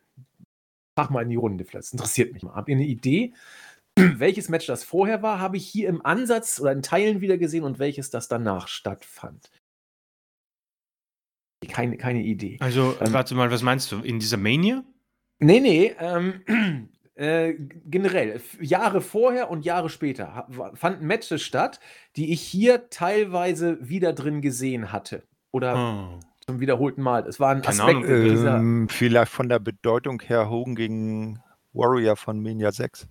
Speaker 1: Frag mal in die Runde, vielleicht interessiert mich mal. Habt ihr eine Idee? welches Match das vorher war, habe ich hier im Ansatz oder in Teilen wieder gesehen und welches das danach stattfand. Keine, keine Idee.
Speaker 2: Also, ähm, warte mal, was meinst du? In dieser Mania?
Speaker 1: Nee, nee, ähm, äh, generell. Jahre vorher und Jahre später fanden Matches statt, die ich hier teilweise wieder drin gesehen hatte. Oder oh. zum wiederholten Mal. Es waren
Speaker 3: Aspekte dieser. Ähm, vielleicht von der Bedeutung her Hogan gegen Warrior von Mania 6.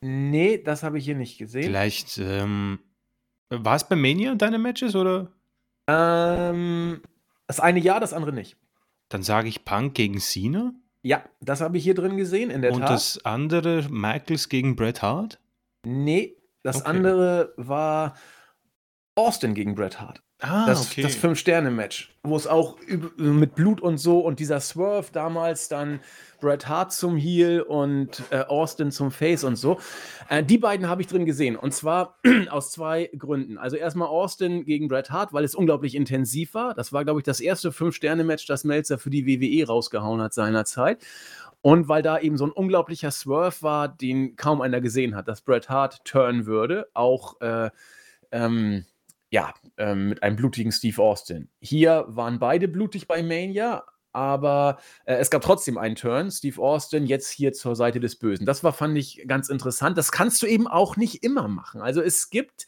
Speaker 1: Nee, das habe ich hier nicht gesehen.
Speaker 2: Vielleicht, ähm, war es bei Mania deine Matches oder?
Speaker 1: Ähm, das eine ja, das andere nicht.
Speaker 2: Dann sage ich Punk gegen Cena.
Speaker 1: Ja, das habe ich hier drin gesehen, in der
Speaker 2: Und
Speaker 1: Tat.
Speaker 2: das andere Michaels gegen Bret Hart?
Speaker 1: Nee, das okay. andere war Austin gegen Bret Hart. Ah, das, okay. das Fünf-Sterne-Match, wo es auch mit Blut und so und dieser Swerve damals dann Bret Hart zum Heel und äh, Austin zum Face und so. Äh, die beiden habe ich drin gesehen und zwar aus zwei Gründen. Also erstmal Austin gegen Bret Hart, weil es unglaublich intensiv war. Das war, glaube ich, das erste Fünf-Sterne-Match, das Melzer für die WWE rausgehauen hat seinerzeit. Und weil da eben so ein unglaublicher Swerve war, den kaum einer gesehen hat, dass Bret Hart turnen würde, auch äh, ähm, ja, ähm, mit einem blutigen Steve Austin. Hier waren beide blutig bei Mania, aber äh, es gab trotzdem einen Turn. Steve Austin jetzt hier zur Seite des Bösen. Das war, fand ich, ganz interessant. Das kannst du eben auch nicht immer machen. Also es gibt,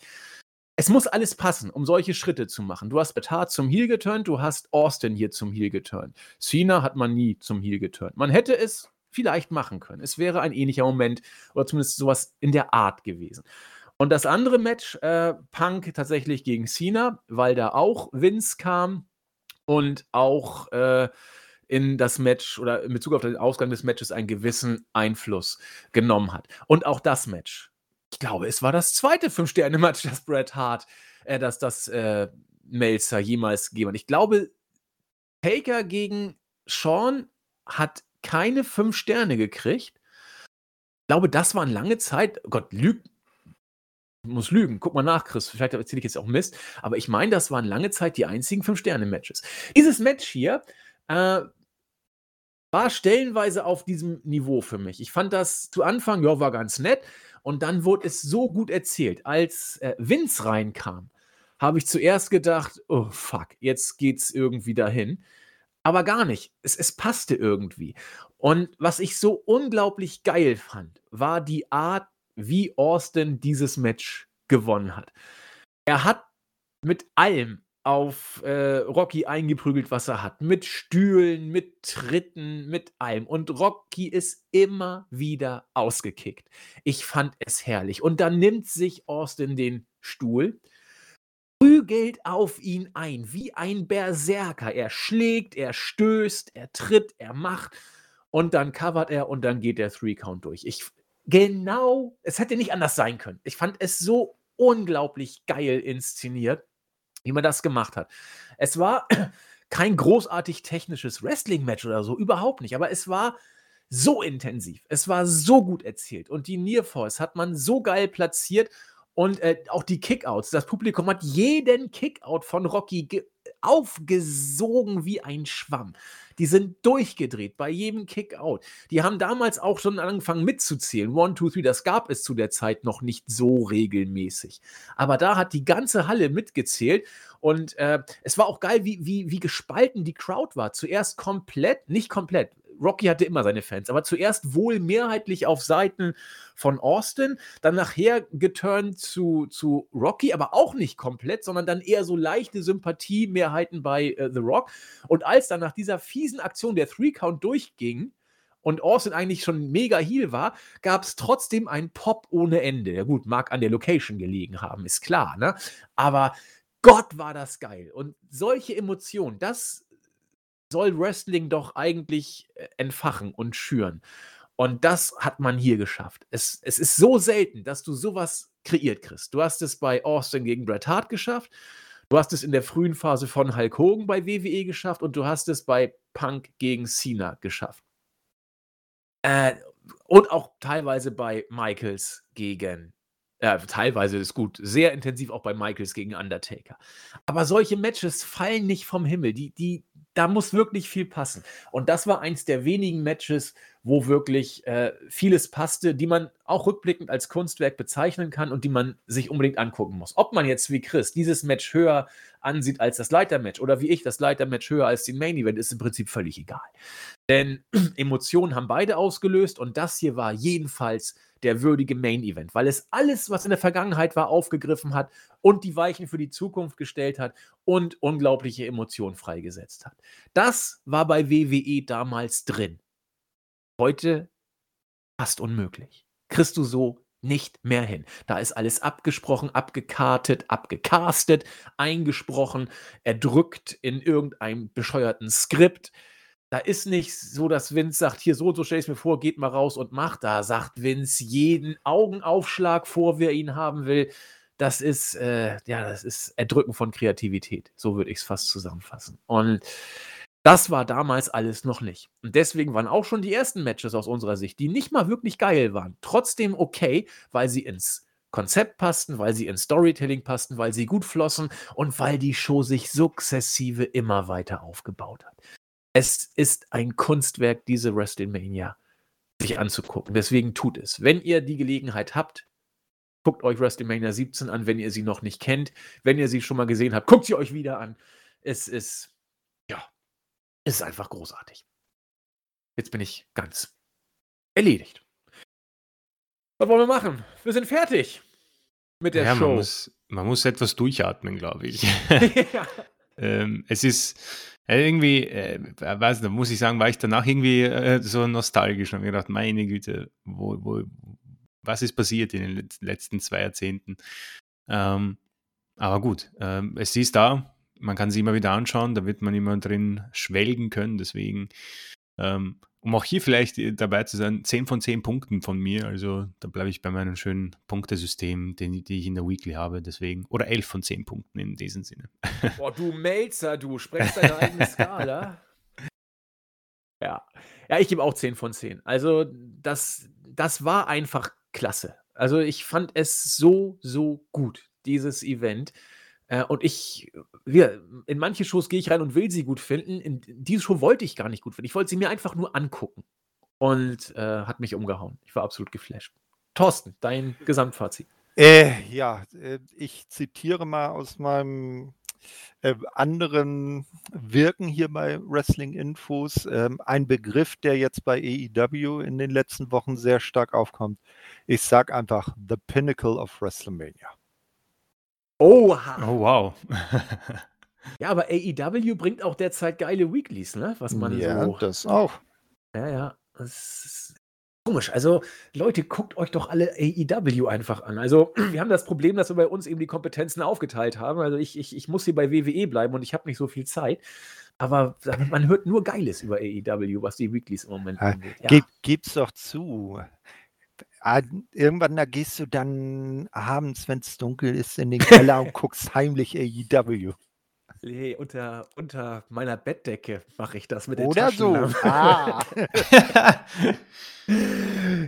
Speaker 1: es muss alles passen, um solche Schritte zu machen. Du hast Betar zum Heel geturnt, du hast Austin hier zum Heel geturnt. Cena hat man nie zum Heel geturnt. Man hätte es vielleicht machen können. Es wäre ein ähnlicher Moment oder zumindest sowas in der Art gewesen. Und das andere Match, äh, Punk tatsächlich gegen Cena, weil da auch Vince kam und auch äh, in das Match oder in Bezug auf den Ausgang des Matches einen gewissen Einfluss genommen hat. Und auch das Match. Ich glaube, es war das zweite Fünf-Sterne-Match, das Bret Hart, äh, das das äh, Melzer jemals gegeben hat. Ich glaube, Taker gegen Sean hat keine fünf Sterne gekriegt. Ich glaube, das war lange Zeit, oh Gott, lügt, muss lügen. Guck mal nach, Chris. Vielleicht erzähle ich jetzt auch Mist. Aber ich meine, das waren lange Zeit die einzigen Fünf-Sterne-Matches. Dieses Match hier äh, war stellenweise auf diesem Niveau für mich. Ich fand das zu Anfang, ja, war ganz nett. Und dann wurde es so gut erzählt. Als äh, Vince reinkam, habe ich zuerst gedacht, oh fuck, jetzt geht's irgendwie dahin. Aber gar nicht. Es, es passte irgendwie. Und was ich so unglaublich geil fand, war die Art, wie Austin dieses Match gewonnen hat. Er hat mit allem auf äh, Rocky eingeprügelt, was er hat. Mit Stühlen, mit Tritten, mit allem. Und Rocky ist immer wieder ausgekickt. Ich fand es herrlich. Und dann nimmt sich Austin den Stuhl, prügelt auf ihn ein, wie ein Berserker. Er schlägt, er stößt, er tritt, er macht. Und dann covert er und dann geht der Three-Count durch. Ich, genau, es hätte nicht anders sein können. Ich fand es so unglaublich geil inszeniert, wie man das gemacht hat. Es war kein großartig technisches Wrestling-Match oder so, überhaupt nicht, aber es war so intensiv, es war so gut erzählt und die Near Force hat man so geil platziert und äh, auch die Kickouts. Das Publikum hat jeden Kickout von Rocky aufgesogen wie ein Schwamm. Die sind durchgedreht bei jedem Kickout. Die haben damals auch schon angefangen mitzuzählen. One, two, three, das gab es zu der Zeit noch nicht so regelmäßig. Aber da hat die ganze Halle mitgezählt und äh, es war auch geil, wie, wie, wie gespalten die Crowd war. Zuerst komplett, nicht komplett, Rocky hatte immer seine Fans, aber zuerst wohl mehrheitlich auf Seiten von Austin, dann nachher geturnt zu, zu Rocky, aber auch nicht komplett, sondern dann eher so leichte Sympathie-Mehrheiten bei äh, The Rock. Und als dann nach dieser fiesen Aktion der Three-Count durchging, und Austin eigentlich schon mega Heal war, gab es trotzdem einen Pop ohne Ende. Ja gut, mag an der Location gelegen haben, ist klar, ne? Aber Gott war das geil. Und solche Emotionen, das soll Wrestling doch eigentlich äh, entfachen und schüren. Und das hat man hier geschafft. Es, es ist so selten, dass du sowas kreiert kriegst. Du hast es bei Austin gegen Bret Hart geschafft. Du hast es in der frühen Phase von Hulk Hogan bei WWE geschafft und du hast es bei Punk gegen Cena geschafft. Äh, und auch teilweise bei Michaels gegen ja, teilweise ist gut. Sehr intensiv auch bei Michaels gegen Undertaker. Aber solche Matches fallen nicht vom Himmel. Die, die, da muss wirklich viel passen. Und das war eins der wenigen Matches, wo wirklich äh, vieles passte, die man auch rückblickend als Kunstwerk bezeichnen kann und die man sich unbedingt angucken muss. Ob man jetzt wie Chris dieses Match höher ansieht als das Leitermatch oder wie ich das Leitermatch höher als den Main Event, ist im Prinzip völlig egal. Denn Emotionen haben beide ausgelöst und das hier war jedenfalls der würdige Main Event, weil es alles, was in der Vergangenheit war, aufgegriffen hat und die Weichen für die Zukunft gestellt hat und unglaubliche Emotionen freigesetzt hat. Das war bei WWE damals drin. Heute fast unmöglich. Kriegst du so nicht mehr hin. Da ist alles abgesprochen, abgekartet, abgecastet, eingesprochen, erdrückt in irgendeinem bescheuerten Skript. Da ist nicht so, dass Vince sagt, hier so und so stelle ich es mir vor, geht mal raus und macht. Da sagt Vince jeden Augenaufschlag vor, wer ihn haben will. Das ist, äh, ja, das ist Erdrücken von Kreativität. So würde ich es fast zusammenfassen. Und das war damals alles noch nicht. Und deswegen waren auch schon die ersten Matches aus unserer Sicht, die nicht mal wirklich geil waren, trotzdem okay, weil sie ins Konzept passten, weil sie ins Storytelling passten, weil sie gut flossen und weil die Show sich sukzessive immer weiter aufgebaut hat es ist ein Kunstwerk, diese WrestleMania sich anzugucken. Deswegen tut es. Wenn ihr die Gelegenheit habt, guckt euch WrestleMania 17 an, wenn ihr sie noch nicht kennt. Wenn ihr sie schon mal gesehen habt, guckt sie euch wieder an. Es ist, es ist einfach großartig. Jetzt bin ich ganz erledigt. Was wollen wir machen? Wir sind fertig mit der
Speaker 2: ja,
Speaker 1: Show.
Speaker 2: Man muss, man muss etwas durchatmen, glaube ich. ja. ähm, es ist äh, irgendwie, äh, weiß nicht, muss ich sagen, war ich danach irgendwie äh, so nostalgisch und mir gedacht, meine Güte, wo, wo, was ist passiert in den letzten zwei Jahrzehnten. Ähm, aber gut, ähm, es ist da, man kann sie immer wieder anschauen, da wird man immer drin schwelgen können, deswegen ähm, um auch hier vielleicht äh, dabei zu sein, 10 von 10 Punkten von mir. Also da bleibe ich bei meinem schönen Punktesystem, den, die ich in der Weekly habe. Deswegen. Oder 11 von 10 Punkten in diesem Sinne.
Speaker 1: Boah, du Melzer, du sprechst deine eigene Skala. Ja. Ja, ich gebe auch 10 von 10. Also, das, das war einfach klasse. Also, ich fand es so, so gut, dieses Event. Äh, und ich, wir, in manche Shows gehe ich rein und will sie gut finden. In diese Show wollte ich gar nicht gut finden. Ich wollte sie mir einfach nur angucken. Und äh, hat mich umgehauen. Ich war absolut geflasht. Thorsten, dein Gesamtfazit.
Speaker 3: Äh, ja, äh, ich zitiere mal aus meinem äh, anderen Wirken hier bei Wrestling Infos. Ähm, ein Begriff, der jetzt bei AEW in den letzten Wochen sehr stark aufkommt. Ich sage einfach The Pinnacle of WrestleMania.
Speaker 2: Oha. Oh, wow.
Speaker 1: ja, aber AEW bringt auch derzeit geile Weeklies, ne? Was man
Speaker 3: ja, so. das auch.
Speaker 1: Ja, ja. Das ist komisch. Also, Leute, guckt euch doch alle AEW einfach an. Also, wir haben das Problem, dass wir bei uns eben die Kompetenzen aufgeteilt haben. Also, ich, ich, ich muss hier bei WWE bleiben und ich habe nicht so viel Zeit. Aber man hört nur Geiles über AEW, was die Weeklies im Moment
Speaker 3: angeht. Ja. Gib, gib's doch zu. Ah, irgendwann da gehst du dann abends, wenn es dunkel ist, in den Keller und guckst heimlich AEW.
Speaker 1: Nee, unter, unter meiner Bettdecke mache ich das mit den
Speaker 3: Oder so. Ah.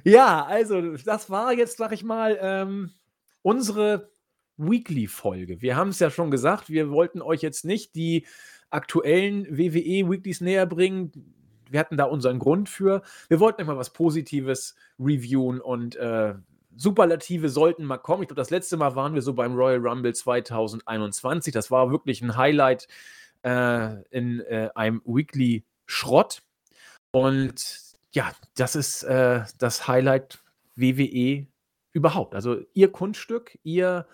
Speaker 1: ja, also das war jetzt, sag ich mal, ähm, unsere Weekly-Folge. Wir haben es ja schon gesagt, wir wollten euch jetzt nicht die aktuellen WWE-Weeklies näher bringen wir hatten da unseren Grund für. Wir wollten immer was Positives reviewen und äh, Superlative sollten mal kommen. Ich glaube, das letzte Mal waren wir so beim Royal Rumble 2021. Das war wirklich ein Highlight äh, in äh, einem Weekly Schrott. Und ja, das ist äh, das Highlight WWE überhaupt. Also ihr Kunststück, ihr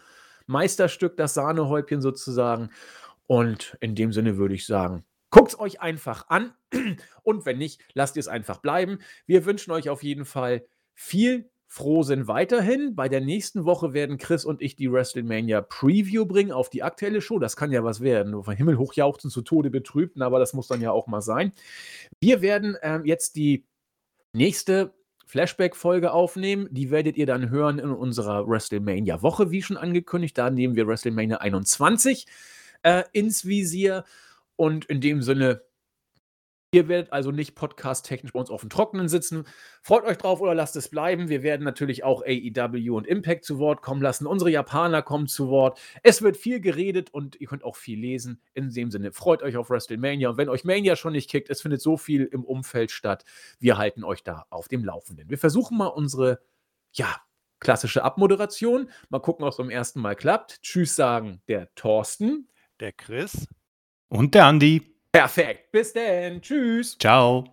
Speaker 1: Meisterstück, das Sahnehäubchen sozusagen. Und in dem Sinne würde ich sagen, Guckt es euch einfach an und wenn nicht, lasst ihr es einfach bleiben. Wir wünschen euch auf jeden Fall viel Frohsinn weiterhin. Bei der nächsten Woche werden Chris und ich die WrestleMania Preview bringen auf die aktuelle Show. Das kann ja was werden. Nur von Himmel hochjauchzen zu Tode betrübten, aber das muss dann ja auch mal sein. Wir werden ähm, jetzt die nächste Flashback-Folge aufnehmen. Die werdet ihr dann hören in unserer WrestleMania-Woche, wie schon angekündigt. Da nehmen wir WrestleMania 21 äh, ins Visier. Und in dem Sinne, ihr werdet also nicht podcast-technisch bei uns auf dem Trockenen sitzen. Freut euch drauf oder lasst es bleiben. Wir werden natürlich auch AEW und Impact zu Wort kommen lassen. Unsere Japaner kommen zu Wort. Es wird viel geredet und ihr könnt auch viel lesen. In dem Sinne, freut euch auf WrestleMania. Und wenn euch Mania schon nicht kickt, es findet so viel im Umfeld statt. Wir halten euch da auf dem Laufenden. Wir versuchen mal unsere, ja, klassische Abmoderation. Mal gucken, ob es beim ersten Mal klappt. Tschüss sagen der Thorsten.
Speaker 3: Der Chris.
Speaker 2: Und der Andi.
Speaker 1: Perfekt. Bis denn. Tschüss.
Speaker 2: Ciao.